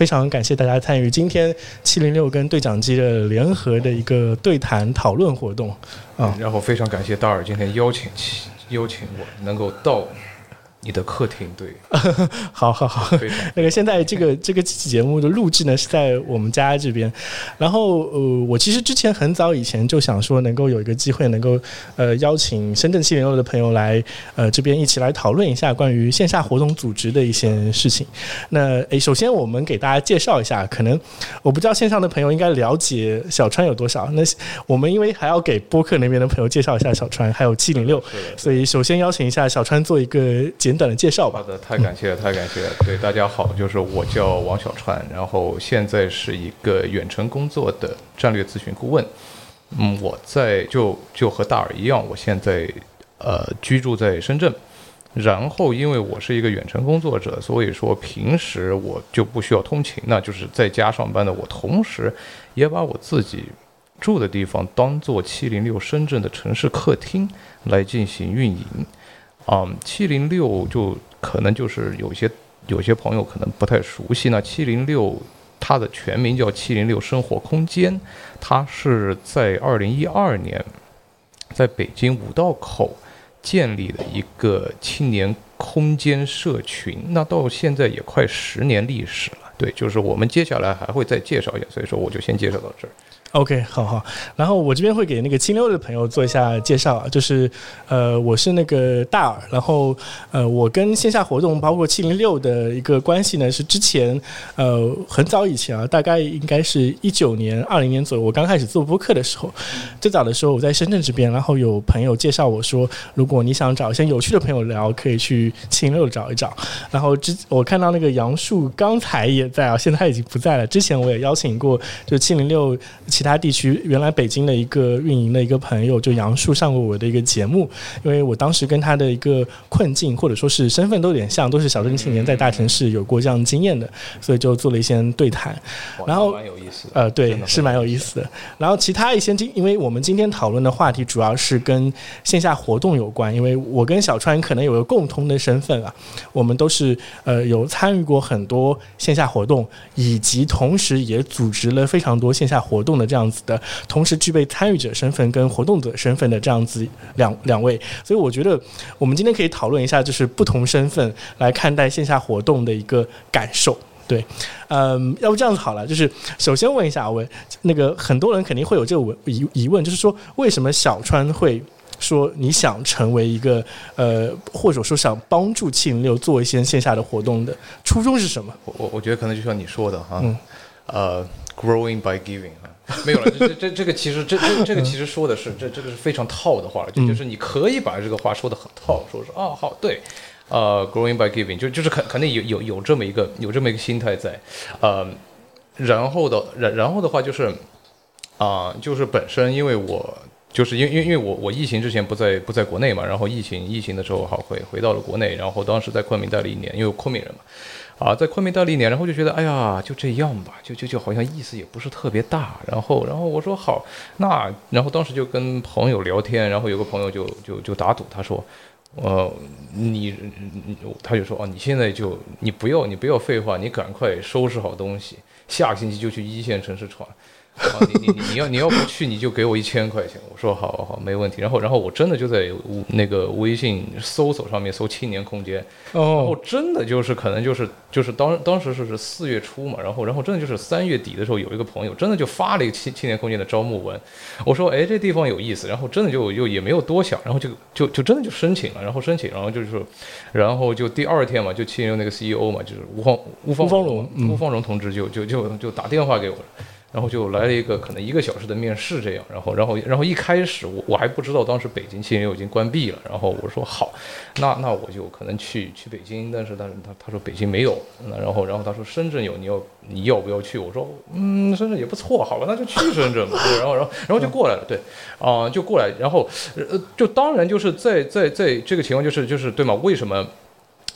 非常感谢大家参与今天七零六跟对讲机的联合的一个对谈讨论活动啊。然后非常感谢大耳今天邀请邀请我能够到。你的客厅对，好 好好，那 个现在这个这个节目的录制呢是在我们家这边，然后呃，我其实之前很早以前就想说能够有一个机会能够呃邀请深圳七零六的朋友来呃这边一起来讨论一下关于线下活动组织的一些事情。那诶，首先我们给大家介绍一下，可能我不知道线上的朋友应该了解小川有多少。那我们因为还要给播客那边的朋友介绍一下小川还有七零六，所以首先邀请一下小川做一个。简短的介绍吧。好的，太感谢了，太感谢了。对，大家好，就是我叫王小川，然后现在是一个远程工作的战略咨询顾问。嗯，我在就就和大耳一样，我现在呃居住在深圳。然后因为我是一个远程工作者，所以说平时我就不需要通勤，那就是在家上班的。我同时也把我自己住的地方当做七零六深圳的城市客厅来进行运营。啊，七零六就可能就是有些有些朋友可能不太熟悉呢。七零六它的全名叫七零六生活空间，它是在二零一二年在北京五道口建立的一个青年空间社群。那到现在也快十年历史了。对，就是我们接下来还会再介绍一下，所以说我就先介绍到这儿。OK，好好，然后我这边会给那个清六的朋友做一下介绍啊，就是呃，我是那个大耳，然后呃，我跟线下活动包括七零六的一个关系呢，是之前呃很早以前啊，大概应该是一九年、二零年左右，我刚开始做播客的时候，最早的时候我在深圳这边，然后有朋友介绍我说，如果你想找一些有趣的朋友聊，可以去七零六找一找。然后之我看到那个杨树刚才也在啊，现在已经不在了。之前我也邀请过，就七零六。其他地区原来北京的一个运营的一个朋友，就杨树上过我的一个节目，因为我当时跟他的一个困境或者说是身份都有点像，都是小镇青年在大城市有过这样经验的，所以就做了一些对谈。然后蛮有意思，呃，对，是蛮有意思的。然后其他一些今，因为我们今天讨论的话题主要是跟线下活动有关，因为我跟小川可能有个共通的身份啊，我们都是呃有参与过很多线下活动，以及同时也组织了非常多线下活动的。这样子的，同时具备参与者身份跟活动者身份的这样子两两位，所以我觉得我们今天可以讨论一下，就是不同身份来看待线下活动的一个感受。对，嗯，要不这样子好了，就是首先问一下，文那个很多人肯定会有这个疑疑问，就是说为什么小川会说你想成为一个呃，或者说想帮助七零六做一些线下的活动的初衷是什么？我我我觉得可能就像你说的哈，呃，growing by giving 啊。没有了，这这这这个其实这这这个其实说的是这这个是非常套的话，就就是你可以把这个话说的很套，说是哦好对，呃，growing by giving 就就是肯肯定有有有这么一个有这么一个心态在，呃，然后的然然后的话就是啊就是本身因为我就是因为因为因为我我疫情之前不在不在国内嘛，然后疫情疫情的时候好回回到了国内，然后当时在昆明待了一年，因为昆明人嘛。啊，在昆明待了一年，然后就觉得，哎呀，就这样吧，就就就好像意思也不是特别大。然后，然后我说好，那然后当时就跟朋友聊天，然后有个朋友就就就打赌，他说，呃，你，他就说，哦，你现在就你不要你不要废话，你赶快收拾好东西，下个星期就去一线城市闯。你你你你要你要不去你就给我一千块钱，我说好好没问题。然后然后我真的就在那个微信搜索上面搜青年空间，然后真的就是可能就是就是当当时是四月初嘛，然后然后真的就是三月底的时候有一个朋友真的就发了一个青青年空间的招募文，我说哎这地方有意思，然后真的就又也没有多想，然后就就就真的就申请了，然后申请，然后就是说，然后就第二天嘛就青年那个 CEO 嘛就是吴方吴方荣吴方荣同志就就就就打电话给我了。然后就来了一个可能一个小时的面试，这样，然后，然后，然后一开始我我还不知道当时北京七零六已经关闭了，然后我说好，那那我就可能去去北京，但是但是他他说北京没有，那然后然后他说深圳有，你要你要不要去？我说嗯，深圳也不错，好吧，那就去深圳吧。然后然后然后就过来了，对，啊，就过来，然后呃，就当然就是在在在这个情况就是就是对吗？为什么？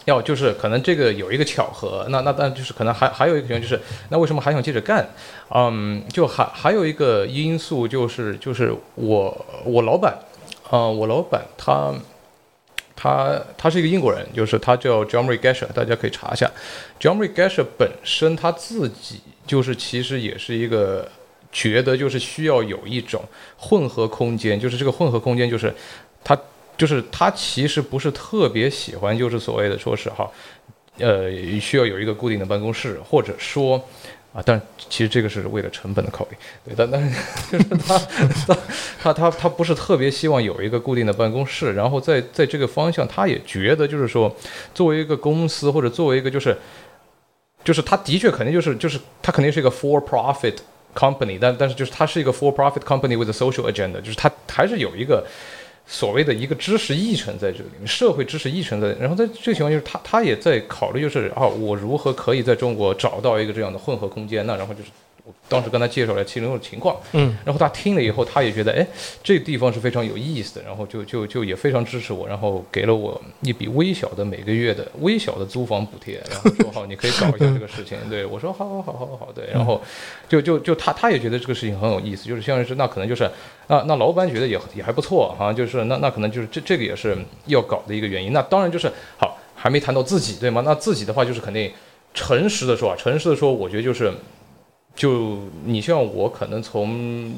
要就是可能这个有一个巧合，那那但就是可能还还有一个情况就是，那为什么还想接着干？嗯，就还还有一个因素就是就是我我老板，啊，我老板他他他是一个英国人，就是他叫 John Ray Gasher，大家可以查一下。John Ray Gasher 本身他自己就是其实也是一个觉得就是需要有一种混合空间，就是这个混合空间就是他就是他其实不是特别喜欢就是所谓的说是哈，呃需要有一个固定的办公室，或者说。啊，但其实这个是为了成本的考虑，对，但但是就是他他他他他不是特别希望有一个固定的办公室，然后在在这个方向，他也觉得就是说，作为一个公司或者作为一个就是就是他的确肯定就是就是他肯定是一个 for profit company，但但是就是他是一个 for profit company with a social agenda，就是他还是有一个。所谓的一个知识议程在这里面，社会知识议程在，然后在这个情况就是他他也在考虑，就是啊，我如何可以在中国找到一个这样的混合空间？呢然后就是。当时跟他介绍了七零六的情况，嗯，然后他听了以后，他也觉得，哎，这地方是非常有意思的，然后就就就也非常支持我，然后给了我一笔微小的每个月的微小的租房补贴，然后说好，你可以搞一下这个事情，对我说，好好好好好，对，然后就就就他他也觉得这个事情很有意思，就是相当于是那可能就是那那老板觉得也也还不错哈，就是那那可能就是这这个也是要搞的一个原因，那当然就是好，还没谈到自己对吗？那自己的话就是肯定诚实的说啊，诚实的说，我觉得就是。就你像我，可能从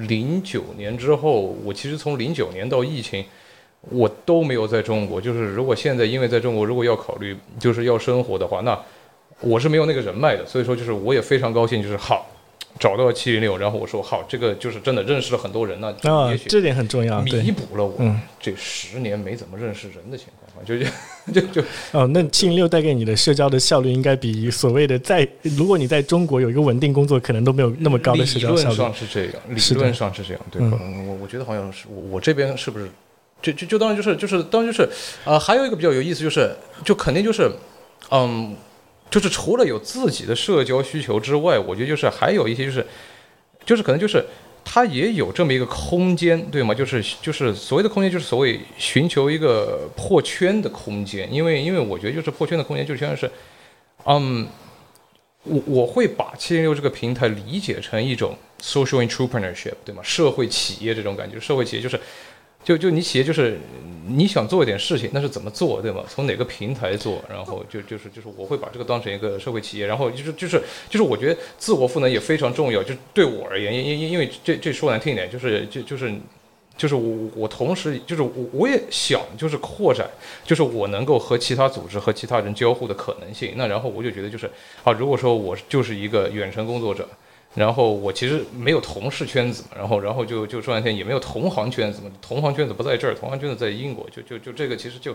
零九年之后，我其实从零九年到疫情，我都没有在中国。就是如果现在因为在中国，如果要考虑就是要生活的话，那我是没有那个人脉的。所以说，就是我也非常高兴，就是好。找到七零六，然后我说好，这个就是真的认识了很多人呢。啊，这点很重要，弥补了我这十年没怎么认识人的情况。就 就就就哦，那七零六带给你的社交的效率，应该比所谓的在如果你在中国有一个稳定工作，可能都没有那么高的社交效率。理论上是这样，理论上是这样，对吧？我我觉得好像是我我这边是不是？就就就当然就是就是当然就是啊，还有一个比较有意思，就是就肯定就是嗯。就是除了有自己的社交需求之外，我觉得就是还有一些就是，就是可能就是他也有这么一个空间，对吗？就是就是所谓的空间，就是所谓寻求一个破圈的空间。因为因为我觉得就是破圈的空间，就像是，嗯，我我会把七零六这个平台理解成一种 social entrepreneurship，对吗？社会企业这种感觉，社会企业就是。就就你企业就是你想做一点事情，那是怎么做，对吗？从哪个平台做？然后就就是就是我会把这个当成一个社会企业，然后就是就是就是我觉得自我赋能也非常重要。就对我而言，因因因因为这这说难听一点，就是就就是就是我我同时就是我我也想就是扩展，就是我能够和其他组织和其他人交互的可能性。那然后我就觉得就是啊，如果说我就是一个远程工作者。然后我其实没有同事圈子嘛，然后然后就就说半天也没有同行圈子嘛，同行圈子不在这儿，同行圈子在英国，就就就这个其实就。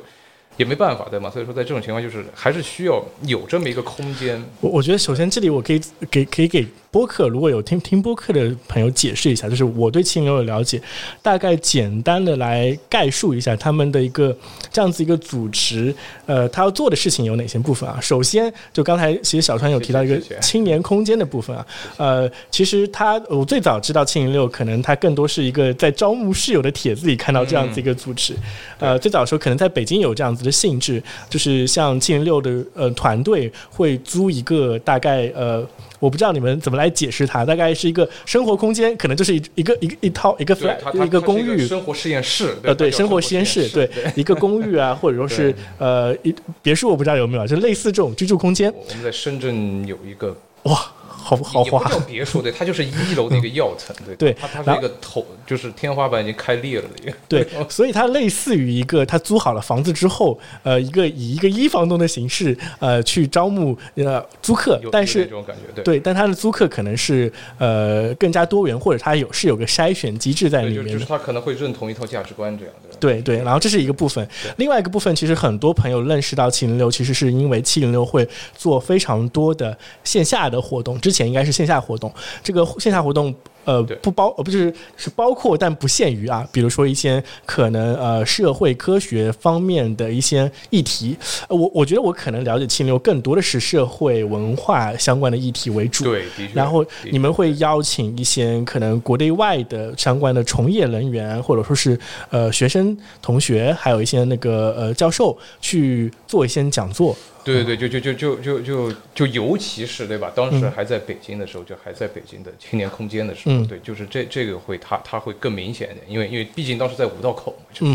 也没办法，对吗？所以说，在这种情况，就是还是需要有这么一个空间。我我觉得，首先这里我可以给可以给播客如果有听听播客的朋友解释一下，就是我对七零六的了解，大概简单的来概述一下他们的一个这样子一个组织，呃，他要做的事情有哪些部分啊？首先，就刚才其实小川有提到一个青年空间的部分啊，呃，其实他我最早知道七零六，可能他更多是一个在招募室友的帖子里看到这样子一个组织，呃，最早的时候可能在北京有这样子。的性质就是像七零六的呃团队会租一个大概呃我不知道你们怎么来解释它，大概是一个生活空间，可能就是一一个一个一套一个 flat 一个公寓生活实验室呃对生活实验室对一个公寓啊或者说是呃一别墅我不知道有没有就类似这种居住空间。我们在深圳有一个哇。好豪华，叫别墅，对，它就是一楼的一个药层，对，对，它它是一个头，就是天花板已经开裂了的一个，对，所以它类似于一个，他租好了房子之后，呃，一个以一个一房东的形式，呃，去招募呃租客，但是这种感觉，对，但他的租客可能是呃更加多元，或者他有是有个筛选机制在里面，就是他可能会认同一套价值观这样的，对对，然后这是一个部分，另外一个部分其实很多朋友认识到七零六，其实是因为七零六会做非常多的线下的活动，之前应该是线下活。动，这个线下活动，呃，不包，呃，不是是包括，但不限于啊，比如说一些可能呃社会科学方面的一些议题，呃我我觉得我可能了解清流更多的是社会文化相关的议题为主，对，然后你们会邀请一些可能国内外的相关的从业人员，或者说是呃学生同学，还有一些那个呃教授去做一些讲座。对对对，就就就就就就就尤其是对吧？当时还在北京的时候，就还在北京的青年空间的时候，对，就是这这个会它它会更明显一点，因为因为毕竟当时在五道口嘛，就是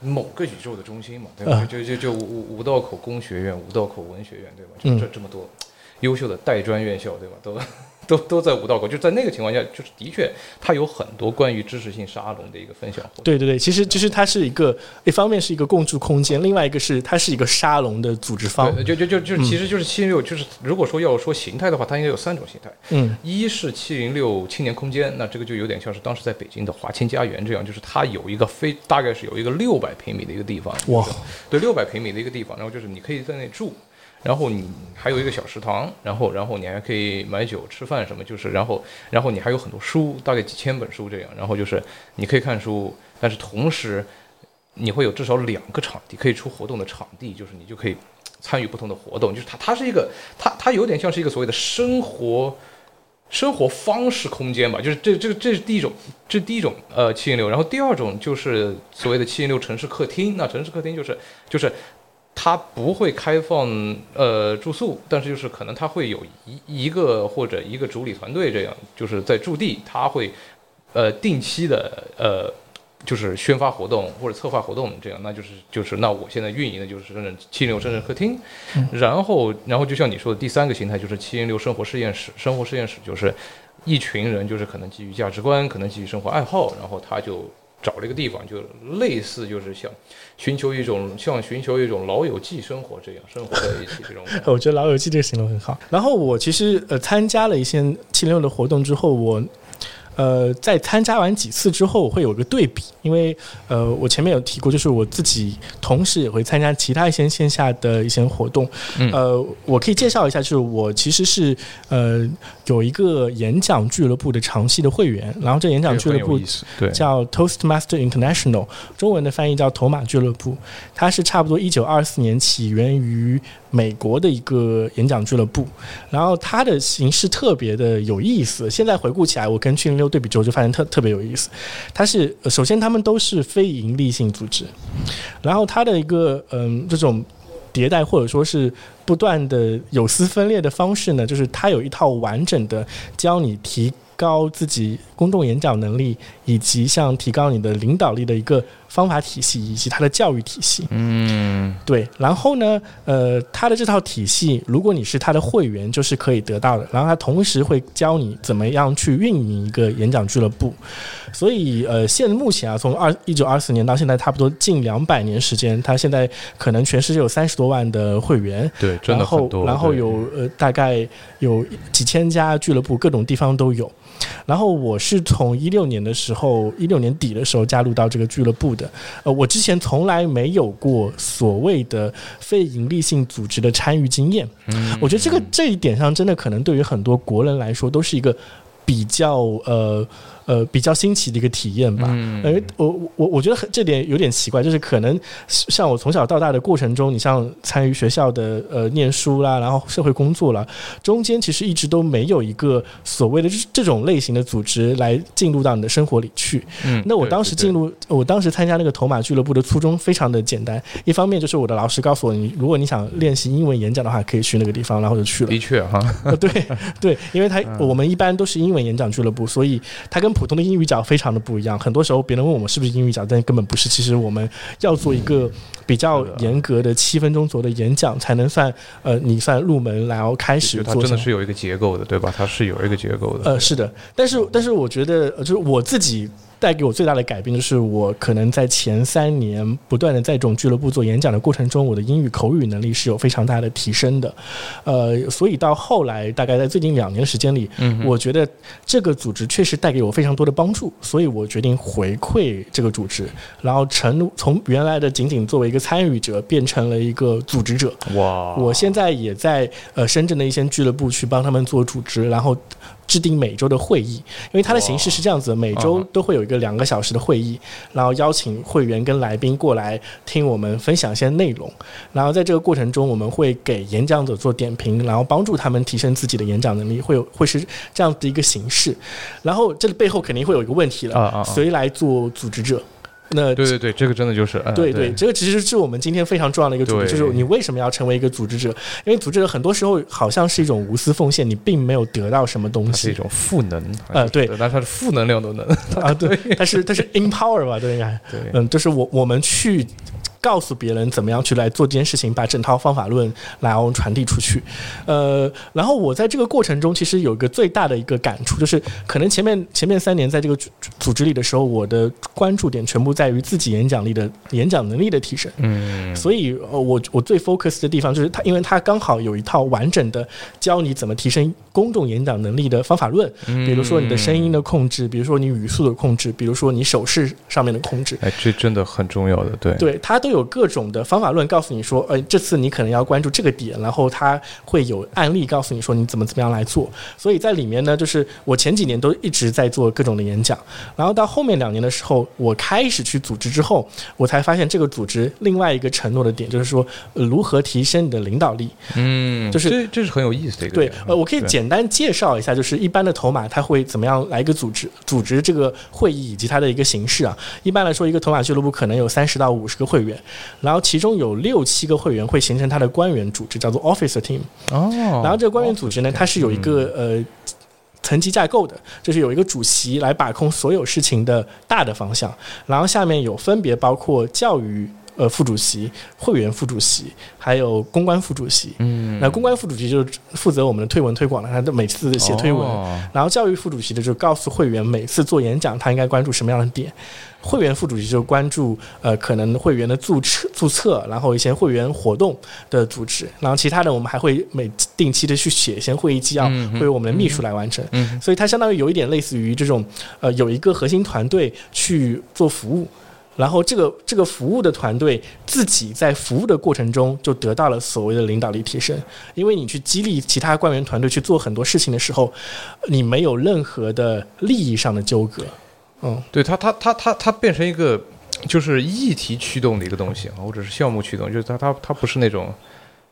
某个宇宙的中心嘛，对吧？就就就五五道口工学院、五道口文学院，对吧？就这这么多优秀的代专院校，对吧？都。都都在五道口，就在那个情况下，就是的确，它有很多关于知识性沙龙的一个分享活动。对对对，其实其实它是一个，一方面是一个共住空间，另外一个是它是一个沙龙的组织方。就就就就其实就是七零六，就是如果说要说形态的话，它应该有三种形态。嗯，一是七零六青年空间，那这个就有点像是当时在北京的华清家园这样，就是它有一个非大概是有一个六百平米的一个地方。哇，对，六百平米的一个地方，然后就是你可以在那住。然后你还有一个小食堂，然后然后你还可以买酒吃饭什么，就是然后然后你还有很多书，大概几千本书这样，然后就是你可以看书，但是同时你会有至少两个场地可以出活动的场地，就是你就可以参与不同的活动，就是它它是一个它它有点像是一个所谓的生活生活方式空间吧，就是这这这是第一种，这第一种呃七零六，然后第二种就是所谓的七零六城市客厅，那城市客厅就是就是。它不会开放呃住宿，但是就是可能它会有一一个或者一个主理团队这样，就是在驻地，他会呃定期的呃就是宣发活动或者策划活动这样，那就是就是那我现在运营的就是深圳七零六深圳客厅，然后然后就像你说的第三个形态就是七零六生活实验室，生活实验室就是一群人就是可能基于价值观，可能基于生活爱好，然后他就。找了一个地方，就类似就是像寻求一种像寻求一种老友记生活这样生活在一起这种。我觉得老友记这个形容很好。然后我其实呃参加了一些七零六的活动之后，我。呃，在参加完几次之后，我会有个对比，因为呃，我前面有提过，就是我自己同时也会参加其他一些线下的一些活动。呃，我可以介绍一下，就是我其实是呃有一个演讲俱乐部的长期的会员，然后这演讲俱乐部叫 Toastmaster International，中文的翻译叫头马俱乐部，它是差不多一九二四年起源于。美国的一个演讲俱乐部，然后它的形式特别的有意思。现在回顾起来，我跟七零六对比之后，就发现特特别有意思。它是首先他们都是非盈利性组织，然后它的一个嗯这种迭代或者说是不断的有丝分裂的方式呢，就是它有一套完整的教你提高自己公众演讲能力，以及像提高你的领导力的一个。方法体系以及它的教育体系，嗯，对。然后呢，呃，它的这套体系，如果你是它的会员，就是可以得到的。然后它同时会教你怎么样去运营一个演讲俱乐部。所以，呃，现目前啊，从二一九二四年到现在，差不多近两百年时间，它现在可能全世界有三十多万的会员，对，真的很多。然后有呃，大概有几千家俱乐部，各种地方都有。然后我是从一六年的时候，一六年底的时候加入到这个俱乐部的。呃，我之前从来没有过所谓的非盈利性组织的参与经验。嗯，我觉得这个这一点上，真的可能对于很多国人来说，都是一个比较呃。呃，比较新奇的一个体验吧。嗯，我我我觉得这点有点奇怪，就是可能像我从小到大的过程中，你像参与学校的呃念书啦，然后社会工作啦，中间其实一直都没有一个所谓的这种类型的组织来进入到你的生活里去。嗯，那我当时进入，我当时参加那个头马俱乐部的初衷非常的简单，一方面就是我的老师告诉我，你如果你想练习英文演讲的话，可以去那个地方，然后就去了。的确哈，对对，因为他我们一般都是英文演讲俱乐部，所以他跟普通的英语角非常的不一样，很多时候别人问我们是不是英语角，但根本不是。其实我们要做一个比较严格的七分钟左右的演讲，才能算呃，你算入门，然后开始做。它真的是有一个结构的，对吧？它是有一个结构的。呃，是的，但是但是我觉得，就是我自己。带给我最大的改变就是，我可能在前三年不断的在这种俱乐部做演讲的过程中，我的英语口语能力是有非常大的提升的。呃，所以到后来，大概在最近两年的时间里，嗯，我觉得这个组织确实带给我非常多的帮助，所以我决定回馈这个组织，然后成从原来的仅仅作为一个参与者，变成了一个组织者。哇！我现在也在呃深圳的一些俱乐部去帮他们做组织，然后。制定每周的会议，因为它的形式是这样子，每周都会有一个两个小时的会议，然后邀请会员跟来宾过来听我们分享一些内容，然后在这个过程中，我们会给演讲者做点评，然后帮助他们提升自己的演讲能力，会有会是这样的一个形式。然后这个背后肯定会有一个问题了，谁来做组织者？那对对对，这个真的就是，嗯对对，这个其实是我们今天非常重要的一个主题，就是你为什么要成为一个组织者？因为组织者很多时候好像是一种无私奉献，你并没有得到什么东西。是一种赋能，呃对。但是它是负能量都能，啊，对，但是但是 empower 吧，对应该，对，嗯，就是我我们去。告诉别人怎么样去来做这件事情，把整套方法论来传递出去，呃，然后我在这个过程中，其实有一个最大的一个感触，就是可能前面前面三年在这个组织里的时候，我的关注点全部在于自己演讲力的演讲能力的提升，嗯，所以，我我最 focus 的地方就是它，因为它刚好有一套完整的教你怎么提升公众演讲能力的方法论，比如说你的声音的控制，比如说你语速的控制，比如说你手势上面的控制。哎，这真的很重要的，对，对，他都有各种的方法论告诉你说，呃，这次你可能要关注这个点，然后它会有案例告诉你说你怎么怎么样来做。所以在里面呢，就是我前几年都一直在做各种的演讲，然后到后面两年的时候，我开始去组织之后，我才发现这个组织另外一个承诺的点就是说，呃如何提升你的领导力。嗯，就是这这是很有意思的一个对，呃，我可以简单介绍一下，就是一般的头马它会怎么样来一个组织，组织这个会议以及它的一个形式啊。一般来说，一个头马俱乐部可能有三十到五十个会员，然后其中有六七个会员会形成他的官员组织，叫做 officer team。哦，然后这个官员组织呢，它是有一个呃。层级架构的，就是有一个主席来把控所有事情的大的方向，然后下面有分别包括教育呃副主席、会员副主席，还有公关副主席。嗯，那公关副主席就是负责我们的推文推广了，他的每次写推文。哦然后教育副主席的就告诉会员每次做演讲他应该关注什么样的点，会员副主席就关注呃可能会员的注册注册，然后一些会员活动的组织，然后其他的我们还会每定期的去写一些会议纪要，会由我们的秘书来完成。嗯所以它相当于有一点类似于这种呃有一个核心团队去做服务。然后这个这个服务的团队自己在服务的过程中就得到了所谓的领导力提升，因为你去激励其他官员团队去做很多事情的时候，你没有任何的利益上的纠葛，嗯，对它它它它它变成一个就是议题驱动的一个东西啊，或者是项目驱动，就是它它它不是那种，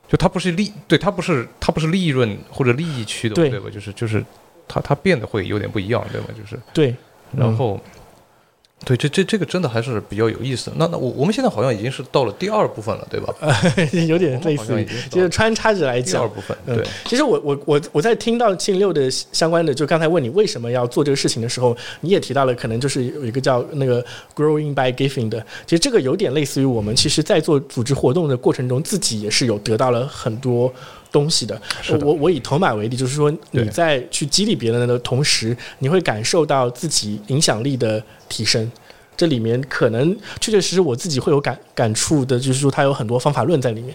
就它不是利，对它不是它不是利润或者利益驱动，对对吧？就是就是它它变得会有点不一样，对吧？就是对，然后。对，这这这个真的还是比较有意思的。那那我我们现在好像已经是到了第二部分了，对吧？嗯 有点类似就是穿插着来讲。第二部分，嗯对，其实我我我我在听到七零六的相关的，就刚才问你为什么要做这个事情的时候，你也提到了，可能就是有一个叫那个 growing by giving 的，其实这个有点类似于我们其实在做组织活动的过程中，自己也是有得到了很多。东西的，我我以头马为例，就是说你在去激励别人的同时，你会感受到自己影响力的提升。这里面可能确确实实我自己会有感感触的，就是说它有很多方法论在里面，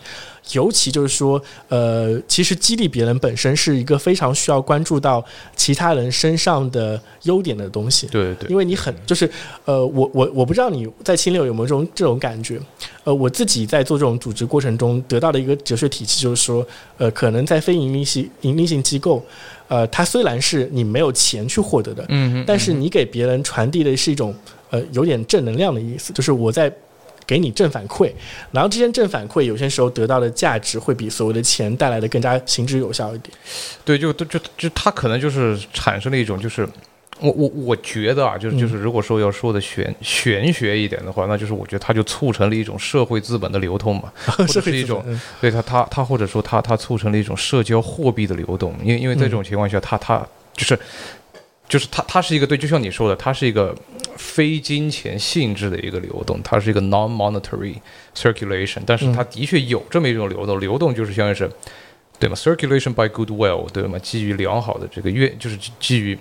尤其就是说，呃，其实激励别人本身是一个非常需要关注到其他人身上的优点的东西。对对因为你很就是呃，我我我不知道你在清流有没有这种这种感觉，呃，我自己在做这种组织过程中得到的一个哲学体系就是说，呃，可能在非盈利性盈利性机构，呃，它虽然是你没有钱去获得的，嗯，但是你给别人传递的是一种呃有点正能量的意思，就是我在。给你正反馈，然后这些正反馈有些时候得到的价值会比所谓的钱带来的更加行之有效一点。对，就就就就他可能就是产生了一种就是。我我我觉得啊，就是就是，如果说要说的玄玄学一点的话，那就是我觉得它就促成了一种社会资本的流通嘛，或者是一种，对它它它或者说它它促成了一种社交货币的流动，因为因为在这种情况下，它它就是就是它它是一个对，就像你说的，它是一个非金钱性质的一个流动，它是一个 non-monetary circulation，但是它的确有这么一种流动，流动就是相当于是对吗？circulation by goodwill，对吗？基于良好的这个愿，就是基于。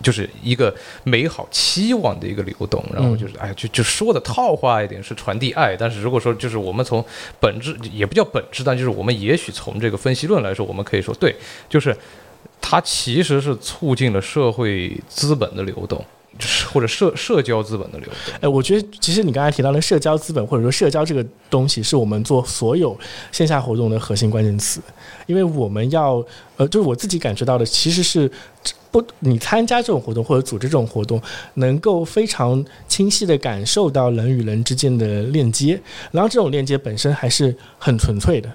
就是一个美好期望的一个流动，然后就是哎，就就说的套话一点是传递爱，但是如果说就是我们从本质也不叫本质，但就是我们也许从这个分析论来说，我们可以说对，就是它其实是促进了社会资本的流动。或者社社交资本的流动，哎，我觉得其实你刚才提到的社交资本，或者说社交这个东西，是我们做所有线下活动的核心关键词，因为我们要呃，就是我自己感觉到的，其实是不，你参加这种活动或者组织这种活动，能够非常清晰的感受到人与人之间的链接，然后这种链接本身还是很纯粹的。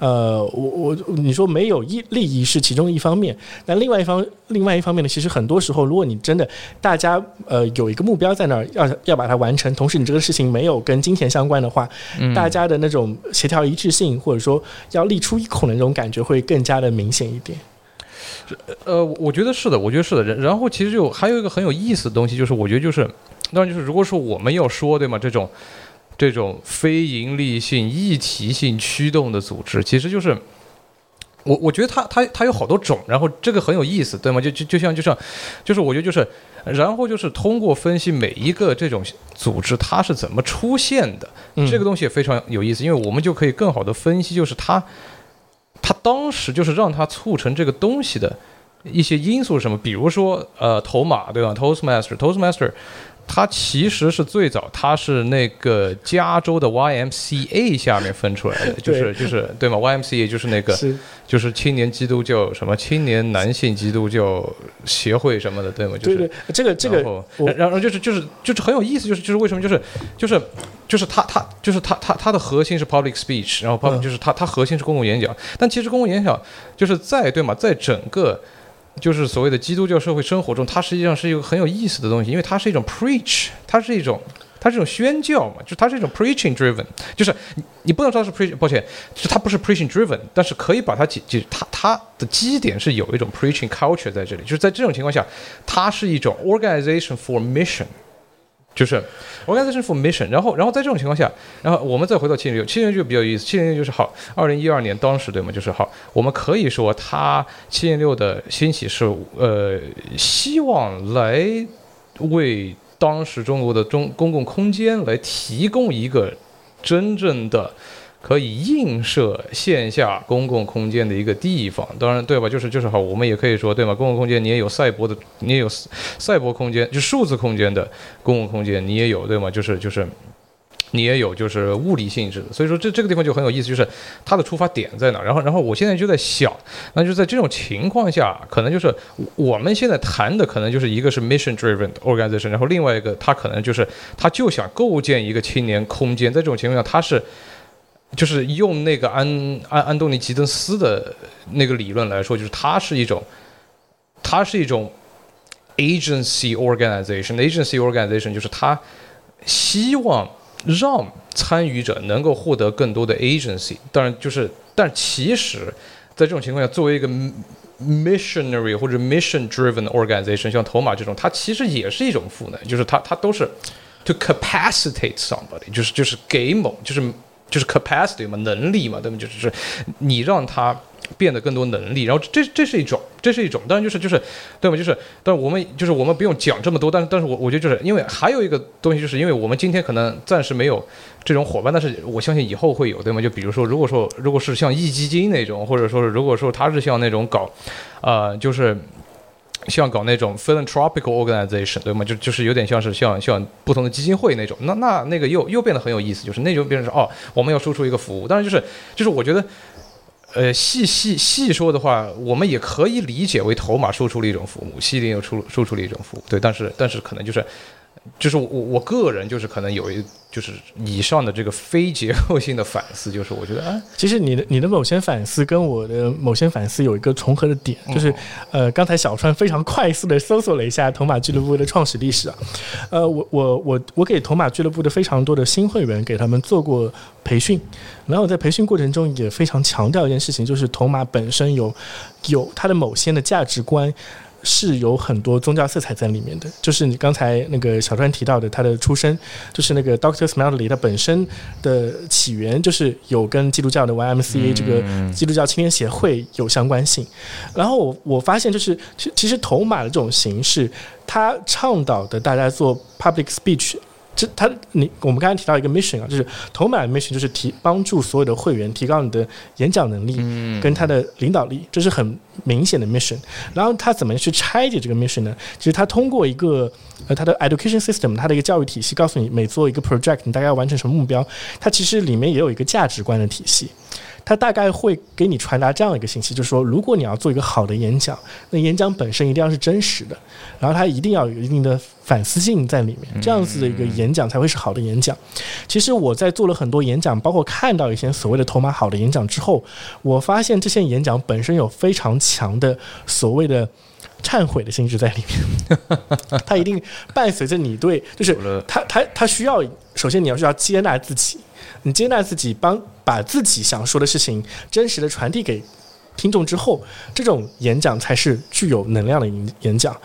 呃，我我你说没有一利益是其中一方面，那另外一方另外一方面呢，其实很多时候，如果你真的大家呃有一个目标在那儿，要要把它完成，同时你这个事情没有跟金钱相关的话，大家的那种协调一致性，或者说要力出一孔的那种感觉，会更加的明显一点。呃，我觉得是的，我觉得是的。然然后其实就还有一个很有意思的东西，就是我觉得就是，当然就是如果说我们要说对吗？这种这种非盈利性、议题性驱动的组织，其实就是我我觉得它它它有好多种，然后这个很有意思，对吗？就就就像就像就是我觉得就是，然后就是通过分析每一个这种组织它是怎么出现的，这个东西也非常有意思，因为我们就可以更好的分析，就是它。它当时就是让它促成这个东西的一些因素是什么？比如说，呃，头马对吧？Toastmaster，Toastmaster，它其实是最早，它是那个加州的 YMCA 下面分出来的，就是就是对吗？YMCA 就是那个，就是青年基督教什么青年男性基督教协会什么的，对吗？对对，这个这个，然后然后就是就是就是很有意思，就是就是为什么就是就是。就是它，它就是它，它它的核心是 public speech，然后 public 就是它，它核心是公共演讲。但其实公共演讲就是在对吗？在整个就是所谓的基督教社会生活中，它实际上是一个很有意思的东西，因为它是一种 preach，它是一种它是一种宣教嘛，就它是一种 preaching driven，就是你你不能说它是 preach，抱歉，就它不是 preaching driven，但是可以把它解解它它的基点是有一种 preaching culture 在这里，就是在这种情况下，它是一种 organization for mission。就是 organization for mission，然后，然后在这种情况下，然后我们再回到七零六，七零六比较有意思，七零六就是好，二零一二年当时对吗？就是好，我们可以说它七零六的兴起是呃，希望来为当时中国的中公共空间来提供一个真正的。可以映射线下公共空间的一个地方，当然对吧？就是就是好，我们也可以说对吗？公共空间你也有赛博的，你也有赛博空间，就数字空间的公共空间你也有对吗？就是就是你也有就是物理性质的，所以说这这个地方就很有意思，就是它的出发点在哪？然后然后我现在就在想，那就在这种情况下，可能就是我们现在谈的可能就是一个是 mission driven organization，然后另外一个它可能就是它就想构建一个青年空间，在这种情况下它是。就是用那个安安安东尼吉登斯的那个理论来说，就是它是一种，它是一种 agency organization。agency organization 就是它希望让参与者能够获得更多的 agency。当然，就是，但其实，在这种情况下，作为一个 missionary 或者 mission driven organization，像头马这种，它其实也是一种赋能，就是它它都是 to capacitate somebody，就是就是给某就是。就是 capacity 嘛，能力嘛，对吗？就是你让他变得更多能力，然后这这是一种，这是一种，当然就是就是，对吗？就是，但我们就是我们不用讲这么多，但是但是我我觉得就是因为还有一个东西，就是因为我们今天可能暂时没有这种伙伴，但是我相信以后会有，对吗？就比如说，如果说如果是像易基金那种，或者说是如果说他是像那种搞，呃，就是。像搞那种 philanthropical organization，对吗？就就是有点像是像像不同的基金会那种，那那那个又又变得很有意思，就是那就变成是哦，我们要输出一个服务，当然就是就是我觉得，呃，细细细说的话，我们也可以理解为头马输出了一种服务，西林又出输出了一种服务，对，但是但是可能就是。就是我我个人就是可能有一就是以上的这个非结构性的反思，就是我觉得啊，其实你的你的某些反思跟我的某些反思有一个重合的点，就是呃，刚才小川非常快速的搜索了一下头马俱乐部的创始历史啊，呃，我我我我给头马俱乐部的非常多的新会员给他们做过培训，然后在培训过程中也非常强调一件事情，就是头马本身有有它的某些的价值观。是有很多宗教色彩在里面的，就是你刚才那个小川提到的，他的出身就是那个 Doctor Smiley，他本身的起源就是有跟基督教的 YMCA 这个基督教青年协会有相关性。然后我我发现，就是其其实头马的这种形式，他倡导的大家做 public speech。这他你我们刚才提到一个 mission 啊，就是头马 mission 就是提帮助所有的会员提高你的演讲能力，跟他的领导力，这是很明显的 mission，然后他怎么去拆解这个 mission 呢？其实他通过一个呃他的 education system，他的一个教育体系，告诉你每做一个 project，你大概要完成什么目标。它其实里面也有一个价值观的体系。它大概会给你传达这样一个信息，就是说，如果你要做一个好的演讲，那演讲本身一定要是真实的，然后它一定要有一定的反思性在里面，这样子的一个演讲才会是好的演讲。其实我在做了很多演讲，包括看到一些所谓的头马好的演讲之后，我发现这些演讲本身有非常强的所谓的忏悔的性质在里面，它一定伴随着你对，就是他他他需要，首先你要需要接纳自己。你接纳自己，帮把自己想说的事情真实的传递给听众之后，这种演讲才是具有能量的演演讲。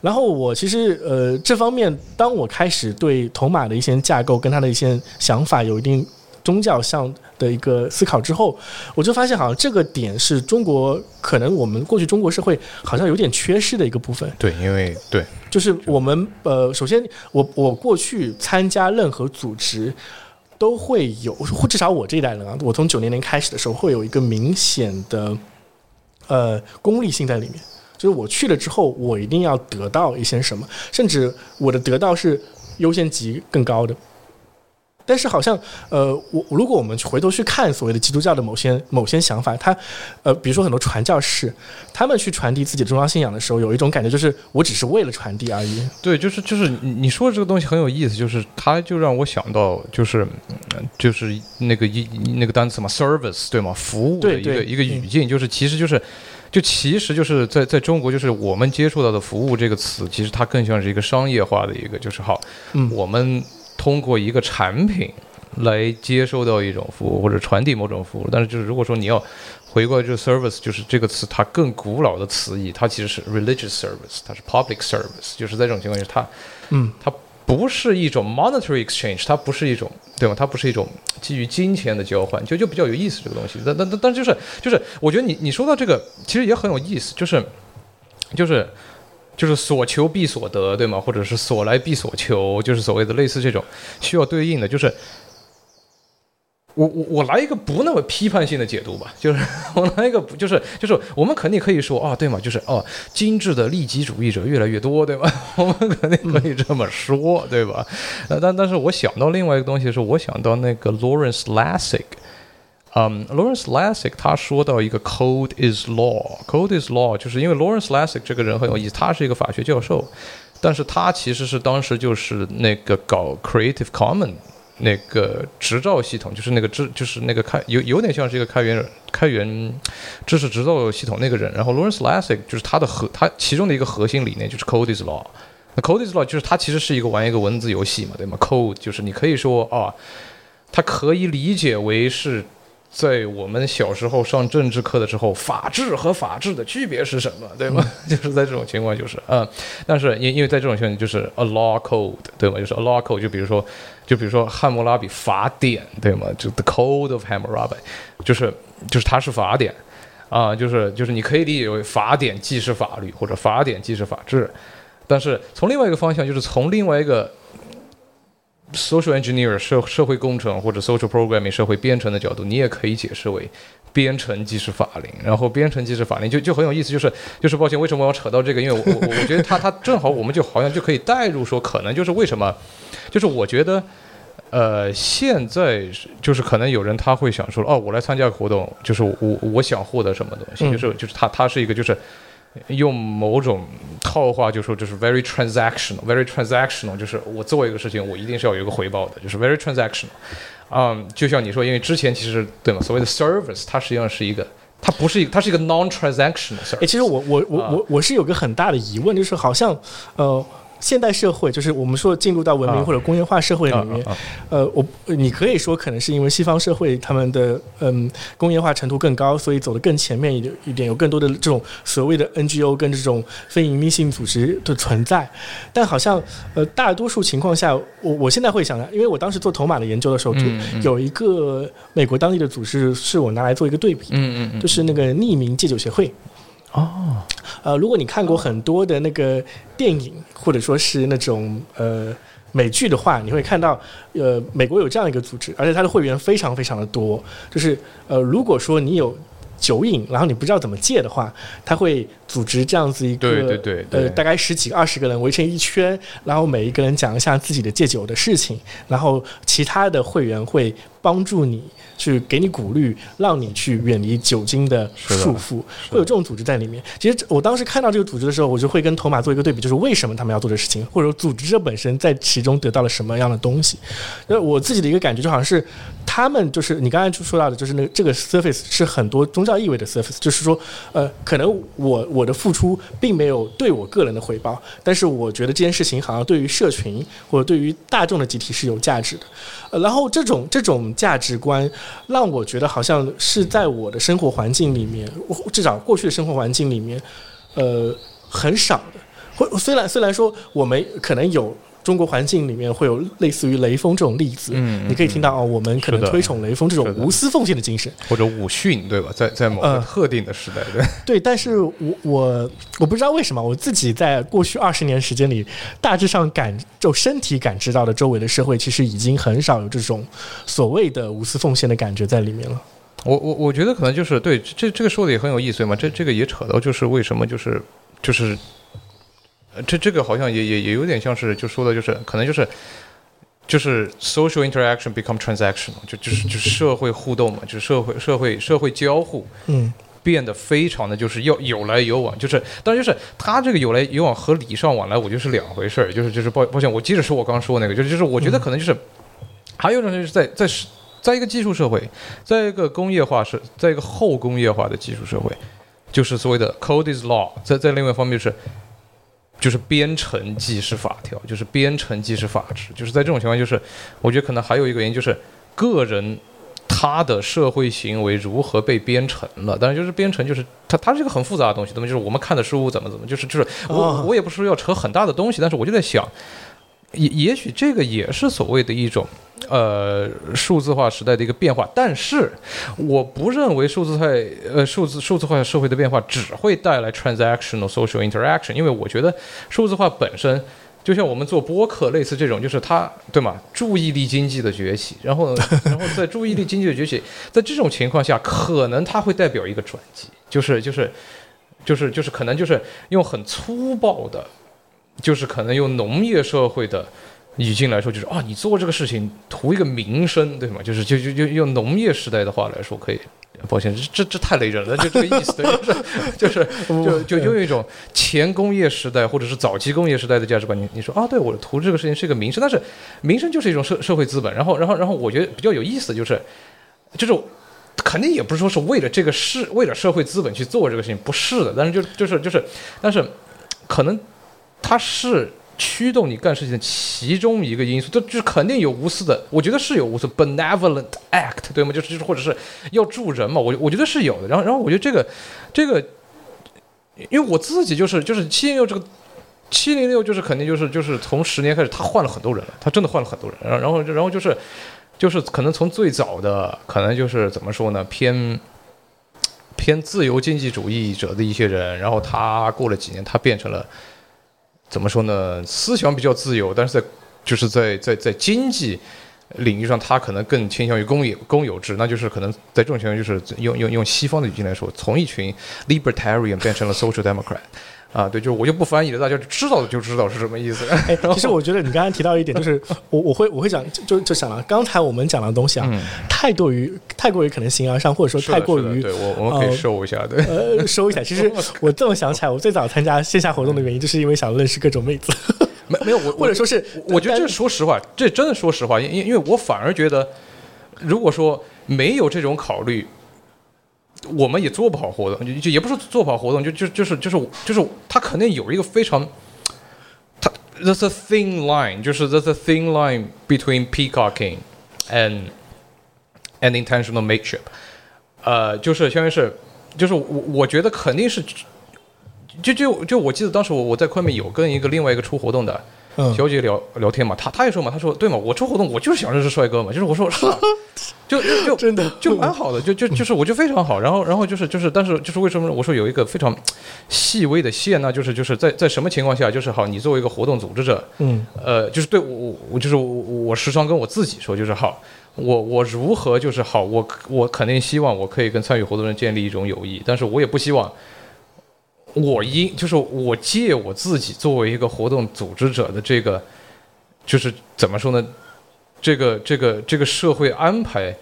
然后我其实呃这方面，当我开始对头马的一些架构跟他的一些想法有一定宗教上的一个思考之后，我就发现好像这个点是中国可能我们过去中国社会好像有点缺失的一个部分。对，因为对，就是我们呃首先我我过去参加任何组织。都会有，或至少我这一代人啊，我从九年年开始的时候，会有一个明显的呃功利性在里面，就是我去了之后，我一定要得到一些什么，甚至我的得到是优先级更高的。但是好像，呃，我如果我们回头去看所谓的基督教的某些某些想法，他，呃，比如说很多传教士，他们去传递自己的宗教信仰的时候，有一种感觉就是我只是为了传递而已。对，就是就是你说的这个东西很有意思，就是他就让我想到就是就是那个一那个单词嘛，service 对吗？服务的一个一个语境，就是其实就是就其实就是在在中国，就是我们接触到的服务这个词，其实它更像是一个商业化的一个，就是好，嗯我们。通过一个产品来接收到一种服务或者传递某种服务，但是就是如果说你要回过来，这个 service 就是这个词，它更古老的词义，它其实是 religious service，它是 public service，就是在这种情况下，它，嗯，它不是一种 monetary exchange，它不是一种，对吗？它不是一种基于金钱的交换，就就比较有意思这个东西。但但但但就是就是，我觉得你你说到这个，其实也很有意思，就是就是。就是所求必所得，对吗？或者是所来必所求，就是所谓的类似这种需要对应的。就是我我我来一个不那么批判性的解读吧，就是 我来一个不就是就是我们肯定可以说啊，对吗？就是哦，精致的利己主义者越来越多，对吧？我们肯定可以这么说，对吧？呃，但但是我想到另外一个东西是，我想到那个 Lawrence Lessig。嗯，Lawrence Lessig 他说到一个 “code is law”，“code is law” 就是因为 Lawrence Lessig 这个人很有意思，他是一个法学教授，但是他其实是当时就是那个搞 Creative Common 那个执照系统，就是那个知就是那个开有有点像是一个开源开源知识执照系统那个人。然后 Lawrence Lessig 就是他的核，他其中的一个核心理念就是 “code is law”。那 “code is law” 就是它其实是一个玩一个文字游戏嘛，对吗？“code” 就是你可以说啊，它可以理解为是。在我们小时候上政治课的时候，法治和法治的区别是什么，对吗？就是在这种情况，就是嗯，但是因因为在这种情况，就是 a law code，对吗？就是 a law code，就比如说，就比如说汉谟拉比法典，对吗？就 the code of Hammurabi，就是就是它是法典啊，就是就是你可以理解为法典既是法律，或者法典既是法治，但是从另外一个方向，就是从另外一个。Social engineer 社社会工程或者 social programming 社会编程的角度，你也可以解释为编程即是法令，然后编程即是法令，就就很有意思，就是就是抱歉，为什么我要扯到这个？因为我我我觉得他他正好我们就好像就可以带入说，可能就是为什么，就是我觉得，呃，现在就是可能有人他会想说，哦，我来参加个活动，就是我我想获得什么东西，就是就是他他是一个就是。用某种套话就说，就是 very transactional，very transactional，就是我做一个事情，我一定是要有一个回报的，就是 very transactional。嗯，就像你说，因为之前其实对吗？所谓的 service，它实际上是一个，它不是一个，它是一个 non-transactional service。哎，其实我我我我我是有个很大的疑问，就是好像呃。现代社会就是我们说进入到文明或者工业化社会里面，呃，我你可以说可能是因为西方社会他们的嗯工业化程度更高，所以走得更前面一点一点，有更多的这种所谓的 NGO 跟这种非营利性组织的存在。但好像呃大多数情况下，我我现在会想，因为我当时做头马的研究的时候，就有一个美国当地的组织是我拿来做一个对比，嗯嗯，就是那个匿名戒酒协会。哦，呃，如果你看过很多的那个电影，或者说是那种呃美剧的话，你会看到，呃，美国有这样一个组织，而且它的会员非常非常的多。就是呃，如果说你有酒瘾，然后你不知道怎么戒的话，他会组织这样子一个，对对对对呃，大概十几个、二十个人围成一圈，然后每一个人讲一下自己的戒酒的事情，然后其他的会员会帮助你去给你鼓励，让你去远离酒精的束缚，会有这种组织在里面。其实我当时看到这个组织的时候，我就会跟头马做一个对比，就是为什么他们要做这事情，或者说组织者本身在其中得到了什么样的东西。那我自己的一个感觉就好像是他们就是你刚才就说到的，就是那个这个 surface 是很多宗教意味的 surface，就是说呃，可能我我的付出并没有对我个人的回报，但是我觉得这件事情好像对于社群或者对于大众的集体是有价值的。呃，然后这种这种价值观让我觉得好像是在我的生活环境里面，至少过去的生活环境里面，呃，很少的。或虽然虽然说我们可能有中国环境里面会有类似于雷锋这种例子，嗯你可以听到哦，我们可能推崇雷锋这种无私奉献的精神。或者武训，对吧？在在某个呃特定的时代，对，对，但是我我我不知道为什么，我自己在过去二十年时间里，大致上感就身体感知到的周围的社会，其实已经很少有这种所谓的无私奉献的感觉在里面了。我我我觉得可能就是对这这个说的也很有意思嘛，这这个也扯到就是为什么就是就是，呃这这个好像也也也有点像是就说的就是可能就是就是 social interaction become transactional，就就是就是社会互动嘛，就是社会社会社会交互嗯变得非常的就是要有来有往，就是当然就是他这个有来有往和礼尚往来，我觉得是两回事儿，就是就是抱抱歉，我接着说我刚刚说那个，就是就是我觉得可能就是、还有一种就是在在在一个技术社会，在一个工业化社，在一个后工业化的技术社会，就是所谓的 code is law，在在另外一方面就是。就是编程即是法条，就是编程即是法治，就是在这种情况，就是我觉得可能还有一个原因，就是个人他的社会行为如何被编程了。当然，就是编程，就是它它是一个很复杂的东西，那么就是我们看的书怎么怎么，就是就是我哦我也不是说要扯很大的东西，但是我就在想，也也许这个也是所谓的一种呃数字化时代的一个变化，但是我不认为数字化呃数字数字化社会的变化只会带来 transactional social interaction，因为我觉得数字化本身。就像我们做播客，类似这种，就是它对吗？注意力经济的崛起，然后，然后在注意力经济的崛起，在这种情况下，可能它会代表一个转机，就是就是就是就是可能就是用很粗暴的，就是可能用农业社会的语境来说，就是啊，你做这个事情图一个名声，对吗？就是就就就用农业时代的话来说，可以。抱歉，这这这太雷人了，就这个意思，对 就是就是就就就用一种前工业时代或者是早期工业时代的价值观，你你说啊，对我图这个事情是一个名声，但是名声就是一种社社会资本，然后然后然后我觉得比较有意思就是，就是肯定也不是说是为了这个事为了社会资本去做这个事情，不是的，但是就就是就是，但是可能它是驱动你干事情的其中一个因素，这就是肯定有无私的，我觉得是有无私 benevolent act，对吗？就是就是或者是要助人嘛，我我觉得是有的。然后然后我觉得这个这个，因为我自己就是就是七零六这个。七零六就是肯定就是就是从十年开始，他换了很多人了，他真的换了很多人，然后然后然后就是就是可能从最早的可能就是怎么说呢，偏偏自由经济主义者的一些人，然后他过了几年，他变成了怎么说呢，思想比较自由，但是在就是在在在经济领域上，他可能更倾向于公有公有制，那就是可能在这种情况，就是用用用西方的语境来说，从一群 libertarian 变成了 social democrat。啊，对，就是我就不翻译了，大家知道的就知道是什么意思。哎，其实我觉得你刚才提到一点，就是我我会我会讲，就就就想了，刚才我们讲的东西啊，嗯太过于太过于可能形而上，或者说太过于对我我们可以呃收一下，对。呃收一下。其实我这么想起来，我最早参加线下活动的原因，就是因为想认识各种妹子，没没有我，或者说是我觉得这说实话，这真的说实话，因因因为我反而觉得，如果说没有这种考虑，我们也做不好活动，就就也不是做不好活动，就就就是就是就是他肯定有一个非常，他 there's a thin line，就是 there's a thin line between peacocking and and intentional mateship，呃，就是相当于是，就是我我觉得肯定是。就就就我记得当时我我在昆明有跟一个另外一个出活动的小姐聊聊天嘛，她她也说嘛，她说对嘛，我出活动我就是想认识帅哥嘛，就是我说是啊，就就就真的就蛮好的，就就就是我觉得非常好，然后然后就是就是，但是就是为什么我说有一个非常细微的线呢？就是就是在在什么情况下，就是好，你作为一个活动组织者，嗯呃，就是对我我我就是我我时常跟我自己说，就是好，我我如何就是好，我我肯定希望我可以跟参与活动人建立一种友谊，但是我也不希望我因就是我借我自己作为一个活动组织者的这个，就是怎么说呢？这个这个这个社会安排。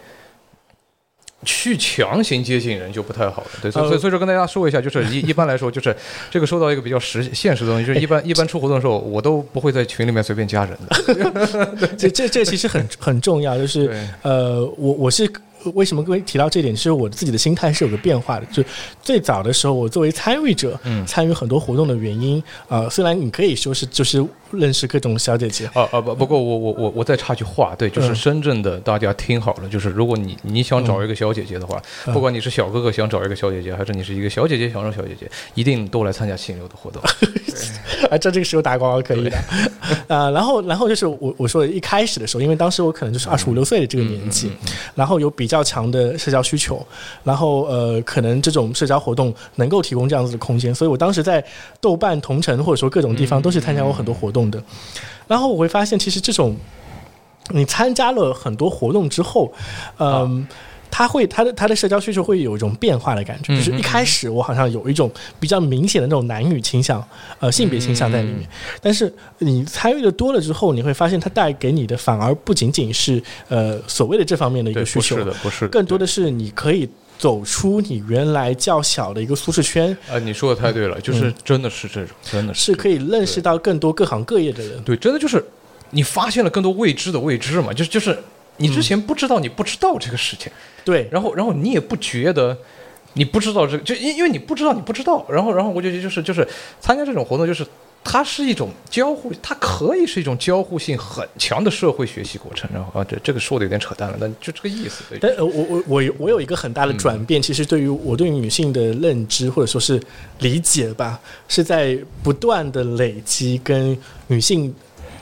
去强行接近人就不太好了，对，所以所以说跟大家说一下，就是一一般来说，就是 这个说到一个比较实现实的东西，就是一 般一般出活动的时候，我都不会在群里面随便加人的。这这这其实很很重要，就是呃，我我是。为什么各位提到这点？其实我自己的心态是有个变化的。就最早的时候，我作为参与者，参与很多活动的原因，呃，虽然你可以说是就是认识各种小姐姐，啊啊不，不过我我我我再插句话，对，就是深圳的大家听好了，就是如果你你想找一个小姐姐的话，不管你是小哥哥想找一个小姐姐，还是你是一个小姐姐想找小姐姐，一定都来参加清流的活动。啊，在这个时候打广告可以的。啊，然后然后就是我我说一开始的时候，因为当时我可能就是二十五六岁的这个年纪，然后有比。较强的社交需求，然后呃，可能这种社交活动能够提供这样子的空间，所以我当时在豆瓣同城或者说各种地方都是参加过很多活动的。然后我会发现，其实这种你参加了很多活动之后，嗯。他会，他的他的社交需求会有一种变化的感觉，就是一开始我好像有一种比较明显的那种男女倾向，呃，性别倾向在里面。但是你参与的多了之后，你会发现它带给你的反而不仅仅是呃所谓的这方面的一个需求，不是的，不是，更多的是你可以走出你原来较小的一个舒适圈。啊，你说的太对了，就是真的是这种，真的是可以认识到更多各行各业的人。对，真的就是你发现了更多未知的未知嘛，就是就是。你之前不知道，你不知道这个事情，对，然后，然后你也不觉得，你不知道这个，就因因为你不知道，你不知道，然后，然后我觉得就是就是参加这种活动，就是它是一种交互，它可以是一种交互性很强的社会学习过程。然后啊，这这个说的有点扯淡了，但就这个意思。但我我我我有一个很大的转变，其实对于我对女性的认知或者说是理解吧，是在不断的累积跟女性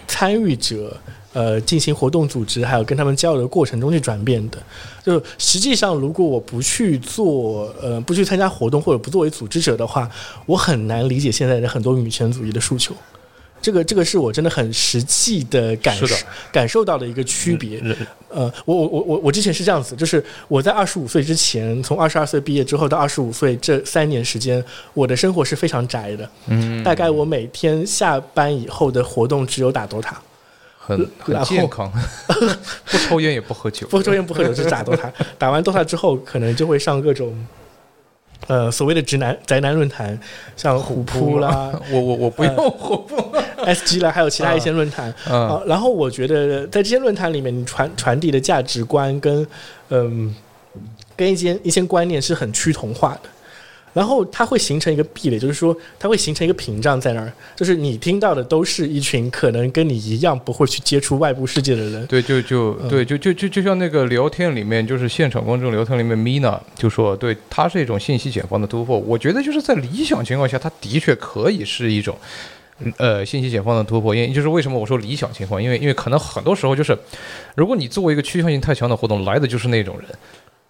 参与者。呃，进行活动组织，还有跟他们交流的过程中去转变的。就实际上，如果我不去做，呃，不去参加活动或者不作为组织者的话，我很难理解现在的很多女权主义的诉求。这个，这个是我真的很实际的感受感受到的一个区别。呃，我我我我我之前是这样子，就是我在二十五岁之前，从二十二岁毕业之后到二十五岁这三年时间，我的生活是非常宅的。嗯，大概我每天下班以后的活动只有打 DOTA。很很健康，不抽烟也不喝酒，不抽烟不喝酒是打 DOTA，打完 DOTA 之后，可能就会上各种，呃，所谓的直男宅男论坛，像虎扑啦，我我我不用 虎扑，SG 啦，还有其他一些论坛啊。然后我觉得在这些论坛里面，你传传递的价值观跟嗯，跟一些一些观念是很趋同化的。然后它会形成一个壁垒，就是说它会形成一个屏障在那儿，就是你听到的都是一群可能跟你一样不会去接触外部世界的人。对，就就对，就就就就像那个聊天里面，就是现场观众聊天里面，Mina 就说，对，它是一种信息茧房的突破。我觉得就是在理想情况下，它的确可以是一种，呃，信息茧房的突破。因为就是为什么我说理想情况，因为因为可能很多时候就是，如果你作为一个趋向性太强的活动，来的就是那种人，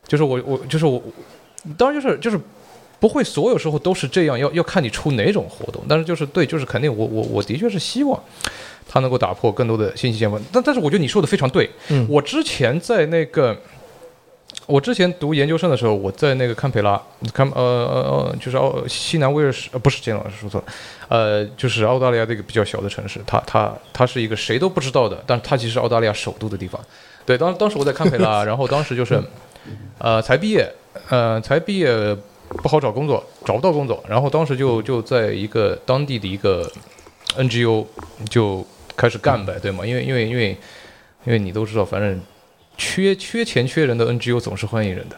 就是我我就是我，当然就是就是。不会所有时候都是这样，要要看你出哪种活动。但是就是对，就是肯定我我我的确是希望他能够打破更多的信息茧房。但但是我觉得你说的非常对。嗯，我之前在那个我之前读研究生的时候，我在那个堪培拉，堪呃呃呃就是澳西南威尔士，呃不是金老师说错了，呃就是澳大利亚的一个比较小的城市，它它它是一个谁都不知道的，但是它其实是澳大利亚首都的地方。对，当当时我在堪培拉，然后当时就是呃才毕业，呃才毕业。不好找工作，找不到工作，然后当时就就在一个当地的一个 NGO 就开始干呗，对吗？因为因为因为因为你都知道，反正缺缺钱缺人的 NGO 总是欢迎人的。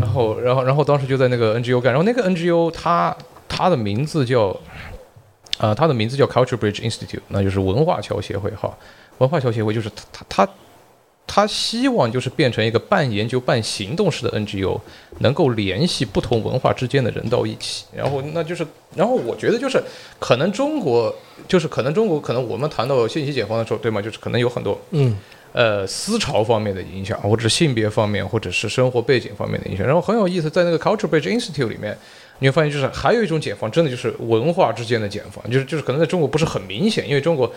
然后然后然后当时就在那个 NGO 干，然后那个 NGO 它它的名字叫啊，它的名字叫 Culture Bridge Institute，那就是文化桥协会哈。文化桥协会就是它它它。他希望就是变成一个半研究半行动式的 NGO，能够联系不同文化之间的人到一起。然后，那就是，然后我觉得就是，可能中国就是可能中国可能我们谈到信息解放的时候，对吗？就是可能有很多，嗯，呃，思潮方面的影响，或者是性别方面，或者是生活背景方面的影响。然后很有意思，在那个 Culture Bridge Institute 里面，你会发现就是还有一种解放，真的就是文化之间的解放，就是就是可能在中国不是很明显，因为中国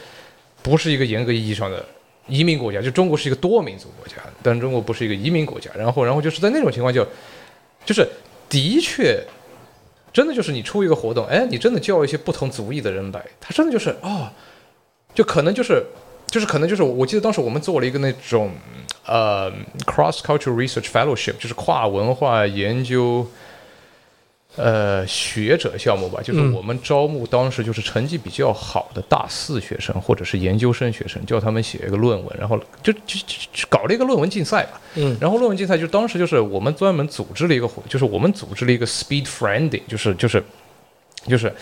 不是一个严格意义上的。移民国家，就中国是一个多民族国家，但中国不是一个移民国家。然后，然后就是在那种情况下，就是的确，真的就是你出一个活动，哎，你真的叫一些不同族裔的人来，他真的就是啊，就可能就是就是可能就是，我记得当时我们做了一个那种呃 cross cultural research fellowship，就是跨文化研究。呃，学者项目吧，就是我们招募当时就是成绩比较好的大四学生或者是研究生学生，叫他们写一个论文，然后就就就搞了一个论文竞赛吧。嗯，然后论文竞赛就当时就是我们专门组织了一个活，就是我们组织了一个 speed friending，就是就是就是。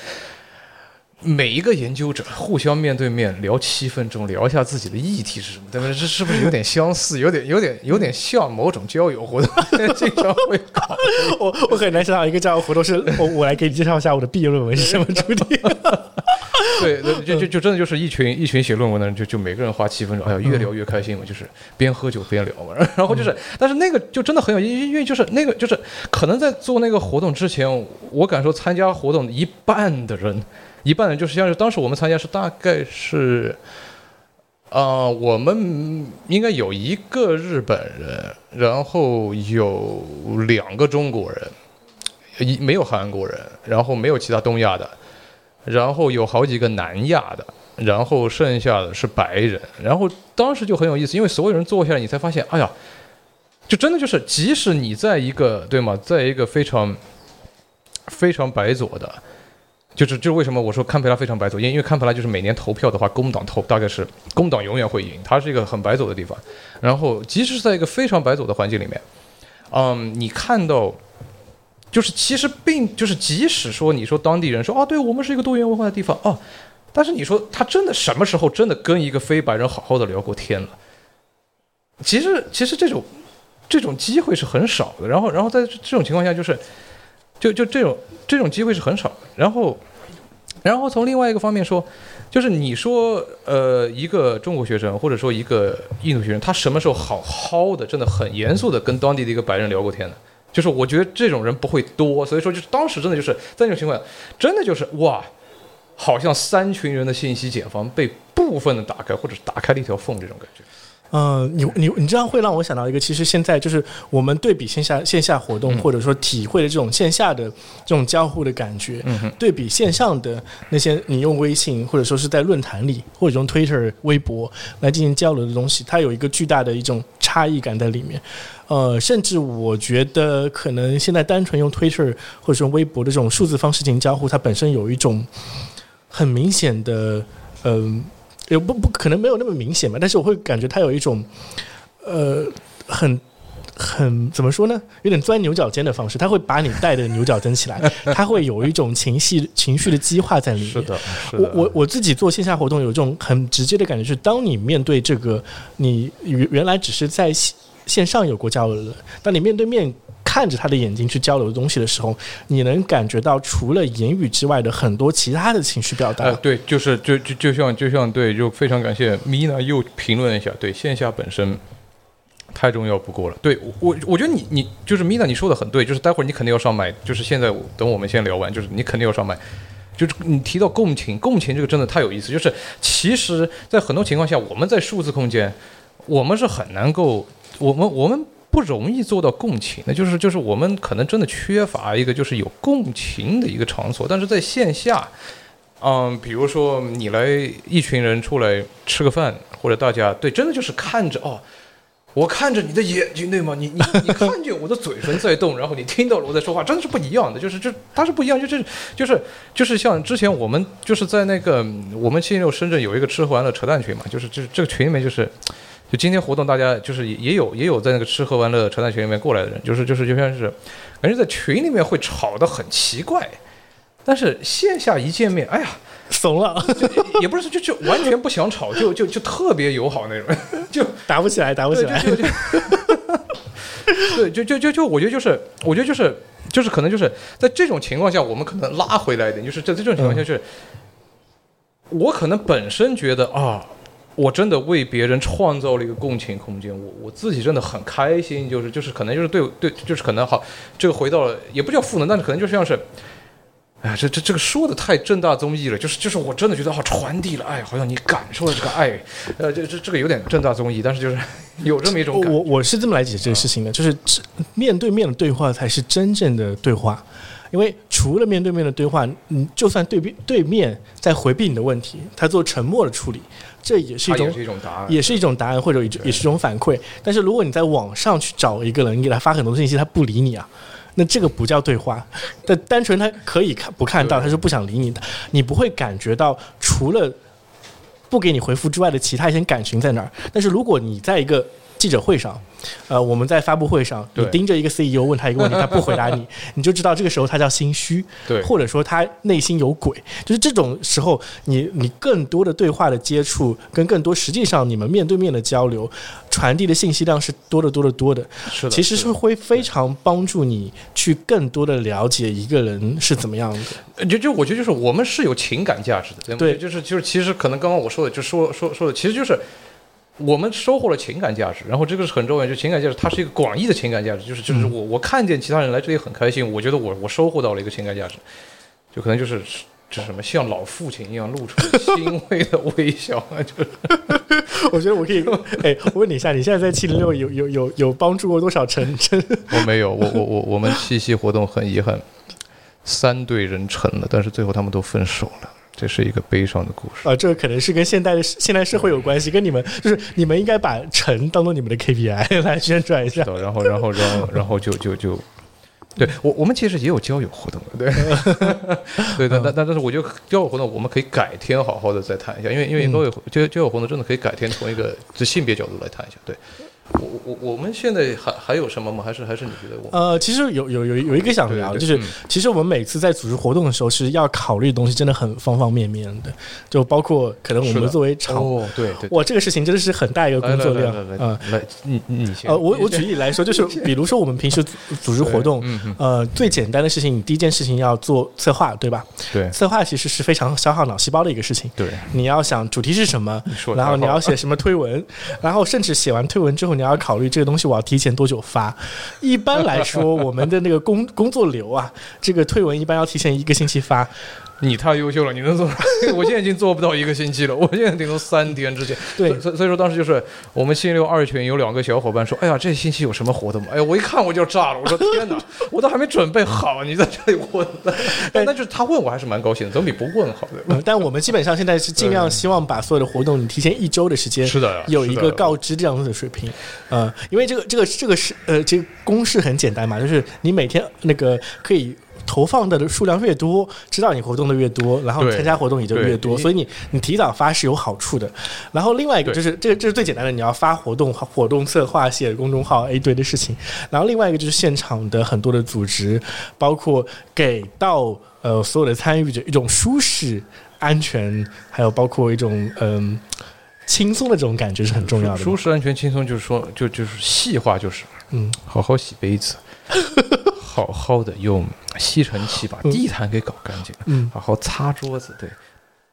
每一个研究者互相面对面聊七分钟，聊一下自己的议题是什么，对不对？这是不是有点相似？有点、有点、有点像某种交友活动，经常会搞。我我很难想到一个交友活动是我我来给你介绍一下我的毕业论文是什么主题。对，就就就真的就是一群一群写论文的人，就就每个人花七分钟，哎呀，越聊越开心嘛，就是边喝酒边聊嘛。然后就是，但是那个就真的很有意，因为就是那个就是可能在做那个活动之前，我敢说参加活动一半的人。一半人就是像是当时我们参加是大概是，啊，我们应该有一个日本人，然后有两个中国人，一没有韩国人，然后没有其他东亚的，然后有好几个南亚的，然后剩下的是白人，然后当时就很有意思，因为所有人坐下来，你才发现，哎呀，就真的就是，即使你在一个对吗，在一个非常非常白左的。就是就是为什么我说堪培拉非常白左，因为堪培拉就是每年投票的话，工党投大概是工党永远会赢，它是一个很白左的地方。然后即使是在一个非常白左的环境里面，嗯，你看到，就是其实并就是即使说你说当地人说啊，对我们是一个多元文化的地方啊，但是你说他真的什么时候真的跟一个非白人好好的聊过天了？其实其实这种这种机会是很少的。然后然后在这种情况下就是。就就这种这种机会是很少，然后，然后从另外一个方面说，就是你说呃一个中国学生或者说一个印度学生，他什么时候好好的真的很严肃的跟当地的一个白人聊过天呢？就是我觉得这种人不会多，所以说就是当时真的就是在这种情况下，真的就是哇，好像三群人的信息茧房被部分的打开，或者是打开了一条缝这种感觉。嗯，你你你这样会让我想到一个，其实现在就是我们对比线下线下活动，或者说体会的这种线下的这种交互的感觉，对比线上的那些你用微信或者说是在论坛里或者用 Twitter、微博来进行交流的东西，它有一个巨大的一种差异感在里面。呃，甚至我觉得可能现在单纯用 Twitter 或者说微博的这种数字方式进行交互，它本身有一种很明显的嗯。也不不可能没有那么明显嘛，但是我会感觉他有一种，呃，很很怎么说呢？有点钻牛角尖的方式，他会把你带的牛角尖起来，他会有一种情绪情绪的激化在里面。是的，我我我自己做线下活动有一种很直接的感觉，是当你面对这个你原原来只是在线上有过交流的，当你面对面。看着他的眼睛去交流东西的时候，你能感觉到除了言语之外的很多其他的情绪表达。呃，对，就是就就就像就像对，就非常感谢米娜又评论一下，对线下本身太重要不过了。对我，我觉得你你就是米娜，你说的很对，就是待会儿你肯定要上麦，就是现在等我们先聊完，就是你肯定要上麦。就是你提到共情，共情这个真的太有意思，就是其实，在很多情况下，我们在数字空间，我们是很难够，我们我们。不容易做到共情，那就是就是我们可能真的缺乏一个就是有共情的一个场所。但是在线下，嗯，比如说你来一群人出来吃个饭，或者大家对，真的就是看着哦，我看着你的眼睛，对吗？你你你 看见我的嘴唇在动，然后你听到了我在说话，真的是不一样的。就是这它是不一样，就是就是就是像之前我们就是在那个我们七六深圳有一个吃喝玩乐扯淡群嘛，就是就是这个群里面就是。就今天活动，大家就是也有也有在那个吃喝玩乐扯淡群里面过来的人，就是就是就像是，感觉在群里面会吵得很奇怪，但是线下一见面，哎呀，怂了，也不是就就完全不想吵，就就就特别友好那种，就打不起来，打不起来。对，就就就就我觉得就是，我觉得就是就是可能就是在这种情况下，我们可能拉回来一点，就是在这种情况下就，是，我可能本身觉得啊。我真的为别人创造了一个共情空间，我我自己真的很开心，就是就是可能就是对对，就是可能好，这个回到了也不叫赋能，但是可能就像是，哎呀，这这这个说的太正大综艺了，就是就是我真的觉得好传递了，爱，好像你感受了这个爱，呃，这这这个有点正大综艺，但是就是 有这么一种。我我是这么来解释这个事情的，就是面对面的对话才是真正的对话，因为除了面对面的对话，嗯，就算对面对面在回避你的问题，他做沉默的处理，这也是一种也是一种答案，也是一种答案或者也是一种反馈。但是如果你在网上去找一个人，你给他发很多信息，他不理你啊。那这个不叫对话，但单纯他可以看不看到，他是不想理你的，你不会感觉到除了不给你回复之外的其他一些感情在哪儿。但是如果你在一个记者会上，呃，我们在发布会上，你盯着一个 CEO 问他一个问题，他不回答你，你就知道这个时候他叫心虚，对，或者说他内心有鬼。就是这种时候，你你更多的对话的接触，跟更多实际上你们面对面的交流，传递的信息量是多得多得多的。是的，其实是会非常帮助你去更多的了解一个人是怎么样的。就就我觉得就是我们是有情感价值的，对，就是就是其实可能刚刚我说的就说说说的，其实就是。我们收获了情感价值，然后这个是很重要，就情感价值，它是一个广义的情感价值，就是就是我我看见其他人来这里很开心，我觉得我我收获到了一个情感价值，就可能就是就是什么像老父亲一样露出欣慰的微笑啊，就是，我觉得我可以，哎，我问你一下，你现在在七零六有有有有帮助过多少成真？我没有，我我我我们七夕活动很遗憾，三对人成了，但是最后他们都分手了。这是一个悲伤的故事啊！这个可能是跟现代的现代社会有关系，跟你们就是你们应该把成当做你们的 KPI 来宣传一下。然后，然后，然后，然后就就就，对我我们其实也有交友活动，对 对，但但但是我觉得交友活动我们可以改天好好的再谈一下，因为因为交友交交友活动真的可以改天从一个就性别角度来谈一下，对。我我我们现在还还有什么吗？还是还是你觉得我？呃，其实有有有有一个想聊，就是其实我们每次在组织活动的时候，是要考虑的东西真的很方方面面的，就包括可能我们作为场，对对，哇，这个事情真的是很大一个工作量啊。来，你你先。呃，我我举例来说，就是 比如说我们平时组织活动，呃，最简单的事情，你第一件事情要做策划，对吧？对，策划其实是非常消耗脑细胞的一个事情。对，你要想主题是什么，然后你要写什么推文，然后甚至写完推文之后。你要考虑这个东西我要提前多久发？一般来说，我们的那个工工作流啊，这个推文一般要提前一个星期发。你太优秀了，你能做？我现在已经做不到一个星期了，我现在顶多三天之前。对，所所以说当时就是我们星期六二群有两个小伙伴说：“哎呀，这星期有什么活动吗？”哎呀，我一看我就炸了，我说：“天哪，我都还没准备好，你在这里问。”但那就是他问我还是蛮高兴的，总比不问好。但我们基本上现在是尽量希望把所有的活动你提前一周的时间是的有一个告知这样子的水平。呃，因为这个这个这个是呃，这个公式很简单嘛，就是你每天那个可以。投放的数量越多，知道你活动的越多，然后参加活动也就越多，所以你你提早发是有好处的。然后另外一个就是，这个这是最简单的，你要发活动活动策划写公众号一堆的事情。然后另外一个就是现场的很多的组织，包括给到呃所有的参与者一种舒适、安全，还有包括一种嗯轻松的这种感觉是很重要的。舒适、安全、轻松，就是说就就是细化，就是嗯，好好洗杯子。好好的用吸尘器把地毯给搞干净，嗯，好好擦桌子，对，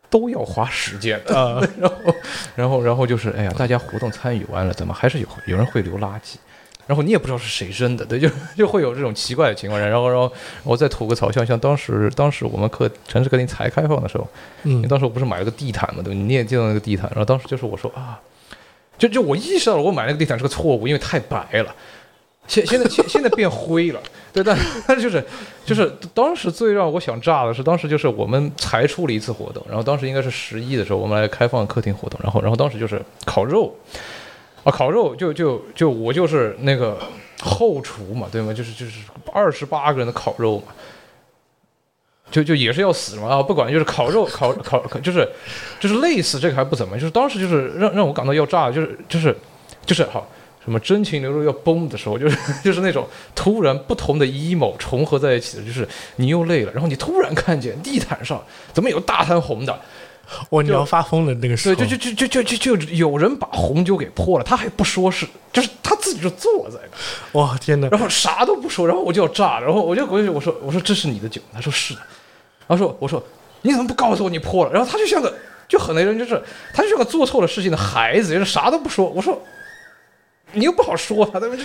都要花时间啊。然后，然后，然后就是，哎呀，大家活动参与完了，怎么还是有有人会留垃圾？然后你也不知道是谁扔的，对，就 就会有这种奇怪的情况。然后，然后我再吐个槽，像像当时，当时我们客城市客厅才开放的时候，嗯，当时我不是买了个地毯嘛，对，你也见到那个地毯。然后当时就是我说啊，就就我意识到了，我买那个地毯是个错误，因为太白了。现现在现现在变灰了，对，但但是就是就是当时最让我想炸的是，当时就是我们才出了一次活动，然后当时应该是十一的时候，我们来开放客厅活动，然后然后当时就是烤肉，啊，烤肉就就就我就是那个后厨嘛，对吗？就是就是二十八个人的烤肉嘛，就就也是要死嘛啊，不管就是烤肉烤烤就是就是累死这个还不怎么，就是当时就是让让我感到要炸，就是就是就是好。什么真情流露要崩的时候，就是 就是那种突然不同的 emo 重合在一起的，就是你又累了，然后你突然看见地毯上怎么有大滩红的，哇！你要发疯了那个时候，对，就就就就就就就有人把红酒给泼了，他还不说是，就是他自己就坐在那，哇天哪！然后啥都不说，然后我就要炸，然后我就回去我说我说这是你的酒，他说是的，然后说我说你怎么不告诉我你泼了？然后他就像个就很那人，就是他就像个做错了事情的孩子，就是啥都不说，我说。你又不好说他，对吧？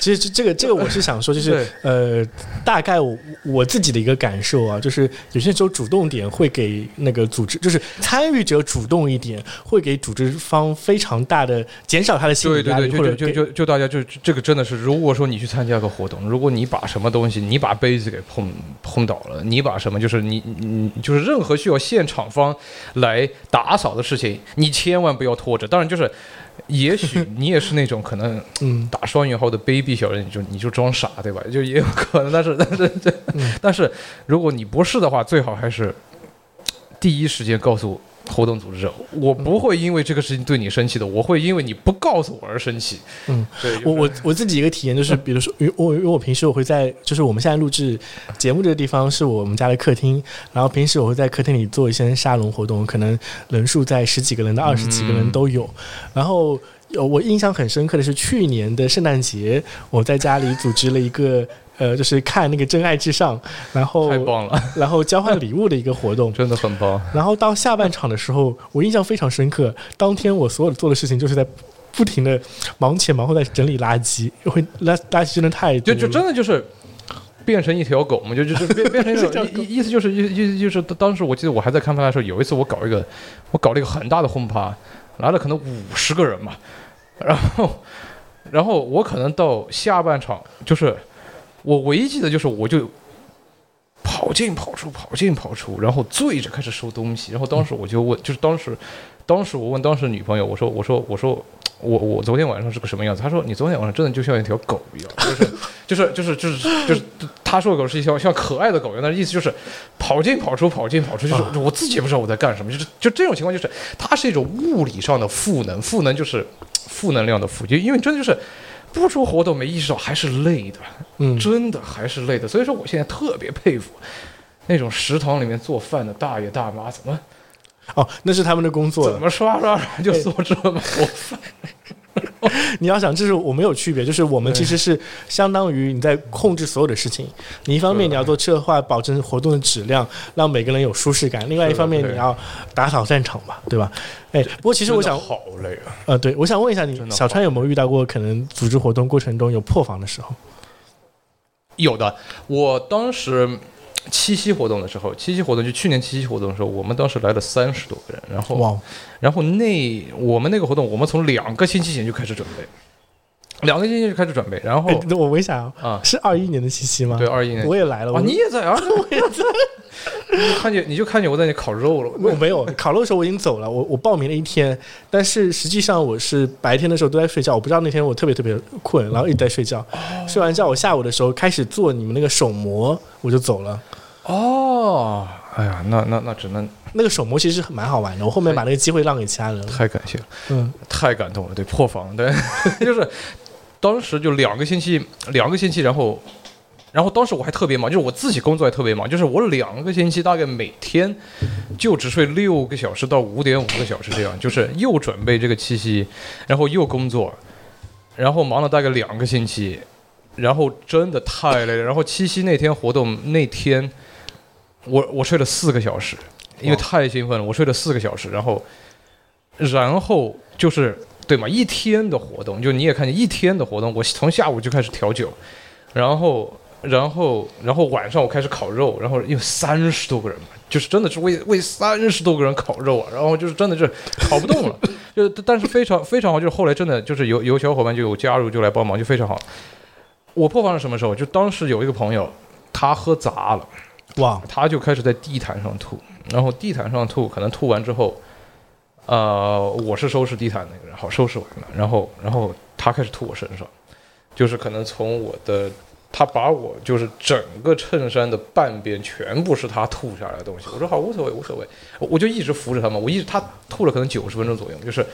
其实这这个这个我是想说，就是呃，大概我我自己的一个感受啊，就是有些时候主动点会给那个组织，就是参与者主动一点，会给组织方非常大的减少他的心理压力，或者就就就大家就这个真的是，如果说你去参加个活动，如果你把什么东西，你把杯子给碰碰倒了，你把什么就是你你就是任何需要现场方来打扫的事情，你千万不要拖着。当然就是。也许你也是那种可能，嗯，打双引号的卑鄙小人，你就你就装傻，对吧？就也有可能，但是但是这，但是如果你不是的话，最好还是第一时间告诉活动组织者，我不会因为这个事情对你生气的，我会因为你不告诉我而生气。嗯，对我我我自己一个体验就是，比如说，因为我因为我平时我会在，就是我们现在录制节目这个地方是我们家的客厅，然后平时我会在客厅里做一些沙龙活动，可能人数在十几个人到二十几个人都有。然后我印象很深刻的是去年的圣诞节，我在家里组织了一个。呃，就是看那个《真爱至上》，然后太棒了，然后交换礼物的一个活动，真的很棒。然后到下半场的时候，我印象非常深刻。当天我所有做的事情，就是在不停的忙前忙后在整理垃圾，因为垃垃圾真的太多，就就真的就是变成一条狗嘛，就就是变变成一 种意意思就是意意思就是当时我记得我还在看他的时候，有一次我搞一个我搞了一个很大的轰趴，来了可能五十个人嘛，然后然后我可能到下半场就是。我唯一记得就是，我就跑进跑出，跑进跑出，然后醉着开始收东西。然后当时我就问，就是当时，当时我问当时女朋友，我说，我说，我说，我我昨天晚上是个什么样子？她说，你昨天晚上真的就像一条狗一样，就是就是就是就是就是，她说狗是一条像可爱的狗一样，但是意思就是跑进跑出，跑进跑出，就是我自己也不知道我在干什么，就是就这种情况，就是它是一种物理上的赋能，赋能就是负能量的负，就因为真的就是。不出活动没意识到还是累的，嗯，真的还是累的。所以说我现在特别佩服那种食堂里面做饭的大爷大妈，怎么？哦，那是他们的工作，怎么刷刷刷就做这么多饭？你要想，这是我们有区别，就是我们其实是相当于你在控制所有的事情。你一方面你要做策划，保证活动的质量，让每个人有舒适感；，另外一方面你要打扫战场嘛，对吧？哎，不过其实我想，好累啊。呃，对，我想问一下你，小川有没有遇到过可能组织活动过程中有破防的时候？有的，我当时。七夕活动的时候，七夕活动就去年七夕活动的时候，我们当时来了三十多个人，然后，然后那我们那个活动，我们从两个星期前就开始准备，两个星期就开始准备，然后我问一下啊，是二一年的七夕吗？对，二一年我也来了，你也在啊？我也在。你看见你就看见我在那烤肉了。我没有烤肉的时候我已经走了。我我报名了一天，但是实际上我是白天的时候都在睡觉。我不知道那天我特别特别困，然后一直在睡觉。睡完觉我下午的时候开始做你们那个手模，我就走了。哦，哎呀，那那那只能那个手模其实蛮好玩的。我后面把那个机会让给其他人了。太感谢了，嗯，太感动了。对，破防，对，就是当时就两个星期，两个星期，然后。然后当时我还特别忙，就是我自己工作也特别忙，就是我两个星期大概每天就只睡六个小时到五点五个小时这样，就是又准备这个七夕，然后又工作，然后忙了大概两个星期，然后真的太累了。然后七夕那天活动那天，我我睡了四个小时，因为太兴奋了，我睡了四个小时。然后，然后就是对嘛，一天的活动，就你也看见一天的活动，我从下午就开始调酒，然后。然后，然后晚上我开始烤肉，然后因为三十多个人嘛，就是真的是为为三十多个人烤肉啊，然后就是真的是烤不动了，就但是非常非常好，就是后来真的就是有有小伙伴就有加入就来帮忙，就非常好。我破防是什么时候？就当时有一个朋友，他喝砸了，哇，他就开始在地毯上吐，然后地毯上吐，可能吐完之后，呃，我是收拾地毯那个人，好收拾完了，然后然后他开始吐我身上，就是可能从我的。他把我就是整个衬衫的半边全部是他吐下来的东西。我说好，无所谓，无所谓，我就一直扶着他嘛。我一直他吐了可能九十分钟左右，就是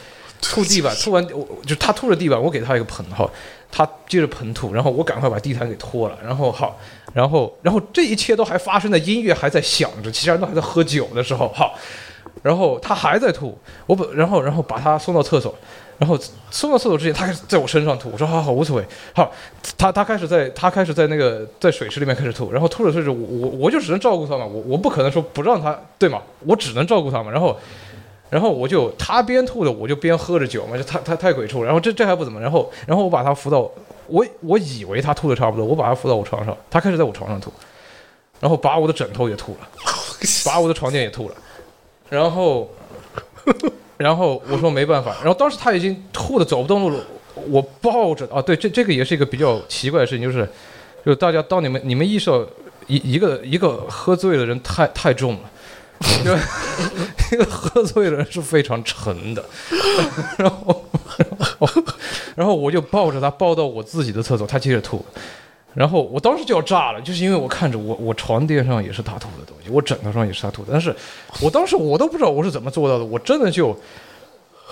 吐地板，吐完我就他吐了地板，我给他一个盆哈，他接着盆吐，然后我赶快把地毯给拖了，然后好，然后然后这一切都还发生在音乐还在响着，其他人都还在喝酒的时候，好，然后他还在吐，我把然后然后把他送到厕所。然后送到厕所之前，他开始在我身上吐。我说好好无所谓。好，他他开始在他开始在那个在水池里面开始吐。然后吐着吐着，我我我就只能照顾他嘛。我我不可能说不让他对吗？我只能照顾他嘛。然后，然后我就他边吐的，我就边喝着酒嘛，就太太太鬼畜。然后这这还不怎么，然后然后我把他扶到我我以为他吐的差不多，我把他扶到我床上，他开始在我床上吐，然后把我的枕头也吐了，把我的床垫也吐了，然后然后我说没办法，然后当时他已经吐的走不动路了，我抱着啊，对，这这个也是一个比较奇怪的事情，就是就大家当你们你们意识到一一个一个喝醉的人太太重了。就一个喝醉的人是非常沉的，然后，然后我就抱着他抱到我自己的厕所，他接着吐，然后我当时就要炸了，就是因为我看着我我床垫上也是他吐的东西，我枕头上也是他吐的，但是我当时我都不知道我是怎么做到的，我真的就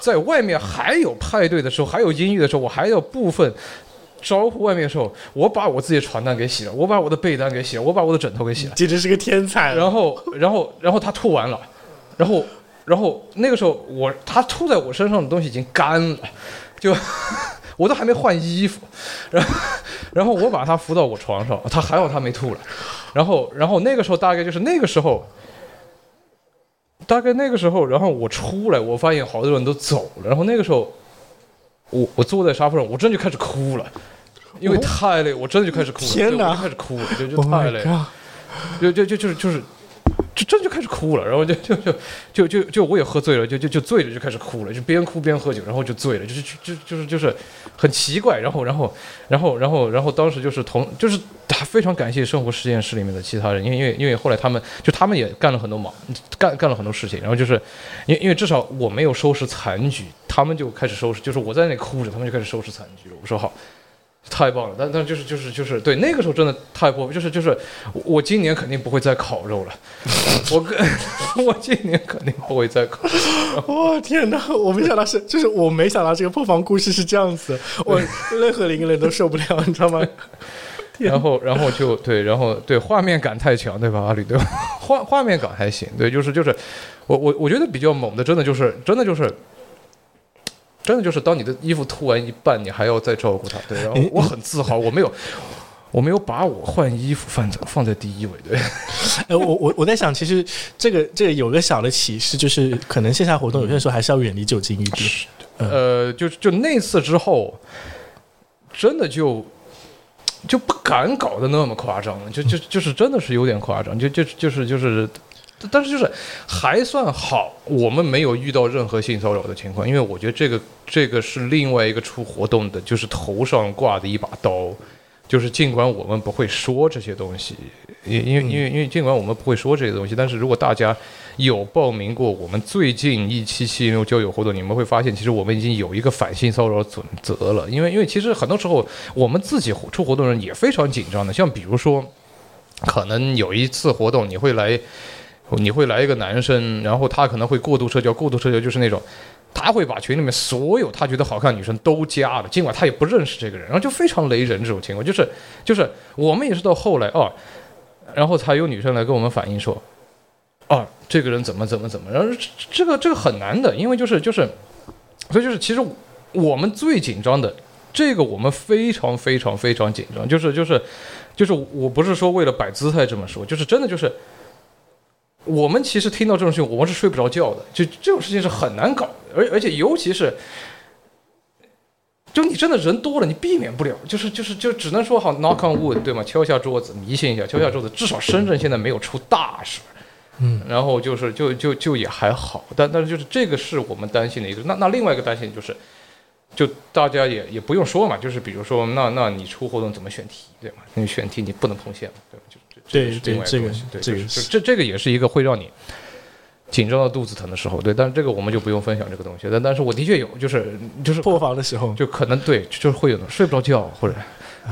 在外面还有派对的时候，还有音乐的时候，我还要部分。招呼外面的时候，我把我自己的床单给洗了，我把我的被单给洗了，我把我的枕头给洗了，简直是个天才。然后，然后，然后他吐完了，然后，然后那个时候我他吐在我身上的东西已经干了，就 我都还没换衣服，然后，然后我把他扶到我床上，他还好他没吐了，然后，然后那个时候大概就是那个时候，大概那个时候，然后我出来，我发现好多人都走了，然后那个时候，我我坐在沙发上，我真就开始哭了。因为太累，我真的就开始哭了。天哪，开始哭了，就就太累，就就就就是就是，就真就开始哭了。然后就就就就就就我也喝醉了，就就就醉了，就开始哭了，就边哭边喝酒，然后就醉了，就是就就是就是很奇怪。然后然后然后然后然后当时就是同就是非常感谢生活实验室里面的其他人，因为因为因为后来他们就他们也干了很多忙，干干了很多事情。然后就是因为因为至少我没有收拾残局，他们就开始收拾，就是我在那里哭着，他们就开始收拾残局了。我说好。太棒了，但但就是就是就是对那个时候真的太过分，就是就是我今年肯定不会再烤肉了，我我今年肯定不会再烤。哇天哪，我没想到是就是我没想到这个破防故事是这样子，我任何一个人都受不了，你知道吗？然后然后就对，然后对画面感太强，对吧？阿吕对吧？画画面感还行，对，就是就是我我我觉得比较猛的，真的就是真的就是。真的就是，当你的衣服脱完一半，你还要再照顾他。对，然后我很自豪，我没有，我没有把我换衣服放在放在第一位。对，呃，我我我在想，其实这个这个有个小的启示，就是可能线下活动有些时候还是要远离酒精一点。呃，就就那次之后，真的就就不敢搞得那么夸张了，就就就是真的是有点夸张，就就就是就是。但是就是还算好，我们没有遇到任何性骚扰的情况，因为我觉得这个这个是另外一个出活动的，就是头上挂的一把刀，就是尽管我们不会说这些东西，因因为因为因为尽管我们不会说这些东西，但是如果大家有报名过我们最近一期七零六交友活动，你们会发现其实我们已经有一个反性骚扰准则了，因为因为其实很多时候我们自己出活动人也非常紧张的，像比如说，可能有一次活动你会来。你会来一个男生，然后他可能会过度社交，过度社交就是那种，他会把群里面所有他觉得好看女生都加了，尽管他也不认识这个人，然后就非常雷人这种情况，就是就是我们也是到后来哦，然后才有女生来跟我们反映说，哦，这个人怎么怎么怎么，然后这个这个很难的，因为就是就是，所以就是其实我们最紧张的这个我们非常非常非常紧张，就是就是就是我不是说为了摆姿态这么说，就是真的就是。我们其实听到这种事情，我们是睡不着觉的。就这种事情是很难搞的，而而且尤其是，就你真的人多了，你避免不了。就是就是就只能说好 knock on wood，对吗？敲一下桌子，迷信一下，敲一下桌子。至少深圳现在没有出大事，嗯。然后就是就就就也还好，但但是就是这个是我们担心的一个。那那另外一个担心就是，就大家也也不用说嘛，就是比如说，那那你出活动怎么选题，对吗？你选题你不能碰线嘛，对对，这个这个这这个也是一个会让你紧张到肚子疼的时候，对，但是这个我们就不用分享这个东西。但但是我的确有，就是就是破防的时候，就可能对，就是会有睡不着觉，或者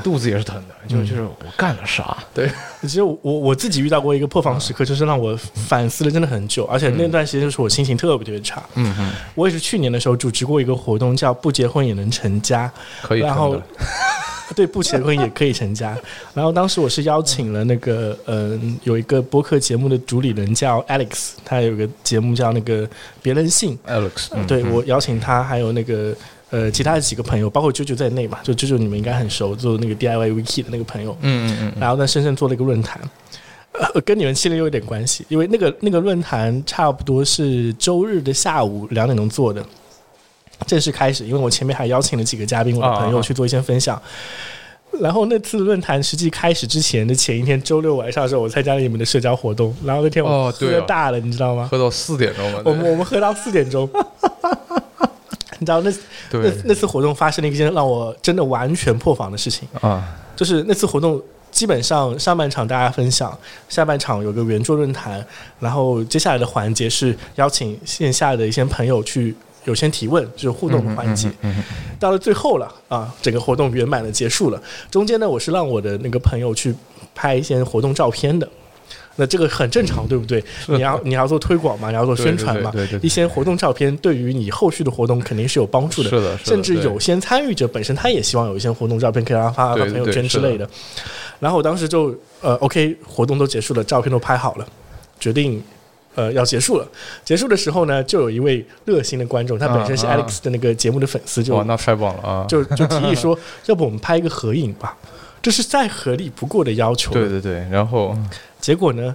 肚子也是疼的，就就是我干了啥？对，其实我我自己遇到过一个破防时刻，就是让我反思了真的很久，而且那段时间就是我心情特别特别差。嗯嗯，我也是去年的时候主持过一个活动，叫“不结婚也能成家”，可以，然后。对，不结婚也可以成家。然后当时我是邀请了那个，嗯，有一个播客节目的主理人叫 Alex，他有个节目叫那个别人信 Alex。对我邀请他，还有那个呃其他的几个朋友，包括啾啾在内嘛，就啾啾你们应该很熟，做那个 DIY Wiki 的那个朋友。嗯嗯嗯。然后在深圳做了一个论坛。呃，跟你们七零六有点关系，因为那个那个论坛差不多是周日的下午两点钟做的，正式开始。因为我前面还邀请了几个嘉宾，我的朋友去做一些分享。然后那次论坛实际开始之前的前一天，周六晚上的时候，我参加了你们的社交活动。然后那天我喝大了，你知道吗？喝到四点钟了。我们我们喝到四点钟。你知道那那那次活动发生了一件让我真的完全破防的事情啊！就是那次活动基本上上半场大家分享，下半场有个圆桌论坛，然后接下来的环节是邀请线下的一些朋友去有些提问，就是互动的环节。到了最后了啊，整个活动圆满的结束了。中间呢，我是让我的那个朋友去拍一些活动照片的。那这个很正常，对不对？你要你要做推广嘛，你要做宣传嘛，一些活动照片对于你后续的活动肯定是有帮助的。是的，甚至有些参与者本身他也希望有一些活动照片可以让他发到朋友圈之类的。然后我当时就呃，OK，活动都结束了，照片都拍好了，决定呃要结束了。结束的时候呢，就有一位热心的观众，他本身是 Alex 的那个节目的粉丝，就那太棒了啊！就就提议说，要不我们拍一个合影吧？这是再合理不过的要求。对对对，然后。结果呢？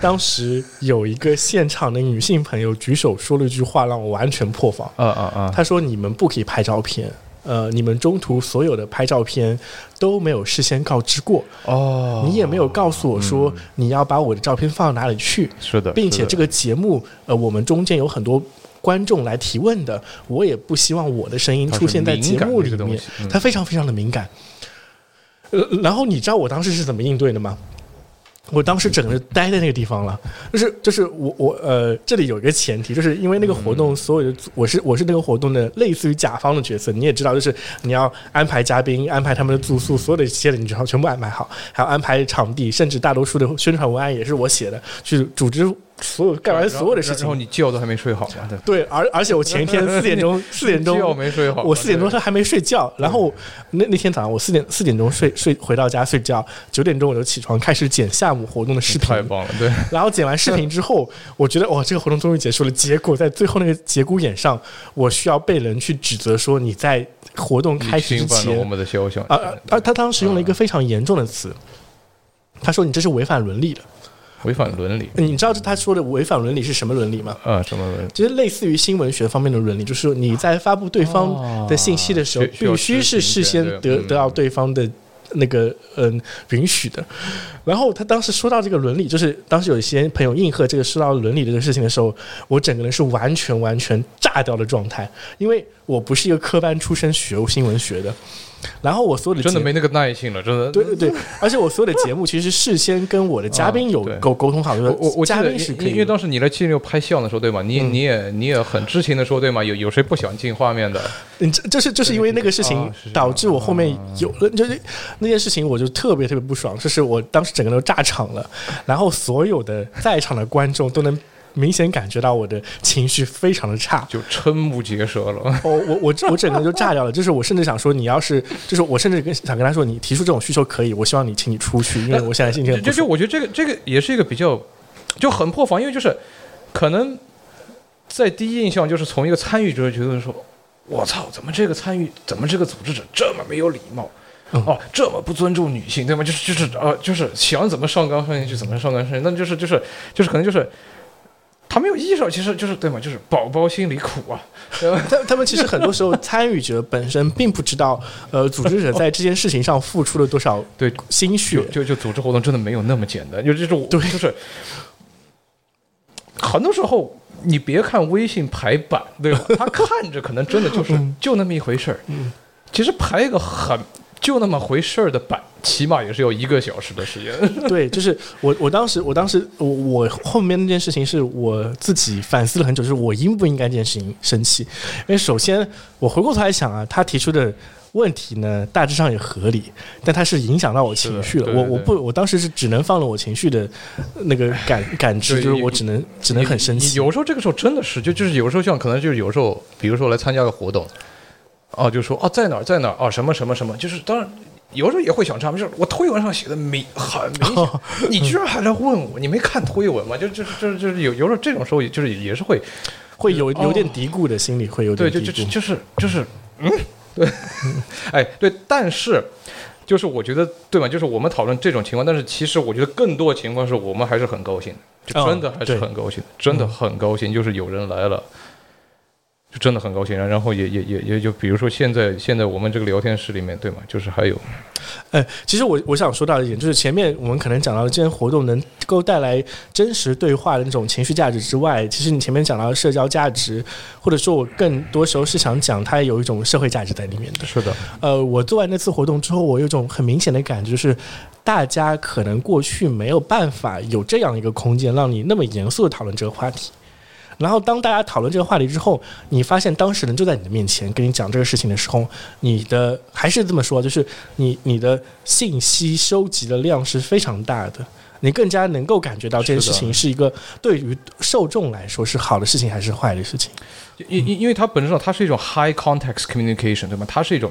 当时有一个现场的女性朋友举手说了一句话，让我完全破防。啊啊啊！她说：“你们不可以拍照片，呃，你们中途所有的拍照片都没有事先告知过。哦，你也没有告诉我说你要把我的照片放到哪里去。是的，并且这个节目，呃，我们中间有很多观众来提问的，我也不希望我的声音出现在节目里面。他非常非常的敏感。呃，然后你知道我当时是怎么应对的吗？”我当时整个呆在那个地方了，就是就是我我呃，这里有一个前提，就是因为那个活动所有的我是我是那个活动的类似于甲方的角色，你也知道，就是你要安排嘉宾，安排他们的住宿，所有的一切的你只要全部安排好，还要安排场地，甚至大多数的宣传文案也是我写的，去组织。所有干完所有的事情，然后你觉都还没睡好嘛？对，而而且我前一天四点钟，四点钟觉没睡好，我四点钟他还没睡觉。然后那那天早上我四点四点钟睡睡回到家睡觉，九点钟我就起床开始剪下午活动的视频，太棒了。对，然后剪完视频之后，我觉得哇，这个活动终于结束了。结果在最后那个节骨眼上，我需要被人去指责说你在活动开始之前，我们的肖像啊啊！他当时用了一个非常严重的词，他说你这是违反伦理的。违反伦理，你知道他说的违反伦理是什么伦理吗？啊，什么伦理？其实类似于新闻学方面的伦理，就是你在发布对方的信息的时候，必须是事先得得到对方的那个嗯允许的。然后他当时说到这个伦理，就是当时有一些朋友应和这个说到伦理这个事情的时候，我整个人是完全完全炸掉的状态，因为我不是一个科班出身学新闻学的。然后我所有的真的没那个耐性了，真的。对对对，而且我所有的节目其实事先跟我的嘉宾有沟沟通好，就是我我嘉宾是可以。因为当时你来七六拍相的时候，对吗？你你也你也很知情的说，对吗？有有谁不喜欢进画面的？嗯，就是就是因为那个事情导致我后面有了，就是那件事情我就特别特别不爽，就是我当时整个都炸场了，然后所有的在场的观众都能。明显感觉到我的情绪非常的差，就瞠目结舌了。哦，我我我整个人就炸掉了。就是我甚至想说，你要是就是我甚至跟想跟他说，你提出这种需求可以，我希望你请你出去，因为我现在心情就就我觉得这个这个也是一个比较就很破防，因为就是可能在第一印象就是从一个参与者觉得说，我操，怎么这个参与，怎么这个组织者这么没有礼貌，哦，这么不尊重女性，对吗？就是就是呃，就是想怎么上纲上线就怎么上纲上线，那就是就是就是可能就是。他没有意识到，其实就是对吗？就是宝宝心里苦啊。他他们其实很多时候参与者本身并不知道，呃，组织者在这件事情上付出了多少对心血。就就组织活动真的没有那么简单，就这种对，就是很多时候你别看微信排版，对吧？他看着可能真的就是就那么一回事儿。嗯，其实排一个很。就那么回事儿的版，起码也是要一个小时的时间。对，就是我，我当时，我当时，我我后面那件事情是我自己反思了很久，就是我应不应该这件事情生气？因为首先我回过头来想啊，他提出的问题呢，大致上也合理，但他是影响到我情绪了。我我不，我当时是只能放了我情绪的那个感感知，就是我只能只能很生气。有时候这个时候真的是，就就是有时候像可能就是有时候，比如说来参加个活动。哦，就说哦，在哪儿，在哪儿？啊，什么什么什么？就是当然，有时候也会想这样，就是我推文上写的明很明显，你居然还来问我，你没看推文吗？就就就就是有有时候这种时候，就是也是会会有有点嘀咕的心理，会有点对，就就就是就是嗯，对，哎对，但是就是我觉得对吧？就是我们讨论这种情况，但是其实我觉得更多的情况是我们还是很高兴的，就真的还是很高兴，真的很高兴，就是有人来了。就真的很高兴，然后也也也也就比如说现在现在我们这个聊天室里面，对吗？就是还有，哎，其实我我想说到一点，就是前面我们可能讲到了这些活动能够带来真实对话的那种情绪价值之外，其实你前面讲到的社交价值，或者说我更多时候是想讲它有一种社会价值在里面的。是的，呃，我做完那次活动之后，我有一种很明显的感觉，就是大家可能过去没有办法有这样一个空间，让你那么严肃的讨论这个话题。然后，当大家讨论这个话题之后，你发现当事人就在你的面前跟你讲这个事情的时候，你的还是这么说，就是你你的信息收集的量是非常大的，你更加能够感觉到这件事情是一个对于受众来说是好的事情还是坏的事情。因因因为它本质上它是一种 high context communication，对吗？它是一种，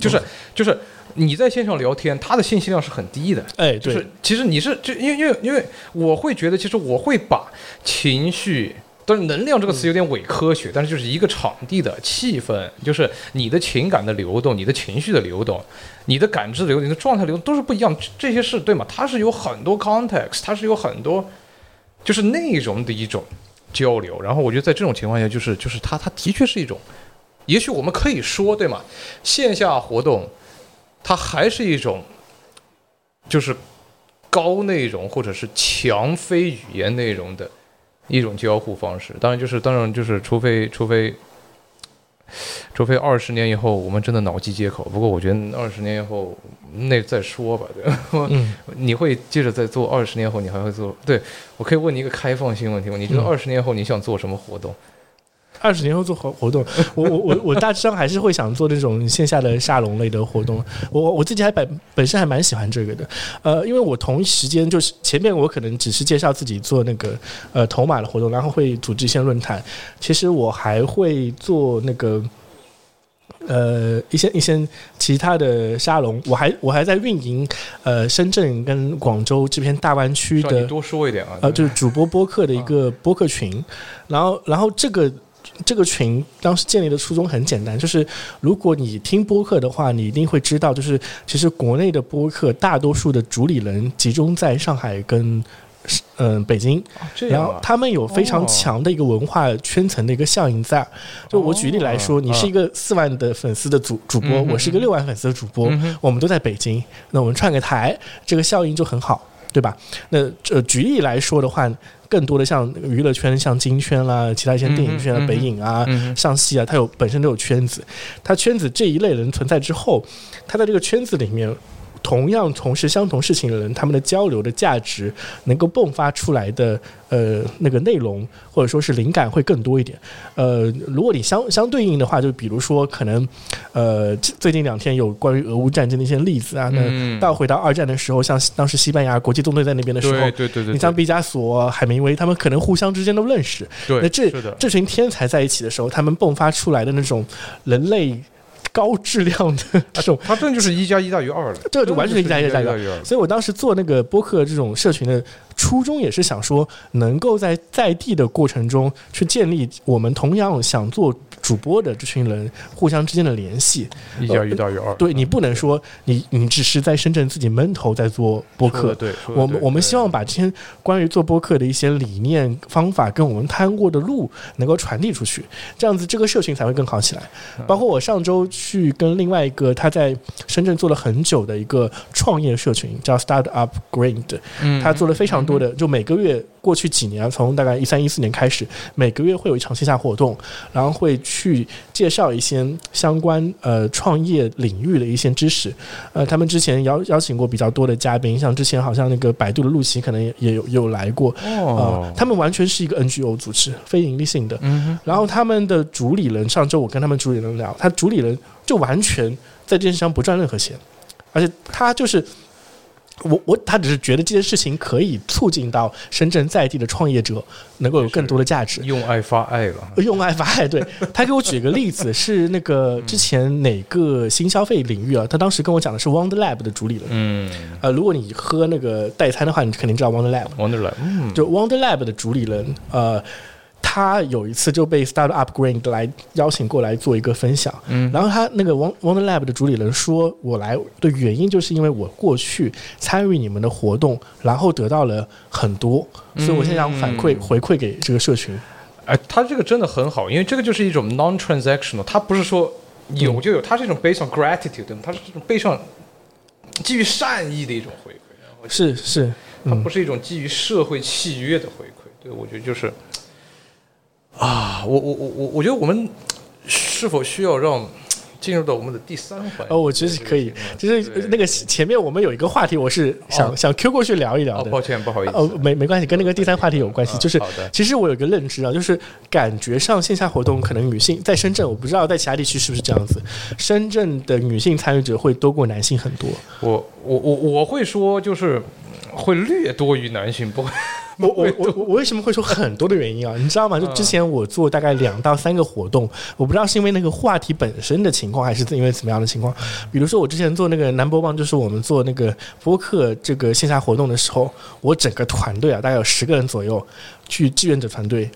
就是就是你在线上聊天，它的信息量是很低的。哎，对，其实你是就因为因为因为我会觉得，其实我会把情绪。但是“能量”这个词有点伪科学，但是就是一个场地的气氛，就是你的情感的流动、你的情绪的流动、你的感知流、你的状态流动都是不一样。这些是对吗？它是有很多 context，它是有很多就是内容的一种交流。然后我觉得在这种情况下，就是就是它它的确是一种，也许我们可以说对吗？线下活动它还是一种就是高内容或者是强非语言内容的。一种交互方式，当然就是，当然就是，除非除非，除非二十年以后我们真的脑机接口。不过我觉得二十年以后那再说吧，对吧？嗯，你会接着再做？二十年后你还会做？对我可以问你一个开放性问题吗？你觉得二十年后你想做什么活动？二十年后做活活动，我我我我大致上还是会想做这种线下的沙龙类的活动。我我自己还本本身还蛮喜欢这个的，呃，因为我同一时间就是前面我可能只是介绍自己做那个呃头马的活动，然后会组织一些论坛。其实我还会做那个呃一些一些其他的沙龙。我还我还在运营呃深圳跟广州这片大湾区的多说一点啊，呃就是主播播客的一个播客群。然后然后这个。这个群当时建立的初衷很简单，就是如果你听播客的话，你一定会知道，就是其实国内的播客大多数的主理人集中在上海跟嗯北京，然后他们有非常强的一个文化圈层的一个效应在。就我举例来说，你是一个四万的粉丝的主主播，我是一个六万粉丝的主播，我们都在北京，那我们串个台，这个效应就很好，对吧？那呃举例来说的话。更多的像娱乐圈，像金圈啦，其他一些电影圈啊，北影啊，上戏啊，它有本身都有圈子。它圈子这一类人存在之后，他在这个圈子里面。同样从事相同事情的人，他们的交流的价值能够迸发出来的呃那个内容或者说是灵感会更多一点。呃，如果你相相对应的话，就比如说可能呃最近两天有关于俄乌战争的一些例子啊，那到回到二战的时候，像当时西班牙国际纵队在那边的时候，对对对，你像毕加索、海明威，他们可能互相之间都认识。对，那这这群天才在一起的时候，他们迸发出来的那种人类。高质量的这种，它真的就是一加一大于二了，这就完全是一加一大于二。所以我当时做那个播客这种社群的。初衷也是想说，能够在在地的过程中去建立我们同样想做主播的这群人互相之间的联系。一加一大于二。对你不能说你你只是在深圳自己闷头在做播客。对，我们我们希望把这些关于做播客的一些理念方法跟我们摊过的路能够传递出去，这样子这个社群才会更好起来。包括我上周去跟另外一个他在深圳做了很久的一个创业社群叫 Start Up Green 的，他做了非常。多的就每个月过去几年，从大概一三一四年开始，每个月会有一场线下活动，然后会去介绍一些相关呃创业领域的一些知识。呃，他们之前邀邀请过比较多的嘉宾，像之前好像那个百度的陆琪可能也也有有来过。哦，他们完全是一个 NGO 组织，非盈利性的。嗯，然后他们的主理人上周我跟他们主理人聊，他主理人就完全在这件事上不赚任何钱，而且他就是。我我他只是觉得这件事情可以促进到深圳在地的创业者能够有更多的价值，用爱发爱了，用爱发爱。对他给我举个例子，是那个之前哪个新消费领域啊？他当时跟我讲的是 Wonder Lab 的主理人。嗯，呃，如果你喝那个代餐的话，你肯定知道 Wonder Lab。Wonder Lab，就 Wonder Lab 的主理人，呃。他有一次就被 Startup Green 来邀请过来做一个分享，嗯然后他那个 Wonder Lab 的主理人说，我来的原因就是因为我过去参与你们的活动，然后得到了很多，所以我现在想反馈、嗯回馈给这个社群。哎，他这个真的很好，因为这个就是一种 non-transactional，他不是说有就有，它是一种 based on gratitude，对吗？它是这种背上基于善意的一种回馈，然后是是，嗯它不是一种基于社会契约的回馈。对，我觉得就是啊，我我我我我觉得我们是否需要让进入到我们的第三环？哦，我觉得可以，就是那个前面我们有一个话题，我是想、哦想 Q 过去聊一聊。抱歉，不好意思。哦，没没关系，跟那个第三话题有关系。嗯就是其实我有一个认知啊，就是感觉上线下活动可能女性在深圳，我不知道在其他地区是不是这样子。深圳的女性参与者会多过男性很多。我我我我会说，就是嗯会略多于男性，不会。我我我我我为什么会说很多的原因啊？你知道吗？就之前我做大概两到三个活动，我不知道是因为那个话题本身的情况，还是因为怎么样的情况。比如说我之前做那个 Number One，就是我们做那个播客这个线下活动的时候，我整个团队啊，大概有十个人左右，去志愿者团队，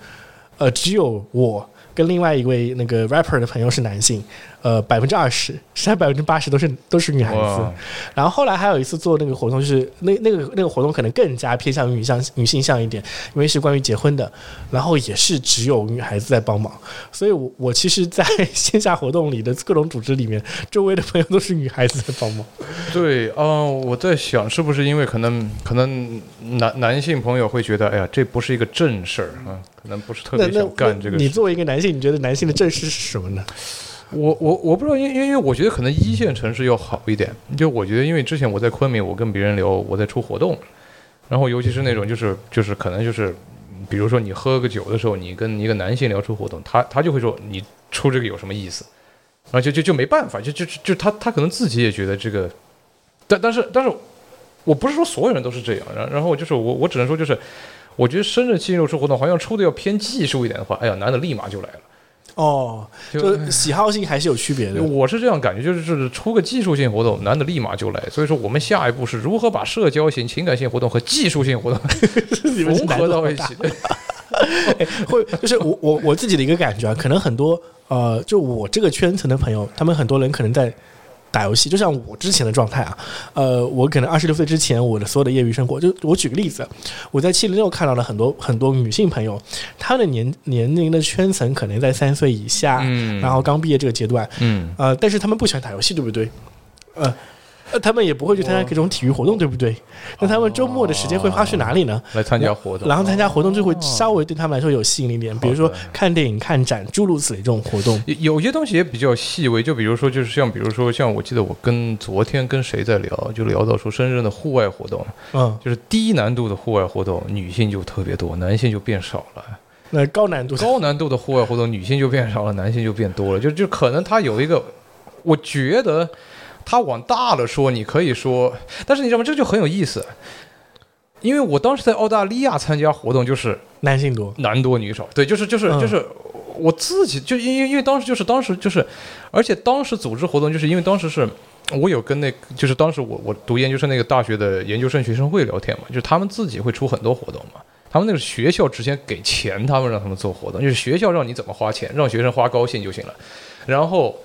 呃，只有我跟另外一位那个 rapper 的朋友是男性，呃，百分之二十，剩下百分之八十都是都是女孩子。然后后来还有一次做那个活动，就是那那个那个活动可能更加偏向于女向女性向一点，因为是关于结婚的，然后也是只有女孩子在帮忙，所以我我其实在线下活动里的各种组织里面，周围的朋友都是女孩子在帮忙。对，嗯、我在想是不是因为可能可能男男性朋友会觉得，哎呀，这不是一个正事儿啊，可能不是特别想干这个你。作为一个男性，你觉得男性的正事是什么呢？我我我不知道，因因为我觉得可能一线城市要好一点。就我觉得，因为之前我在昆明，我跟别人聊我在出活动，然后尤其是那种就是就是可能就是，比如说你喝个酒的时候，你跟一个男性聊出活动，他他就会说你出这个有什么意思，然后就就就没办法，就就就他他可能自己也觉得这个，但但是但是我不是说所有人都是这样，然然后就是我我只能说就是。我觉得深圳七六出活动好像出的要偏技术一点的话，哎呀，男的立马就来了。哦，就喜好性还是有区别的。我是这样感觉，就是是出个技术性活动，男的立马就来。所以说，我们下一步是如何把社交型、情感性活动和技术性活动 融 合到一起。会就是我我我自己的一个感觉啊，可能很多呃，就我这个圈层的朋友，他们很多人可能在打游戏，就像我之前的状态啊，呃，我可能二十六岁之前，我的所有的业余生活，就我举个例子，我在七零六看到了很多很多女性朋友，她的年年龄的圈层可能在三岁以下，嗯然后刚毕业这个阶段，嗯，呃，但是他们不喜欢打游戏，对不对？呃。呃，他们也不会去参加各种体育活动，对不对？那他们周末的时间会花去哪里呢？来参加活动，然后参加活动就会稍微对他们来说有吸引力一点，比如说看电影、看展，诸如此类这种活动。有有些东西也比较细微，就比如说，就是像比如说，像我记得我跟昨天跟谁在聊，就聊到说深圳的户外活动，嗯，就是低难度的户外活动，女性就特别多，男性就变少了。那高难度高难度的户外活动，女性就变少了，男性就变多了。就就可能他有一个，我觉得它往大了说，你可以说，但是你知道吗？这就很有意思，因为我当时在澳大利亚参加活动，就是男性多，男多女少，对，就是就是嗯就是我自己就因为因为当时就是当时就是，而且当时组织活动，就是因为当时是。我有跟那个，就是当时我我读研究生那个大学的研究生学生会聊天嘛，就是他们自己会出很多活动嘛，他们那个学校直接给钱，他们让他们做活动，就是学校让你怎么花钱，让学生花高兴就行了。然后，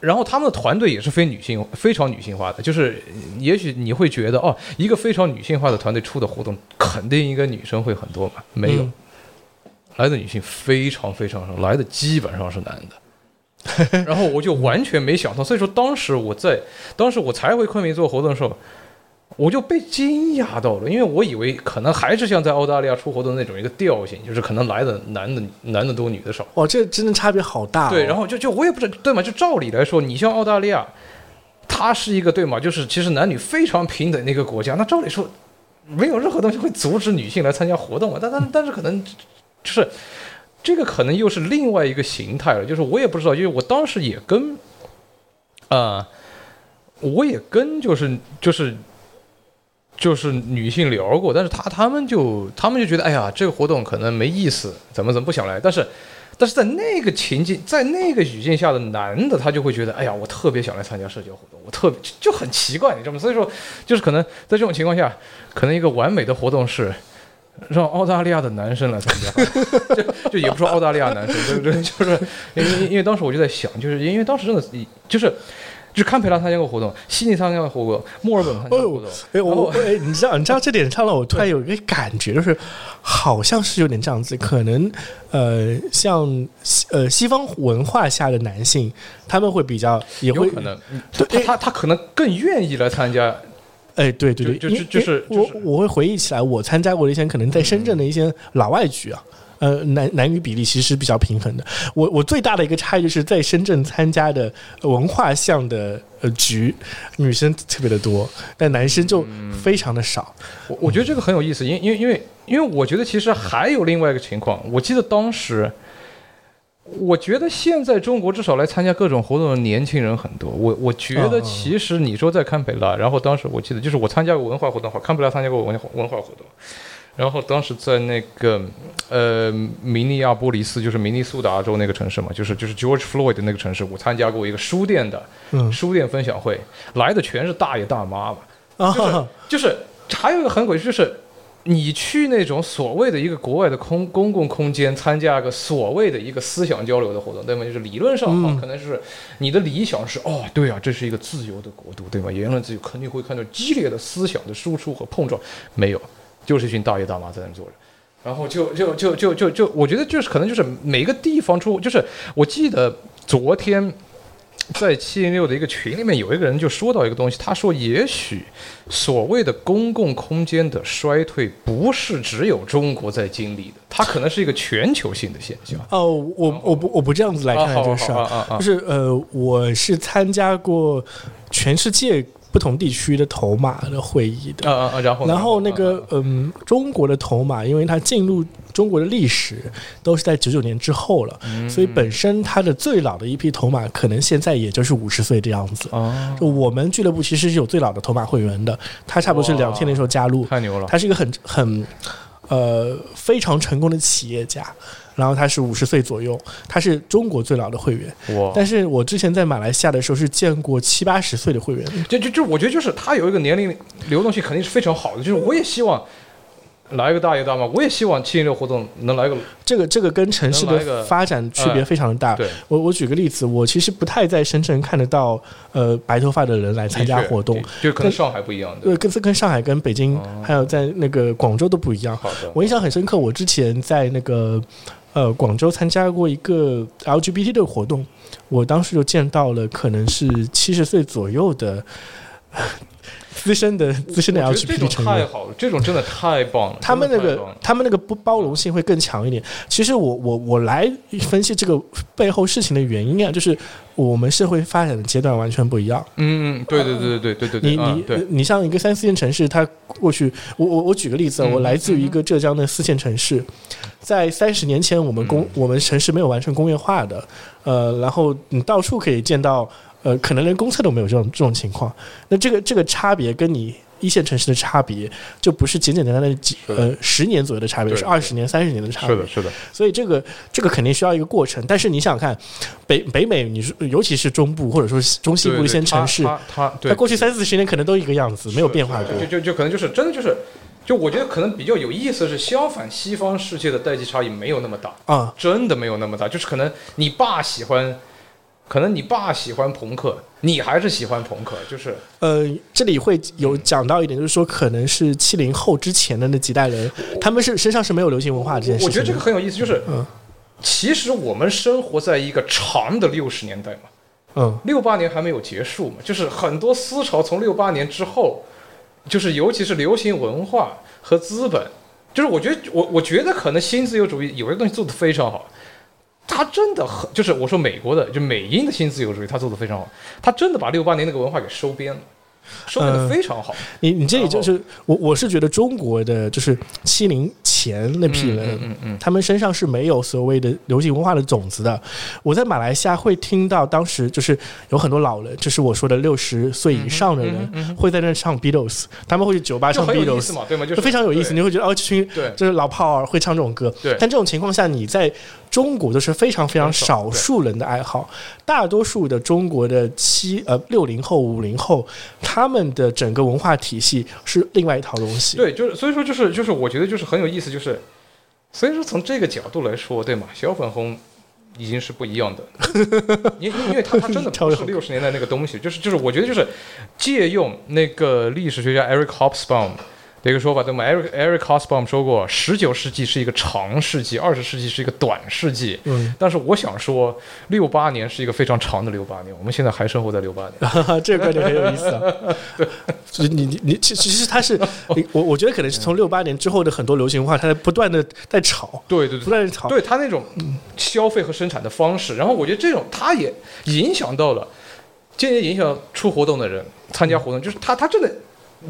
然后他们的团队也是非女性、非常女性化的，就是也许你会觉得哦，一个非常女性化的团队出的活动，肯定应该女生会很多嘛？没有，嗯来的女性非常非常少，来的基本上是男的。然后我就完全没想到，所以说当时我在当时我才回昆明做活动的时候，我就被惊讶到了，因为我以为可能还是像在澳大利亚出活动那种一个调性，就是可能来的男的男的多，女的少。哇，这真的差别好大、哦。对，然后就就我也不知道，对吗？就照理来说，你像澳大利亚，它是一个对吗？就是其实男女非常平等的一个国家，那照理说没有任何东西会阻止女性来参加活动嘛。但但 但是可能就是这个可能又是另外一个形态了，就是我也不知道，因为我当时也跟啊、我也跟就是就是。就是女性聊过，但是她她们就她们就觉得，哎呀，这个活动可能没意思，怎么怎么不想来。但是但是在那个情境，在那个语境下的男的，他就会觉得，哎呀，我特别想来参加社交活动，我特别就很奇怪，你知道吗？所以说，就是可能在这种情况下，可能一个完美的活动是，让澳大利亚的男生来参加，就就也不说澳大利亚男生，就就就是因为因为当时我就在想，就是因为当时真的就是。就是堪培拉参加过活动，悉尼参加过活动，墨尔本参加过活动。哎，我哎，你知道你知道这点上了，我突然有一个感觉，就是好像是有点这样子，可能呃，像呃西方文化下的男性，他们会比较也会可能，他他他可能更愿意来参加。哎，对对对，就是就是我我会回忆起来，我参加过的一些可能在深圳的一些老外局啊。呃，男男女比例其实比较平衡的。我我最大的一个差异就是在深圳参加的文化项的呃局，女生特别的多，但男生就非常的少。我我觉得这个很有意思，因因为因为因为我觉得其实还有另外一个情况。我记得当时，我觉得现在中国至少来参加各种活动的年轻人很多。我我觉得其实你说在堪培拉，然后当时我记得就是我参加过文化活动，好，堪培拉参加过文文化活动。然后当时在那个呃明尼亚波利斯，就是明尼苏达州那个城市嘛，就是就是 George Floyd 的那个城市，我参加过一个书店的书店分享会，来的全是大爷大妈嘛，就是就是还有一个很诡异，就是你去那种所谓的一个国外的空公共空间参加个所谓的一个思想交流的活动，对吗？就是理论上哈，可能是你的理想是哦，对啊，这是一个自由的国度，对吗？言论自由肯定会看到激烈的思想的输出和碰撞，没有。就是一群大爷大妈在那坐着，然后就就就就就就，我觉得就是可能就是每个地方出，就是我记得昨天在七零六的一个群里面有一个人就说到一个东西，他说也许所谓的公共空间的衰退不是只有中国在经历的，它可能是一个全球性的现象。哦，我我不我不这样子来看这个事儿，就是呃，我是参加过全世界。不同地区的头马的会议的，啊啊，然后然后那个嗯，中国的头马，因为它进入中国的历史都是在九九年之后了，所以本身它的最老的一批头马可能现在也就是五十岁这样子。就我们俱乐部其实是有最老的头马会员的，他差不多是两千年时候加入，太牛了。他是一个很很呃非常成功的企业家。然后他是五十岁左右，他是中国最老的会员。哇！但是我之前在马来西亚的时候是见过七八十岁的会员。就就就，我觉得就是他有一个年龄流动性肯定是非常好的。就是我也希望来一个大爷大妈，我也希望七零六活动能来个。这个这个跟城市的发展区别非常的大。对，我我举个例子，我其实不太在深圳看得到呃白头发的人来参加活动，就跟上海不一样的。对，跟跟上海、跟北京还有在那个广州都不一样。好的，我印象很深刻，我之前在那个。呃，广州参加过一个 LGBT 的活动，我当时就见到了可能是七十岁左右的资深的资深的 LGBT 成员。太好了，这种真的太棒了。他们那个他们那个不包容性会更强一点。其实我我我来分析这个背后事情的原因啊，就是。我们社会发展的阶段完全不一样。嗯，对对对对对对对。你你你像一个三四线城市，它过去，我我我举个例子，我来自于一个浙江的四线城市，在三十年前，我们工我们城市没有完成工业化的，呃，然后你到处可以见到，呃，可能连公厕都没有这种这种情况。那这个这个差别跟你。一线城市的差别就不是简简单单的几呃十年左右的差别，是二十年、三十年的差别。是的，是的。所以这个这个肯定需要一个过程。但是你想想看，北北美，你说尤其是中部或者说中西部一些城市，它它过去三四十年可能都一个样子，没有变化过。就就就可能就是真的就是，就我觉得可能比较有意思是相反，西方世界的代际差异没有那么大啊，真的没有那么大。就是可能你爸喜欢。可能你爸喜欢朋克，你还是喜欢朋克，就是呃，这里会有讲到一点，就是说可能是七零后之前的那几代人，他们是身上是没有流行文化这件事情。我觉得这个很有意思，就是嗯，其实我们生活在一个长的六十年代嘛，嗯，六八年还没有结束嘛，就是很多思潮从六八年之后，就是尤其是流行文化和资本，就是我觉得我我觉得可能新自由主义有些东西做得非常好。他真的很，就是我说美国的，就美英的新自由主义，他做的非常好。他真的把六八年那个文化给收编了，收编的非常好。你你这里就是我我是觉得中国的就是七零。前那批人，嗯嗯他们身上是没有所谓的流行文化的种子的。我在马来西亚会听到，当时就是有很多老人，就是我说的六十岁以上的人，会在那唱 Beatles，他们会去酒吧唱 Beatles 嘛，对吗？就非常有意思。你会觉得哦，这群就是老炮儿会唱这种歌。对，但这种情况下，你在中国都是非常非常少数人的爱好，大多数的中国的七呃六零后、五零后，他们的整个文化体系是另外一套东西。对，就是所以说就是就是我觉得就是很有意思。就是所以说从这个角度来说，对吗？小粉红已经是不一样的，因 因为它它真的不是六十年代那个东西，就是就是我觉得就是借用那个历史学家 Eric Hobsbawm。的一个说法，对吗？Eric Eric Hobsbawm 说过，十九世纪是一个长世纪，二十世纪是一个短世纪。嗯，但是我想说，六八年是一个非常长的六八年。我们现在还生活在六八年，这个观点很有意思啊。就是你你你，其其实他是 我我觉得可能是从六八年之后的很多流行文化，它在不断的在炒，对对对，不断的炒，对它那种消费和生产的方式。然后我觉得这种它也影响到了，间接影响出活动的人参加活动，就是他他真的。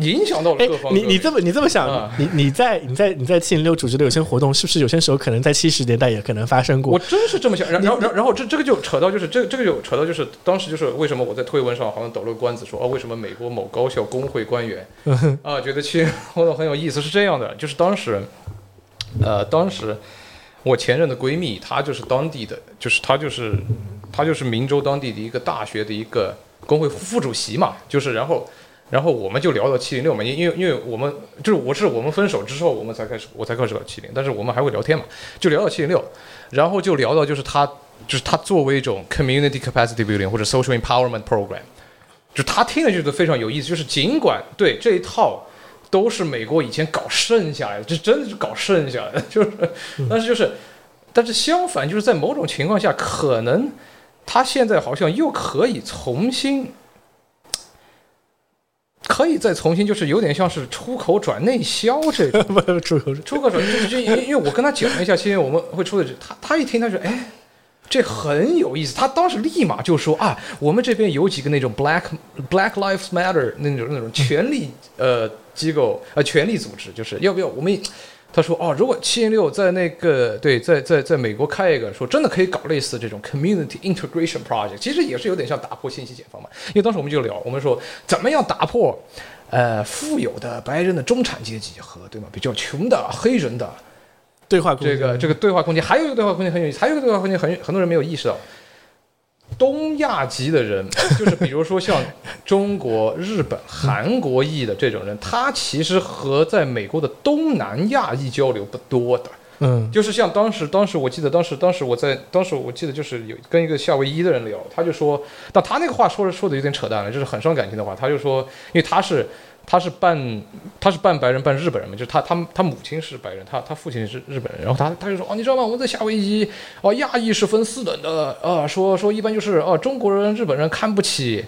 影响到了各方。你你这么你这么想，你你在你在你在七零六组织的有些活动，是不是有些时候可能在七十年代也可能发生过？我真是这么想。然后然后然后这这个就扯到就是这个这个就扯到就是当时就是为什么我在推文上好像抖了个关子说哦为什么美国某高校工会官员啊觉得七零活动很有意思是这样的就是当时呃当时我前任的闺蜜她就是当地的就是她就是她就是明州当地的一个大学的一个工会副主席嘛就是然后。然后我们就聊到七零六嘛，因因为因为我们就是我是我们分手之后，我们才开始我才开始搞七零，但是我们还会聊天嘛，就聊到七零六，然后就聊到就是他就是他作为一种 community capacity building 或者 social empowerment program，就他听了就觉得非常有意思，就是尽管对这一套都是美国以前搞剩下来的，这真的是搞剩下来的，就是，但是就是但是相反就是在某种情况下，可能他现在好像又可以重新。可以再重新，就是有点像是出口转内销这种，出口出口转就是就因因为我跟他讲了一下，其实我们会出的，他他一听他说，哎，这很有意思，他当时立马就说啊，我们这边有几个那种 Black Black Lives Matter 那种那种权力呃机构呃权力组织，就是要不要我们。他说：“哦，如果七零六在那个对，在在在美国开一个，说真的可以搞类似这种 community integration project，其实也是有点像打破信息茧房嘛。因为当时我们就聊，我们说怎么样打破，呃，富有的白人的中产阶级和对吗比较穷的黑人的对话这个这个对话空间，还有一个对话空间很有意思，还有一个对话空间很很多人没有意识到。”东亚籍的人，就是比如说像中国、日本、韩国裔的这种人，他其实和在美国的东南亚裔交流不多的。嗯，就是像当时，当时我记得，当时，当时我在，当时我记得就是有跟一个夏威夷的人聊，他就说，但他那个话说的说的有点扯淡了，就是很伤感情的话，他就说，因为他是。他是半，他是半白人半日本人嘛，就是他他他母亲是白人，他他父亲是日本人，然后他他就说哦，你知道吗？我们在夏威夷，哦，亚裔是分四等的，啊，说说一般就是哦，中国人、日本人看不起。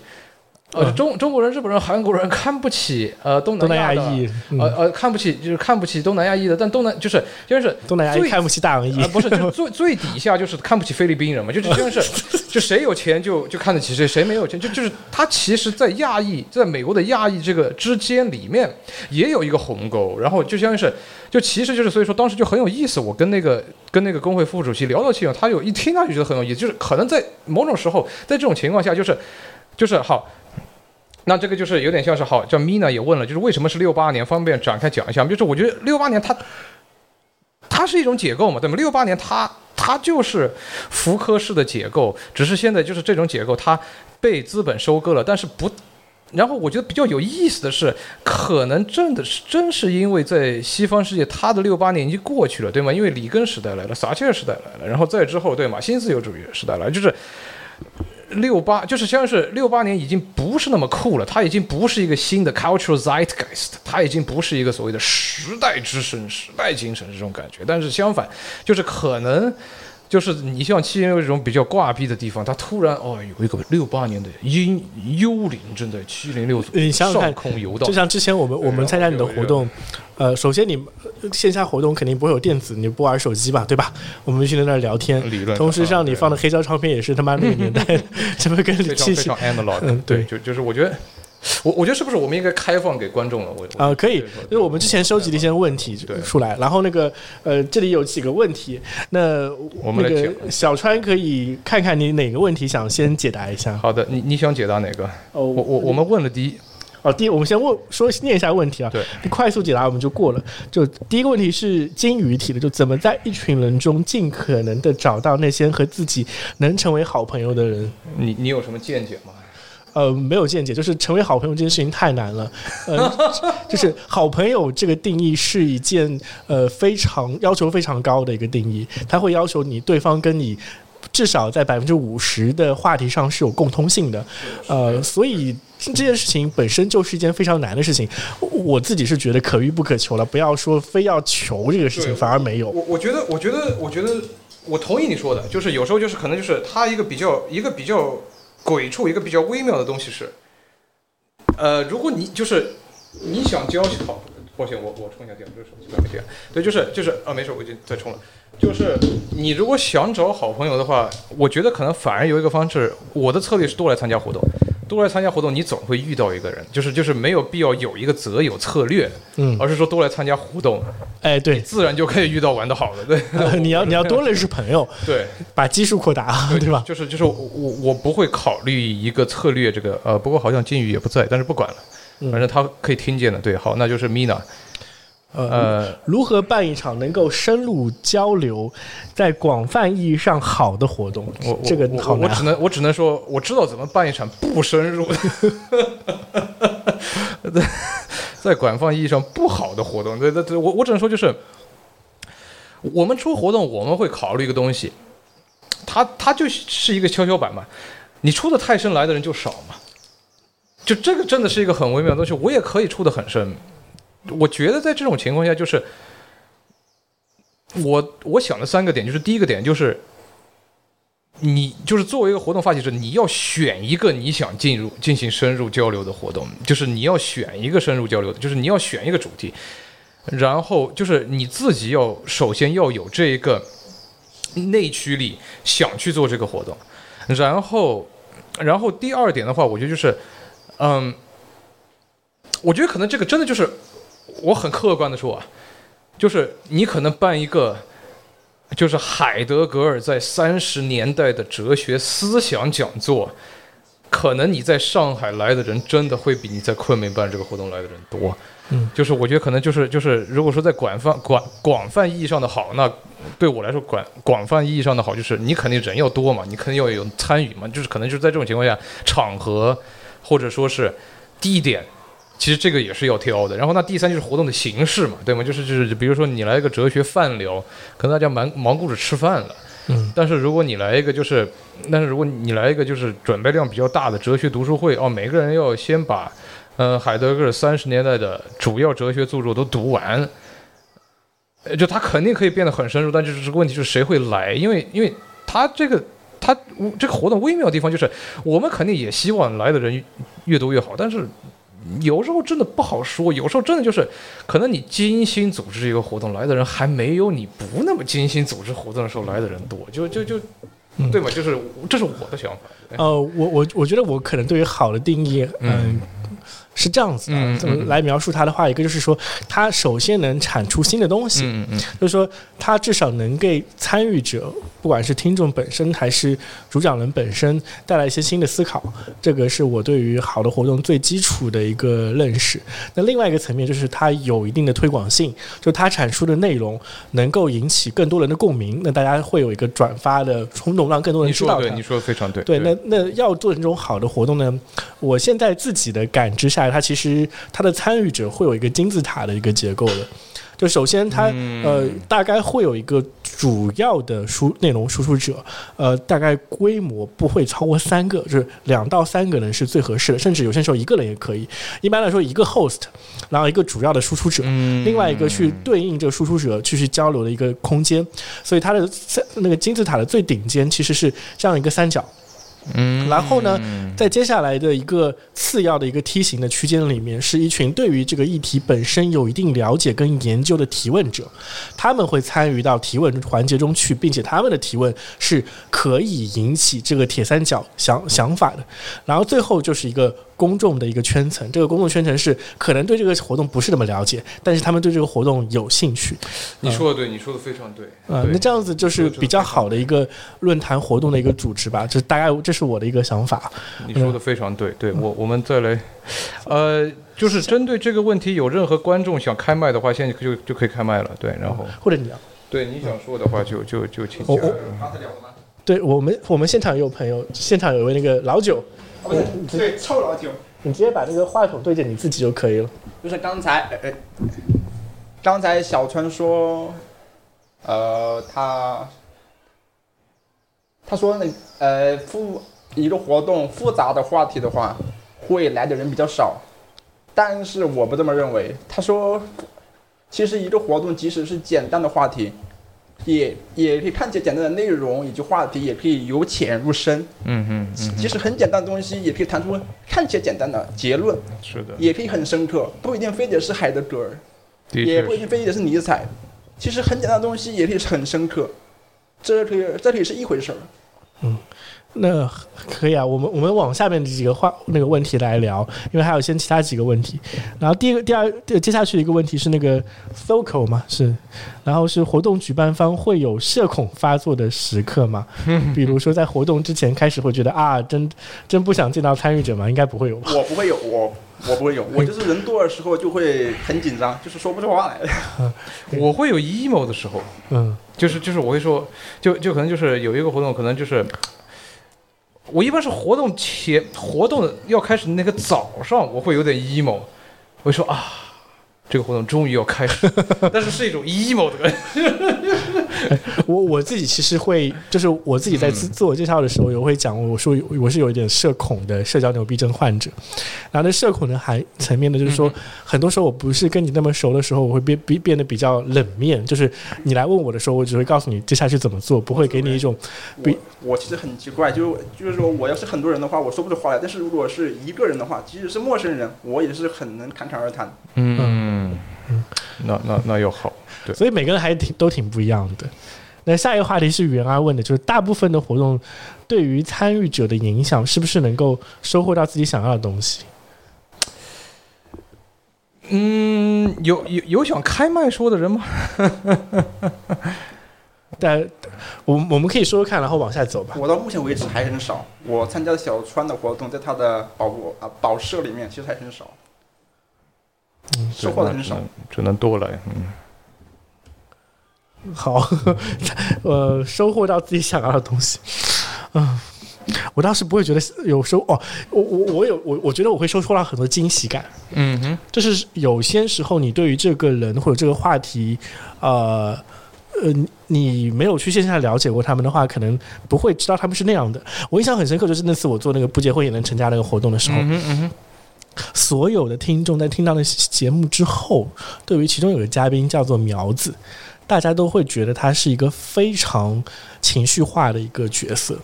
呃，中中国人、日本人、韩国人看不起呃东南亚裔，呃呃看不起就是看不起东南亚裔的，但东南就是就是 东南亚裔看不起大洋裔，不是就 最最底下就是看不起菲律宾人嘛，就是就是就谁有钱就就看得起谁，谁没有钱就就是他其实，在亚裔在美国的亚裔这个之间里面也有一个鸿沟，然后就相当于是就其实就是所以说当时就很有意思，我跟那个跟那个工会副主席聊到起来，他有一听他就觉得很有意思，就是可能在某种时候在这种情况下就是就是好。那这个就是有点像是好，叫 Mina 也问了，就是为什么是六八年？方便展开讲一下就是我觉得六八年它，它是一种解构嘛，对吗？六八年它它就是福柯式的解构，只是现在就是这种解构它被资本收割了，但是不。然后我觉得比较有意思的是，可能真的是真是因为在西方世界，它的六八年已经过去了，对吗？因为里根时代来了，撒切尔时代来了，然后再之后，对吗？新自由主义时代来了，就是。六八就是相当是六八年已经不是那么酷了，它已经不是一个新的 cultural zeitgeist，它已经不是一个所谓的时代之声、时代精神这种感觉。但是相反，就是可能。就是你像七零六这种比较挂壁的地方，它突然哦有一个六八年的阴幽灵正在七零六上空游荡。就像之前我们我们参加你的活动，呃，首先你线下活动肯定不会有电子，你不玩手机吧，对吧？我们去在那儿聊天，同时让你放的黑胶唱片也是他妈那个年代，什么跟七七嗯对，就就是我觉得。我我觉得是不是我们应该开放给观众了？我啊，可以，因为我们之前收集了一些问题出来，然后那个呃，这里有几个问题，那我们那个小川可以看看你哪个问题想先解答一下。好的，你你想解答哪个？哦，我我我们问了第一，哦，第一，我们先问说念一下问题啊，对，你快速解答我们就过了。就第一个问题是金鱼提的，就怎么在一群人中尽可能的找到那些和自己能成为好朋友的人？你你有什么见解吗？呃，没有见解，就是成为好朋友这件事情太难了。呃，就是好朋友这个定义是一件呃非常要求非常高的一个定义，他会要求你对方跟你至少在百分之五十的话题上是有共通性的。呃，所以这件事情本身就是一件非常难的事情。我自己是觉得可遇不可求了，不要说非要求这个事情，反而没有。我我觉得，我觉得，我觉得，我同意你说的，就是有时候就是可能就是他一个比较一个比较。鬼畜一个比较微妙的东西是，呃，如果你就是你想交好，抱歉，我我充一下电，这个手机没电。对，就是就是啊，没事，我已经在充了。就是你如果想找好朋友的话，我觉得可能反而有一个方式，我的策略是多来参加活动。多来参加活动，你总会遇到一个人，就是就是没有必要有一个择友策略，嗯，而是说多来参加活动，哎，对，自然就可以遇到玩的好的，对，你要你要多认识朋友，对，把基数扩大，对吧？就是就是我我不会考虑一个策略，这个呃，不过好像金宇也不在，但是不管了，反正他可以听见的，对，好，那就是 Mina。呃，如何办一场能够深入交流，在广泛意义上好的活动？我这个好难。我只能我只能说，我知道怎么办一场不深入，在在广泛意义上不好的活动。对对对，我我只能说就是，我们出活动我们会考虑一个东西，它它就是一个跷跷板嘛，你出的太深来的人就少嘛，就这个真的是一个很微妙的东西。我也可以出的很深。我觉得在这种情况下，就是我我想的三个点，就是第一个点就是，你就是作为一个活动发起者，你要选一个你想进入进行深入交流的活动，就是你要选一个深入交流的，就是你要选一个主题，然后就是你自己要首先要有这一个内驱力，想去做这个活动，然后然后第二点的话，我觉得就是，嗯，我觉得可能这个真的就是。我很客观的说啊，就是你可能办一个，就是海德格尔在三十年代的哲学思想讲座，可能你在上海来的人真的会比你在昆明办这个活动来的人多。嗯，就是我觉得可能就是就是，如果说在广泛广广泛意义上的好，那对我来说广广泛意义上的好就是你肯定人要多嘛，你肯定要有参与嘛，就是可能就是在这种情况下，场合或者说是地点。其实这个也是要挑的，然后那第三就是活动的形式嘛，对吗？就是就是，比如说你来一个哲学饭聊，可能大家忙忙顾着吃饭了，嗯。但是如果你来一个就是，但是如果你来一个就是准备量比较大的哲学读书会，哦，每个人要先把，呃，海德格尔三十年代的主要哲学著作都读完，呃，就他肯定可以变得很深入，但就是这个问题就是谁会来？因为因为他这个他这个活动微妙的地方就是，我们肯定也希望来的人越多越好，但是。有时候真的不好说，有时候真的就是，可能你精心组织一个活动来的人还没有你不那么精心组织活动的时候来的人多，就就就，对吧？就是这是我的想法。呃，我我我觉得我可能对于好的定义，嗯。是这样子的，怎么来描述它的话？一个就是说，它首先能产出新的东西，就是说，它至少能给参与者，不管是听众本身还是主讲人本身，带来一些新的思考。这个是我对于好的活动最基础的一个认识。那另外一个层面就是它有一定的推广性，就它产出的内容能够引起更多人的共鸣，那大家会有一个转发的冲动，让更多人知道。对，你说的非常对。对，那那要做成这种好的活动呢？我现在自己的感知下。它其实它的参与者会有一个金字塔的一个结构的，就首先它呃大概会有一个主要的输内容输出者，呃大概规模不会超过三个，就是两到三个人是最合适的，甚至有些时候一个人也可以。一般来说一个 host，然后一个主要的输出者，另外一个去对应这个输出者去去交流的一个空间，所以它的那个金字塔的最顶尖其实是这样一个三角。嗯，然后呢，在接下来的一个次要的一个梯形的区间里面，是一群对于这个议题本身有一定了解跟研究的提问者，他们会参与到提问环节中去，并且他们的提问是可以引起这个铁三角想想法的。然后最后就是一个。公众的一个圈层，这个公众圈层是可能对这个活动不是那么了解，但是他们对这个活动有兴趣。你说的对，你说的非常对。啊，那这样子就是比较好的一个论坛活动的一个组织吧，这大概这是我的一个想法。你说的非常对，对我我们再来，呃，就是针对这个问题，有任何观众想开麦的话，现在就就可以开麦了。对，然后或者你，对你想说的话，就就就请讲。对对我们我们现场也有朋友，现场有位那个老九，不是对臭老九，你直接把那个话筒对着你自己就可以了。就是刚才刚才小川说，呃，他他说那呃复一个活动复杂的话题的话，会来的人比较少，但是我不这么认为。他说，其实一个活动即使是简单的话题。也也可以看起来简单的内容以及话题，也可以由浅入深。嗯嗯嗯，即使很简单的东西，也可以谈出看起来简单的结论。是的，也可以很深刻，不一定非得是海德格尔，也不一定非得是尼采。其实很简单的东西也可以是很深刻，这可以这可以是一回事儿。那可以啊，我们我们往下面几个话那个问题来聊，因为还有先其他几个问题。然后第一个、第二，呃接下去的一个问题是那个 SOCO 嘛，是，然后是活动举办方会有社恐发作的时刻吗？比如说在活动之前开始会觉得啊，真真不想见到参与者吗？应该不会有吧？我不会有，我我不会有，我就是人多的时候就会很紧张，就是说不出话来。我会有 emo 的时候，嗯就是就是我会说，就就可能就是有一个活动，可能就是我一般是活动前活动要开始那个早上，我会有点 emo，我会说啊，这个活动终于要开始，但是是一种 emo 的感觉。我我自己其实会，就是我自己在自自我介绍的时候，也会讲，我说我是有一点社恐的社交牛逼症患者。然后那社恐的含层面呢，就是说，很多时候我不是跟你那么熟的时候，我会变变变得比较冷面。就是你来问我的时候，我只会告诉你接下去怎么做，不会给你一种比我我其实很奇怪，就是就是说我要是很多人的话，我说不出话来；但是如果是一个人的话，即使是陌生人，我也是很能侃侃而谈。嗯，那那那又好，对，所以每个人还挺都挺不一样的。那下一个话题是袁儿问的，就是大部分的活动对于参与者的影响，是不是能够收获到自己想要的东西？嗯，有有有想开麦说的人吗？但我我们可以说说看，然后往下走吧。我到目前为止还很少，我参加小川的活动，在他的保护啊保社里面，其实还很少，收获的很少。只能多了，嗯。好，呃，收获到自己想要的东西。嗯，我倒是不会觉得有收哦，我我我有我我觉得我会收获到很多惊喜感。嗯哼，就是有些时候你对于这个人或者这个话题，呃呃，你没有去线下了解过他们的话，可能不会知道他们是那样的。我印象很深刻，就是那次我做那个不结婚也能成家那个活动的时候，嗯哼嗯哼，所有的听众在听到那节目之后，对于其中有个嘉宾叫做苗子，大家都会觉得他是一个非常情绪化的一个角色，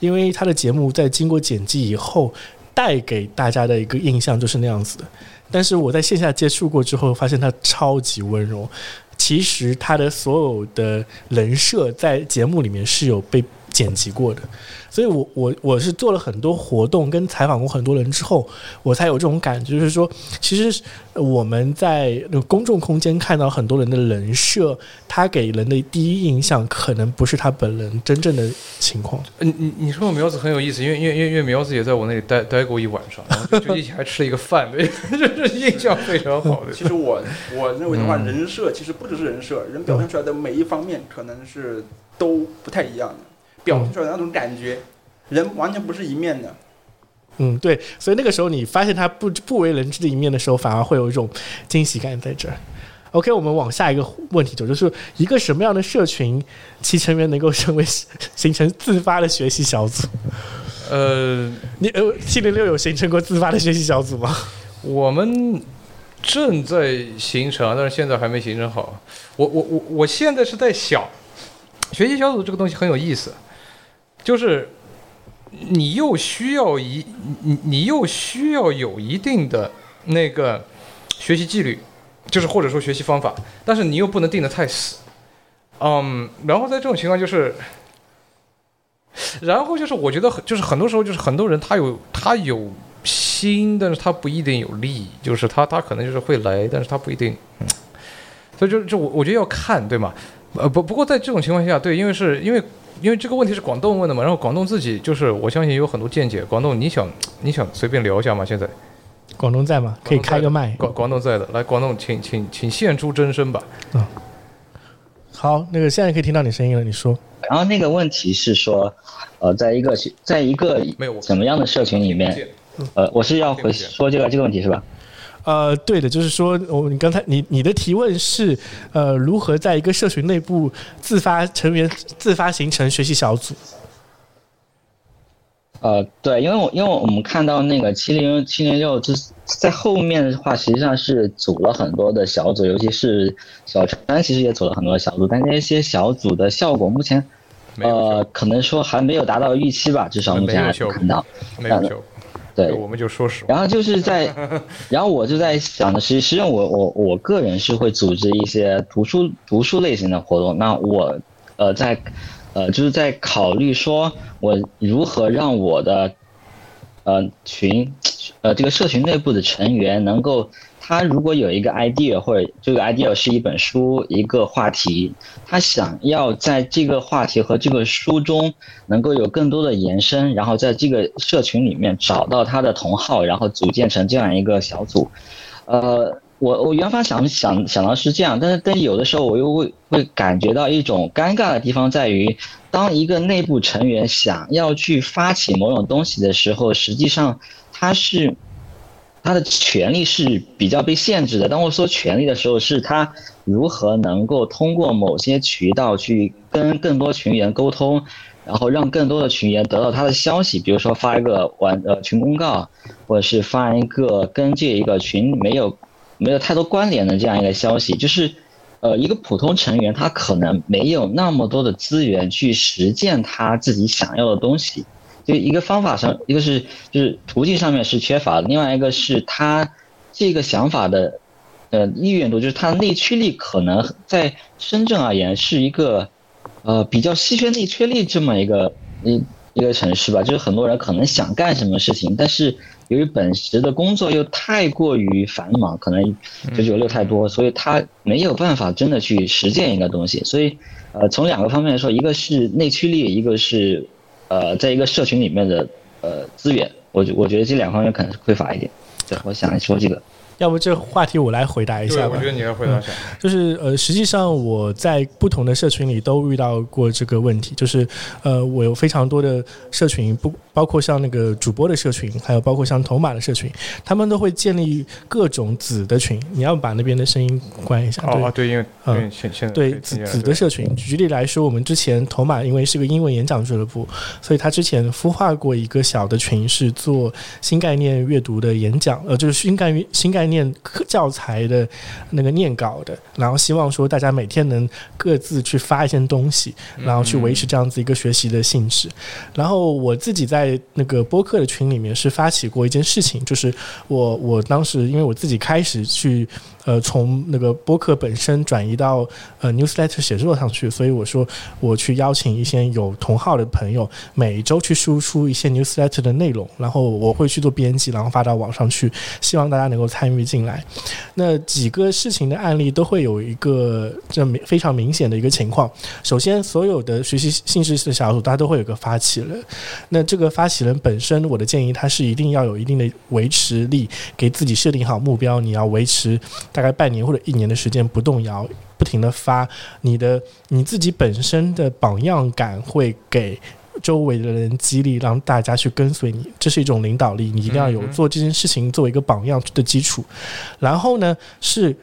因为他的节目在经过剪辑以后，带给大家的一个印象就是那样子的。但是我在线下接触过之后，发现他超级温柔。其实他的所有的人设在节目里面是有被剪辑过的，所以我我我是做了很多活动跟采访过很多人之后，我才有这种感觉，就是说，其实我们在公众空间看到很多人的人设，他给人的第一印象可能不是他本人真正的情况。你你你说我苗子很有意思，因为因为因为因为苗子也在我那里待待过一晚上，然后就就一起还吃了一个饭，对，这是印象非常好的。其实我我认为的话，嗯人设其实不只是人设，人表现出来的每一方面可能是都不太一样的，表现出来的那种感觉，人完全不是一面的。嗯，对，所以那个时候你发现他不不为人知的一面的时候，反而会有一种惊喜感在这儿。OK，我们往下一个问题走，就是一个什么样的社群，其成员能够成为形成自发的学习小组？呃，你呃，七零六有形成过自发的学习小组吗？我们正在形成啊，但是现在还没形成好。我我我我现在是在想，学习小组这个东西很有意思，就是你又需要一你你又需要有一定的那个学习纪律，就是或者说学习方法，但是你又不能定得太死。嗯，然后在这种情况就是。然后就是，我觉得很就是很多时候就是很多人他有他有心，但是他不一定有力，就是他他可能就是会来，但是他不一定。所以就就我我觉得要看对吗？呃不不过在这种情况下，对，因为是因为因为这个问题是广东问的嘛，然后广东自己就是我相信有很多见解。广东你想你想随便聊一下吗？现在广东在吗？可以开个麦。广广东在的，来广东请请请献出真身吧。嗯好，那个现在可以听到你声音了，你说。然后那个问题是说，呃，在一个在一个怎么样的社群里面，呃，我是要回说这个这个问题是吧？呃，对的，就是说，我你刚才你你的提问是，呃，如何在一个社群内部自发成员自发形成学习小组？呃，对，因为我因为我们看到那个七零七零六，就是在后面的话，实际上是组了很多的小组，尤其是小川，其实也组了很多的小组，但那些小组的效果目前，呃，可能说还没有达到预期吧，至少目前还看到，没有。对，我们就说实话。然后就是在，然后我就在想的是，实际上我我我个人是会组织一些读书读书类型的活动。那我，呃，在，呃，就是在考虑说，我如何让我的，呃群，呃这个社群内部的成员能够。他如果有一个 idea，或者这个 idea 是一本书、一个话题，他想要在这个话题和这个书中能够有更多的延伸，然后在这个社群里面找到他的同好，然后组建成这样一个小组。呃，我我原发想想想到是这样，但是但有的时候我又会会感觉到一种尴尬的地方在于，当一个内部成员想要去发起某种东西的时候，实际上他是。他的权利是比较被限制的。当我说权利的时候，是他如何能够通过某些渠道去跟更多群员沟通，然后让更多的群员得到他的消息，比如说发一个完呃群公告，或者是发一个跟这一个群没有没有太多关联的这样一个消息，就是呃一个普通成员他可能没有那么多的资源去实践他自己想要的东西。就一个方法上，一个是就是途径上面是缺乏的，另外一个是他这个想法的呃意愿度，就是他的内驱力可能在深圳而言是一个呃比较稀缺内驱力这么一个一一个城市吧，就是很多人可能想干什么事情，但是由于本职的工作又太过于繁忙，可能九九六太多，所以他没有办法真的去实践一个东西，所以呃从两个方面来说，一个是内驱力，一个是。呃，在一个社群里面的呃资源，我觉我觉得这两方面可能是匮乏一点。对，我想说这个。要不这话题我来回答一下吧。我觉得你来回答一下。就是呃，实际上我在不同的社群里都遇到过这个问题，就是呃，我有非常多的社群不。包括像那个主播的社群，还有包括像头马的社群，他们都会建立各种子的群。你要把那边的声音关一下。哦，对，因为嗯，现现在对子子的社群。举例来说，我们之前头马因为是个英文演讲俱乐部，所以他之前孵化过一个小的群，是做新概念阅读的演讲，呃，就是新概念新概念课教材的那个念稿的。然后希望说大家每天能各自去发一些东西，然后去维持这样子一个学习的性质。然后我自己在。在那个播客的群里面是发起过一件事情，就是我我当时因为我自己开始去。呃，从那个播客本身转移到呃 newsletter 写作上去，所以我说我去邀请一些有同号的朋友，每周去输出一些 newsletter 的内容，然后我会去做编辑，然后发到网上去，希望大家能够参与进来。那几个事情的案例都会有一个这明非常明显的一个情况。首先，所有的学习性质的小组，大家都会有个发起人。那这个发起人本身，我的建议他是一定要有一定的维持力，给自己设定好目标，你要维持。大概半年或者一年的时间不动摇，不停的发你的你自己本身的榜样感，会给周围的人激励，让大家去跟随你，这是一种领导力。你一定要有做这件事情作为一个榜样的基础。然后呢，是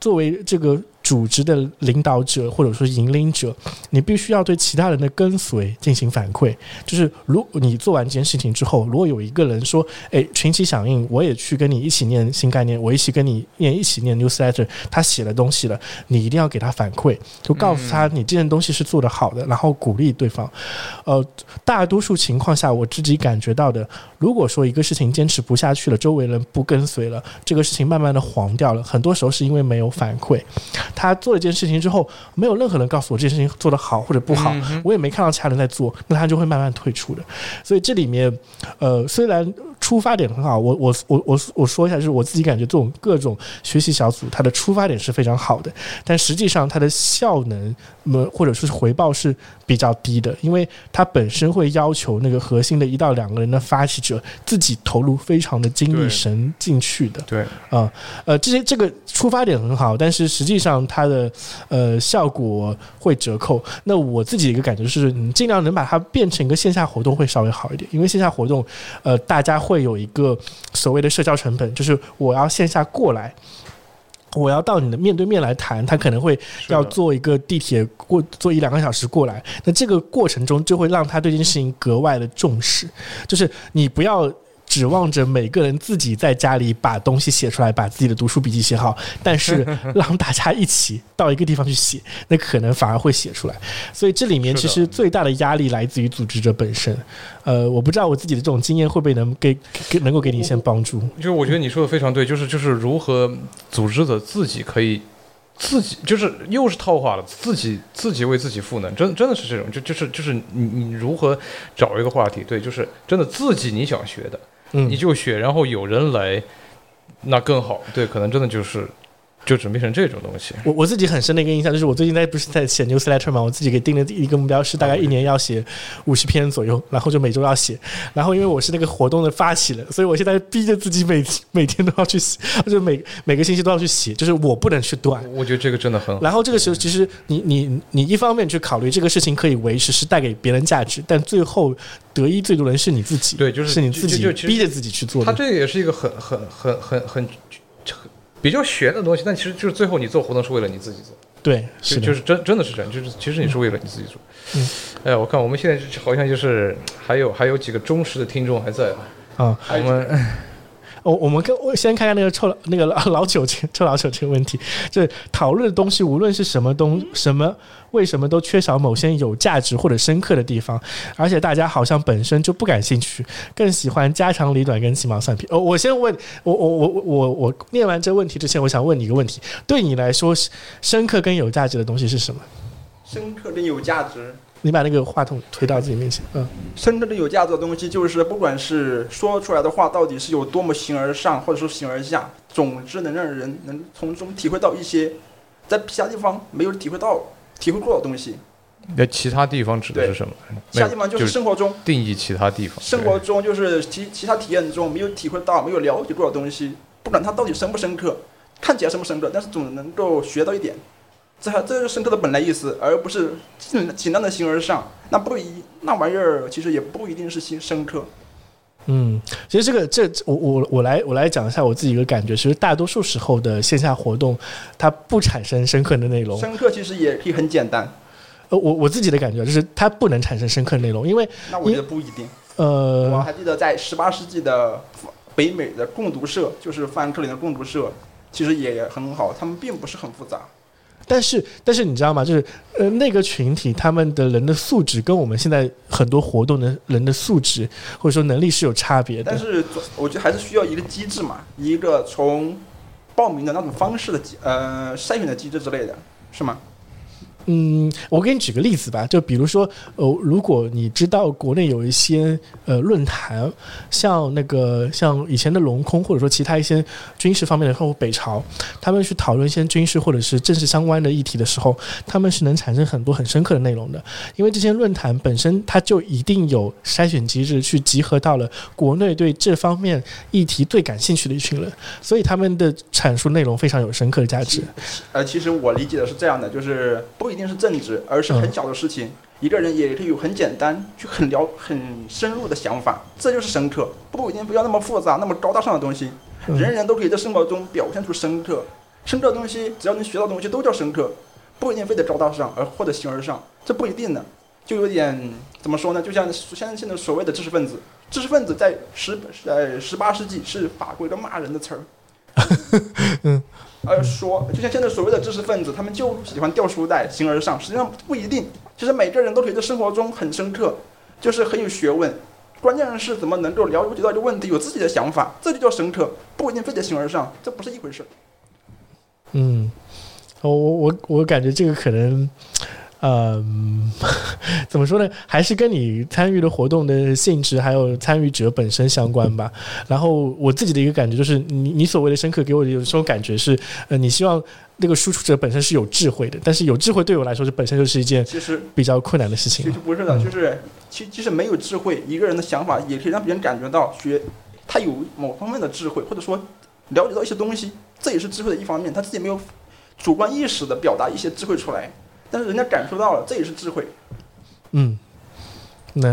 作为这个。组织的领导者或者说引领者，你必须要对其他人的跟随进行反馈。就是如你做完这件事情之后，如果有一个人说：“哎，群起响应，我也去跟你一起念新概念，我一起跟你念，一起念 newsletter。”他写了东西了，你一定要给他反馈，就告诉他你这件东西是做得好的，然后鼓励对方。呃，大多数情况下，我自己感觉到的，如果说一个事情坚持不下去了，周围人不跟随了，这个事情慢慢的黄掉了，很多时候是因为没有反馈。他做了一件事情之后，没有任何人告诉我这件事情做得好或者不好，我也没看到其他人在做，那他就会慢慢退出的。所以这里面，呃，虽然出发点很好。我我我我我说一下，就是我自己感觉这种各种学习小组，它的出发点是非常好的，但实际上它的效能，么或者说是回报是比较低的，因为它本身会要求那个核心的一到两个人的发起者自己投入非常的精力神进去的。对啊，呃，这些这个出发点很好，但是实际上它的呃效果会折扣。那我自己一个感觉是，你尽量能把它变成一个线下活动会稍微好一点，因为线下活动，呃，大家会有一个所谓的社交成本，就是我要线下过来。我要到你的面对面来谈，他可能会要坐一个地铁过坐一两个小时过来，那这个过程中就会让他对这件事情格外的重视，就是你不要。指望着每个人自己在家里把东西写出来，把自己的读书笔记写好，但是 让大家一起到一个地方去写，那可能反而会写出来。所以这里面其实最大的压力来自于组织者本身。呃，我不知道我自己的这种经验会不会能给给能够给你一些帮助。就是我觉得你说的非常对，就是就是如何组织者自己可以自己就是又是套话了，自己自己为自己赋能，真真的是这种，就就是就是你你如何找一个话题，对，就是真的自己你想学的。你就学，然后有人来，那更好。对，可能真的就是。就准备成这种东西。我我自己很深的一个印象就是，我最近在不是在写 newsletter 嘛，我自己给定了一个目标是大概一年要写五十篇左右，然后就每周要写。然后因为我是那个活动的发起人，所以我现在逼着自己每每天都要去写，就每每个星期都要去写，就是我不能去断。我觉得这个真的很好。然后这个时候，其实你你你一方面去考虑这个事情可以维持，是带给别人价值，但最后得益最多人是你自己。对，就是是你自己逼着自己去做。他这个也是一个很很很很很。比较玄的东西，但其实就是最后你做活动是为了你自己做，对，是就是真真的是这样，就是其实你是为了你自己做。嗯，哎，我看我们现在好像就是还有还有几个忠实的听众还在啊，我们。我我们跟我先看看那个臭那个老 老酒精臭老酒这个问题，就是讨论的东西，无论是什么东什么，为什么都缺少某些有价值或者深刻的地方，而且大家好像本身就不感兴趣，更喜欢家长里短跟鸡毛蒜皮。哦，我先问我我我我我我念完这问题之前，我想问你一个问题：对你来说，深刻跟有价值的东西是什么？深刻跟有价值。你把那个话筒推到自己面前。嗯，深刻的有价值的东西，就是不管是说出来的话到底是有多么形而上，或者说形而下，总之能让人能从中体会到一些在其他地方没有体会到、体会过的东西。那其他地方指的是什么？其他地方就是生活中定义其他地方。生活中就是其其他体验中没有体会到、没有了解过的东西，不管它到底深不深刻，看起来深不深刻，但是总能够学到一点。这这是深刻的本来意思，而不是尽尽量的形而上。那不一那玩意儿其实也不一定是深深刻。嗯，其实这个这我我我来我来讲一下我自己一个感觉，其实大多数时候的线下活动，它不产生深刻的内容。深刻其实也可以很简单。呃，我我自己的感觉就是它不能产生深刻内容，因为那我觉得不一定。呃，我还记得在十八世纪的北美的共读社，就是富兰克林的共读社，其实也很好，他们并不是很复杂。但是，但是你知道吗？就是呃，那个群体他们的人的素质跟我们现在很多活动的人的素质或者说能力是有差别的。但是，我觉得还是需要一个机制嘛，一个从报名的那种方式的呃筛选的机制之类的，是吗？嗯，我给你举个例子吧，就比如说，呃，如果你知道国内有一些呃论坛，像那个像以前的龙空，或者说其他一些军事方面的，或北朝，他们去讨论一些军事或者是政治相关的议题的时候，他们是能产生很多很深刻的内容的，因为这些论坛本身它就一定有筛选机制，去集合到了国内对这方面议题最感兴趣的一群人，所以他们的阐述内容非常有深刻的价值。呃，其实我理解的是这样的，就是不。一定是正直，而是很小的事情。一个人也可以有很简单、就很了、很深入的想法，这就是深刻。不一定不要那么复杂、那么高大上的东西。人人都可以在生活中表现出深刻。深刻的东西，只要能学到东西，都叫深刻。不一定非得高大上，而或者形而上，这不一定的。就有点怎么说呢？就像现在现在所谓的知识分子，知识分子在十呃十八世纪是法国一个骂人的词儿。嗯。而说，就像现在所谓的知识分子，他们就喜欢掉书袋、形而上，实际上不一定。其实每个人都可以在生活中很深刻，就是很有学问。关键是怎么能够了解到一个问题，有自己的想法，这就叫深刻，不一定非得形而上，这不是一回事。嗯，我我我我感觉这个可能。呃，怎么说呢？还是跟你参与的活动的性质，还有参与者本身相关吧。然后我自己的一个感觉就是，你你所谓的深刻，给我的有这种感觉是，呃，你希望那个输出者本身是有智慧的，但是有智慧对我来说，是本身就是一件其实比较困难的事情。其实不是的，就是其其实没有智慧，一个人的想法也可以让别人感觉到学他有某方面的智慧，或者说了解到一些东西，这也是智慧的一方面。他自己没有主观意识的表达一些智慧出来。但是人家感受到了，这也是智慧。嗯，那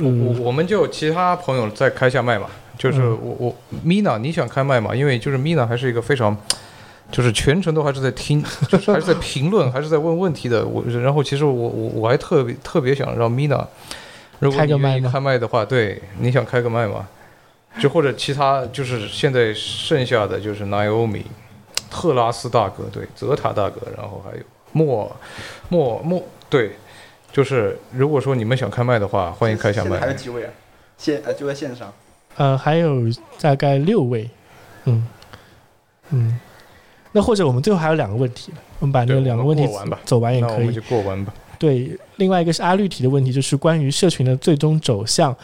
我我们就其他朋友再开下麦嘛，就是我我 Mina，你想开麦吗？因为就是 Mina 还是一个非常，就是全程都还是在听，就是还是在评论，还是在问问题的。我然后其实我我我还特别特别想让 Mina，如果你愿意开麦的话，对，你想开个麦吗？就或者其他就是现在剩下的就是 Naomi，特拉斯大哥，对，泽塔大哥，然后还有。莫莫莫，对，就是如果说你们想开麦的话，欢迎开一下麦。还有几位啊？线呃就在线上。呃，还有大概六位。嗯嗯，那或者我们最后还有两个问题，我们把那两个问题走完也可以。那我们就过完吧。对，另外一个是阿绿提的问题，就是关于社群的最终走向，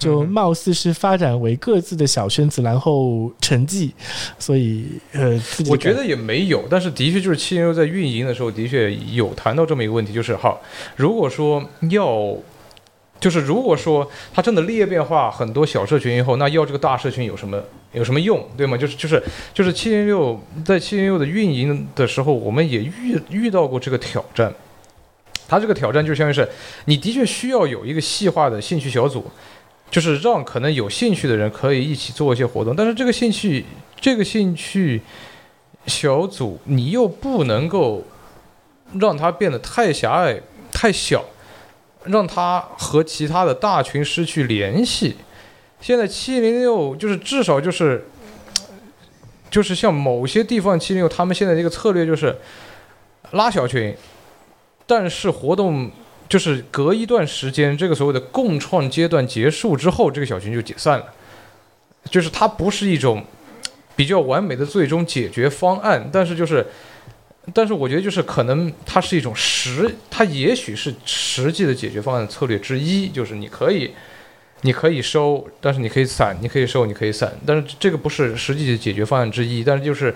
就貌似是发展为各自的小圈子，然后沉寂，所以呃，我觉得也没有，但是的确就是七零六在运营的时候，的确有谈到这么一个问题，就是哈，如果说要，就是如果说它真的裂变化很多小社群以后，那要这个大社群有什么有什么用，对吗？就是就是就是七零六在七零六的运营的时候，我们也遇遇到过这个挑战。它这个挑战就相当于是，你的确需要有一个细化的兴趣小组，就是让可能有兴趣的人可以一起做一些活动。但是这个兴趣，这个兴趣小组，你又不能够让它变得太狭隘、太小，让它和其他的大群失去联系。现在七零六就是至少就是，就是像某些地方七零六，他们现在这个策略就是拉小群。但是活动就是隔一段时间，这个所谓的共创阶段结束之后，这个小群就解散了。就是它不是一种比较完美的最终解决方案，但是就是，但是我觉得就是可能它是一种实，它也许是实际的解决方案策略之一。就是你可以，你可以收，但是你可以散，你可以收，你可以散，但是这个不是实际的解决方案之一。但是就是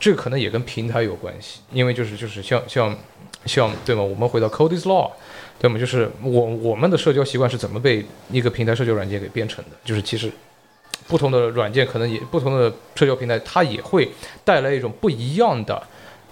这个可能也跟平台有关系，因为就是就是像像。像对吗？我们回到 Cody's Law，对吗？就是我我们的社交习惯是怎么被一个平台社交软件给编程的？就是其实不同的软件可能也不同的社交平台，它也会带来一种不一样的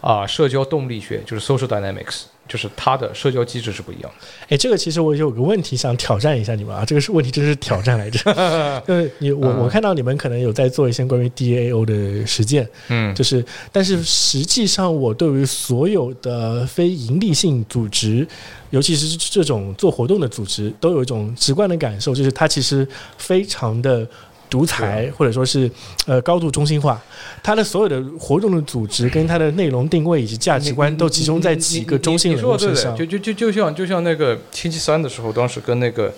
啊社交动力学，就是 social dynamics。就是它的社交机制是不一样的。哎，这个其实我有个问题想挑战一下你们啊，这个是问题，真是挑战来着。就是你我我看到你们可能有在做一些关于 DAO 的实践，嗯，就是，但是实际上我对于所有的非盈利性组织，尤其是这种做活动的组织，都有一种直观的感受，就是它其实非常的。独裁或者说是呃高度中心化，它的所有的活动的组织跟它的内容定位以及价值观都集中在几个中心人物身上。就就就就像就像那个星期三的时候，当时跟那个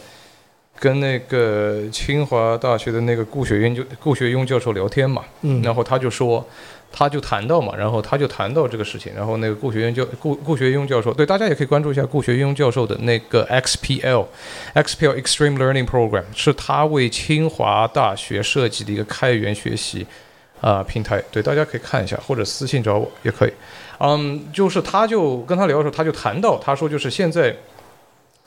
跟那个清华大学的那个顾学英就顾学庸教授聊天嘛，嗯，然后他就说。他就谈到嘛，然后他就谈到这个事情，然后那个顾学庸教顾顾学庸教授，对大家也可以关注一下顾学庸教授的那个 XPL，XPL Extreme Learning Program 是他为清华大学设计的一个开源学习啊平台，对大家可以看一下，或者私信找我也可以。嗯，就是他就跟他聊的时候，他就谈到，他说就是现在。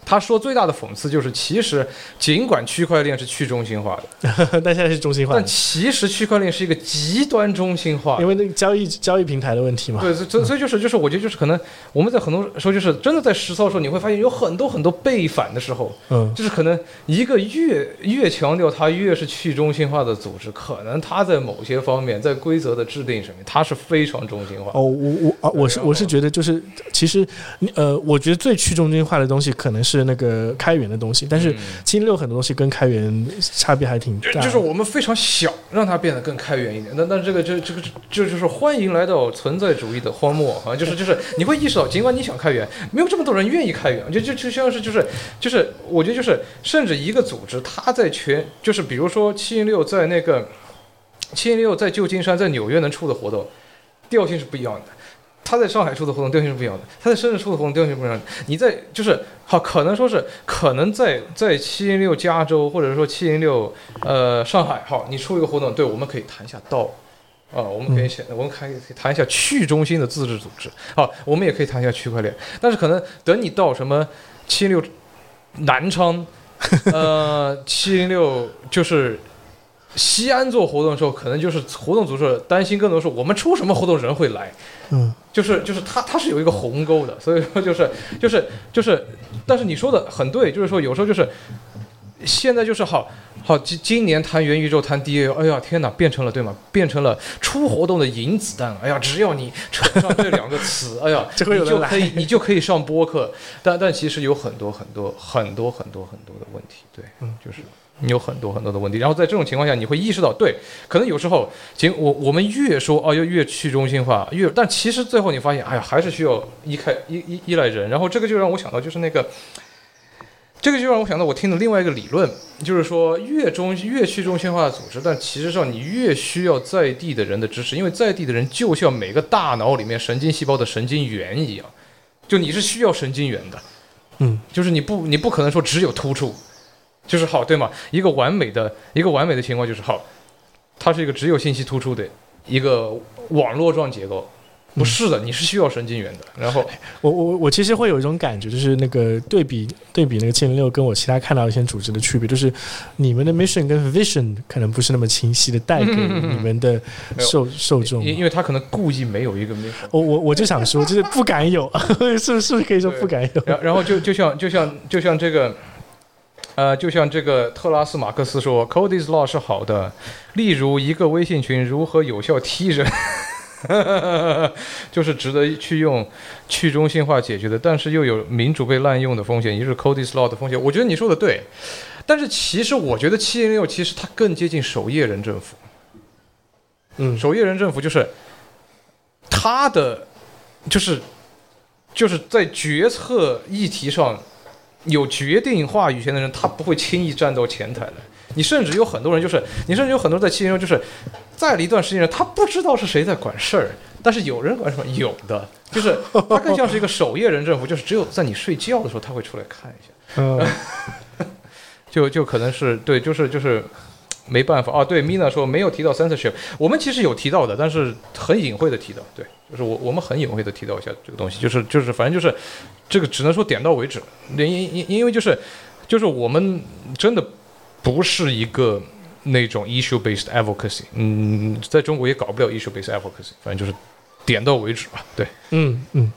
他说最大的讽刺就是，其实尽管区块链是去中心化的，但现在是中心化。但其实区块链是一个极端中心化，因为那个交易交易平台的问题嘛。对，所以所以就是就是，我觉得就是可能我们在很多时候就是真的在实操的时候，你会发现有很多很多背反的时候。嗯，就是可能一个越越强调它越是去中心化的组织，可能它在某些方面在规则的制定上面，它是非常中心化。哦，我我啊，我是我是觉得就是其实呃，我觉得最去中心化的东西可能是。是那个开源的东西，但是七零六很多东西跟开源差别还挺大。就是我们非常想让它变得更开源一点。那那这个这这个就就是欢迎来到存在主义的荒漠啊！就是就是你会意识到，尽管你想开源，没有这么多人愿意开源。就就就像是就是就是我觉得就是甚至一个组织，它在全就是比如说七零六在那个七零六在旧金山在纽约能出的活动，调性是不一样的。他在上海出的活动调性是不一样的，他在深圳出的活动调性不一样的。你在就是好，可能说是可能在在七零六加州或者说七零六呃上海，好，你出一个活动，对，我们可以谈一下道。啊，我们可以先，我们可以谈一下去中心的自治组织。好，我们也可以谈一下区块链。但是可能等你到什么七六南昌，呃，七零六就是西安做活动的时候，可能就是活动组织担心更多是我们出什么活动人会来。嗯，就是就是它它是有一个鸿沟的，所以说就是就是就是，但是你说的很对，就是说有时候就是现在就是好。好，今今年谈元宇宙，谈 DAO，哎呀，天哪，变成了对吗？变成了出活动的银子弹。哎呀，只要你扯上这两个词，哎呀，你就可以，你就可以上播客。但但其实有很多很多很多很多很多的问题，对，嗯，就是你有很多很多的问题。然后在这种情况下，你会意识到，对，可能有时候，行，我我们越说哦，要越去中心化，越，但其实最后你发现，哎呀，还是需要依开依依依赖人。然后这个就让我想到，就是那个。这个就让我想到我听的另外一个理论，就是说越中越去中心化的组织，但其实上你越需要在地的人的支持，因为在地的人就像每个大脑里面神经细胞的神经元一样，就你是需要神经元的，嗯，就是你不你不可能说只有突触，就是好对吗？一个完美的一个完美的情况就是好，它是一个只有信息突出的一个网络状结构。不是的，你是需要神经元的。然后，我我我其实会有一种感觉，就是那个对比对比那个七零六跟我其他看到一些组织的区别，就是你们的 mission 跟 vision 可能不是那么清晰的带给你们的受受众，因因为他可能故意没有一个 mission。我我我就想说，就是不敢有，是不是不是可以说不敢有？然然后就就像就像就像这个，呃，就像这个特拉斯马克思说，Cody's Law 是好的，例如一个微信群如何有效踢人。就是值得去用去中心化解决的，但是又有民主被滥用的风险，也就是 Cody's Law 的风险。我觉得你说的对，但是其实我觉得七零六其实它更接近守夜人政府。嗯，守夜人政府就是他的，就是就是在决策议题上有决定话语权的人，他不会轻易站到前台来。你甚至有很多人，就是你甚至有很多人在七零六，就是在了一段时间，他不知道是谁在管事儿，但是有人管什么？有的，就是他更像是一个守夜人政府，就是只有在你睡觉的时候，他会出来看一下。嗯，就就可能是对，就是就是没办法啊。对，Mina 说没有提到 censorship，我们其实有提到的，但是很隐晦的提到。对，就是我我们很隐晦的提到一下这个东西，就是就是反正就是这个只能说点到为止。因因因为就是就是我们真的。不是一个那种 issue-based advocacy，嗯，在中国也搞不了 issue-based advocacy，反正就是点到为止吧，对，嗯嗯。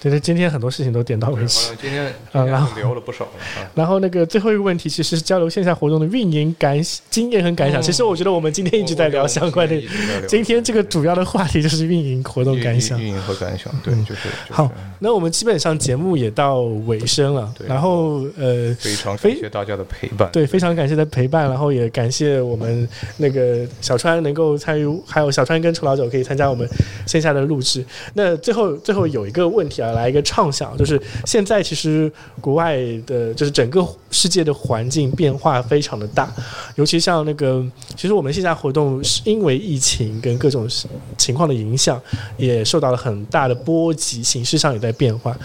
觉得今天很多事情都点到为止。今天啊，然后聊了不少了。然后那个最后一个问题，其实是交流线下活动的运营感经验和感想。其实我觉得我们今天一直在聊相关的。今天这个主要的话题就是运营活动感想。运营和感想，对，就是。好，那我们基本上节目也到尾声了。然后呃，非常感谢大家的陪伴。对，非常感谢的陪伴。然后也感谢我们那个小川能够参与，还有小川跟楚老九可以参加我们线下的录制。那最后最后有一个问题啊。来一个畅想，就是现在其实国外的，就是整个世界的环境变化非常的大，尤其像那个，其实我们线下活动是因为疫情跟各种情况的影响，也受到了很大的波及，形式上也在变化。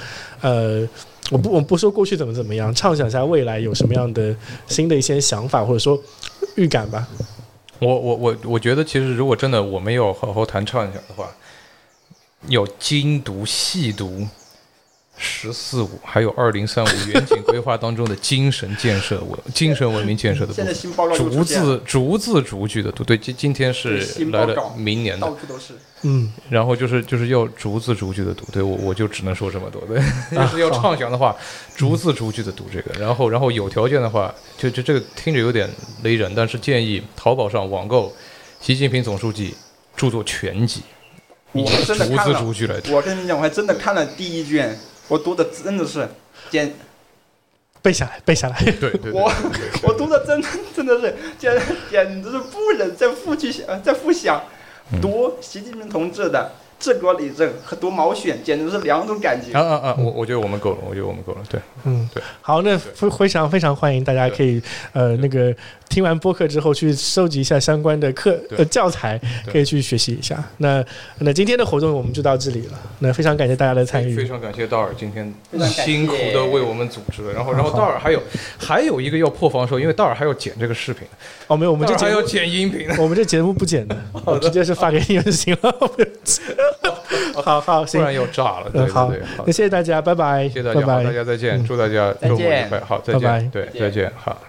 呃，我不我不说过去怎么怎么样，畅想一下未来有什么样的新的一些想法或者说预感吧。我我我我觉得，其实如果真的我们要好好谈畅想的话。要精读细读“十四五”还有“二零三五 ”远景规划当中的精神建设文、精神文明建设的部分，逐字逐字逐句的读。对，今今天是来了明年的，到处都是。嗯，然后就是就是要逐字逐句的读。对我我就只能说这么多。对，要是要畅想的话，逐字逐句的读这个。然后然后有条件的话，就就这个听着有点雷人，但是建议淘宝上网购习近平总书记著作全集。我真的看了，我跟你讲，我还真的看了第一卷，我读的真的是简背下来，背下来。对对。我我读的真真的是简简直是不忍再复去想，再复想读习近平同志的。治国理政和读毛选简直是两种感觉。啊啊啊！我我觉得我们够了，我觉得我们够了。对，嗯，对。好，那非非常非常欢迎大家可以呃那个听完播客之后去收集一下相关的课对。呃教材，可以去学习一下。那那今天的活动我们就到这里了，那非常感谢大家的参与。非常感谢道尔今天辛苦的为我们组织，然后然后道尔还有还有一个要破防的时候，因为道尔还要剪这个视频，哦，没有，我们这节目剪音频。我们这节目不剪的，我直接是发给你们就行了。好好，行，突然又炸了，好。那，谢谢大家，拜拜，谢谢大家，好，拜。拜大家再见，祝大家周末愉快，好，再拜拜。见，对，再见，好。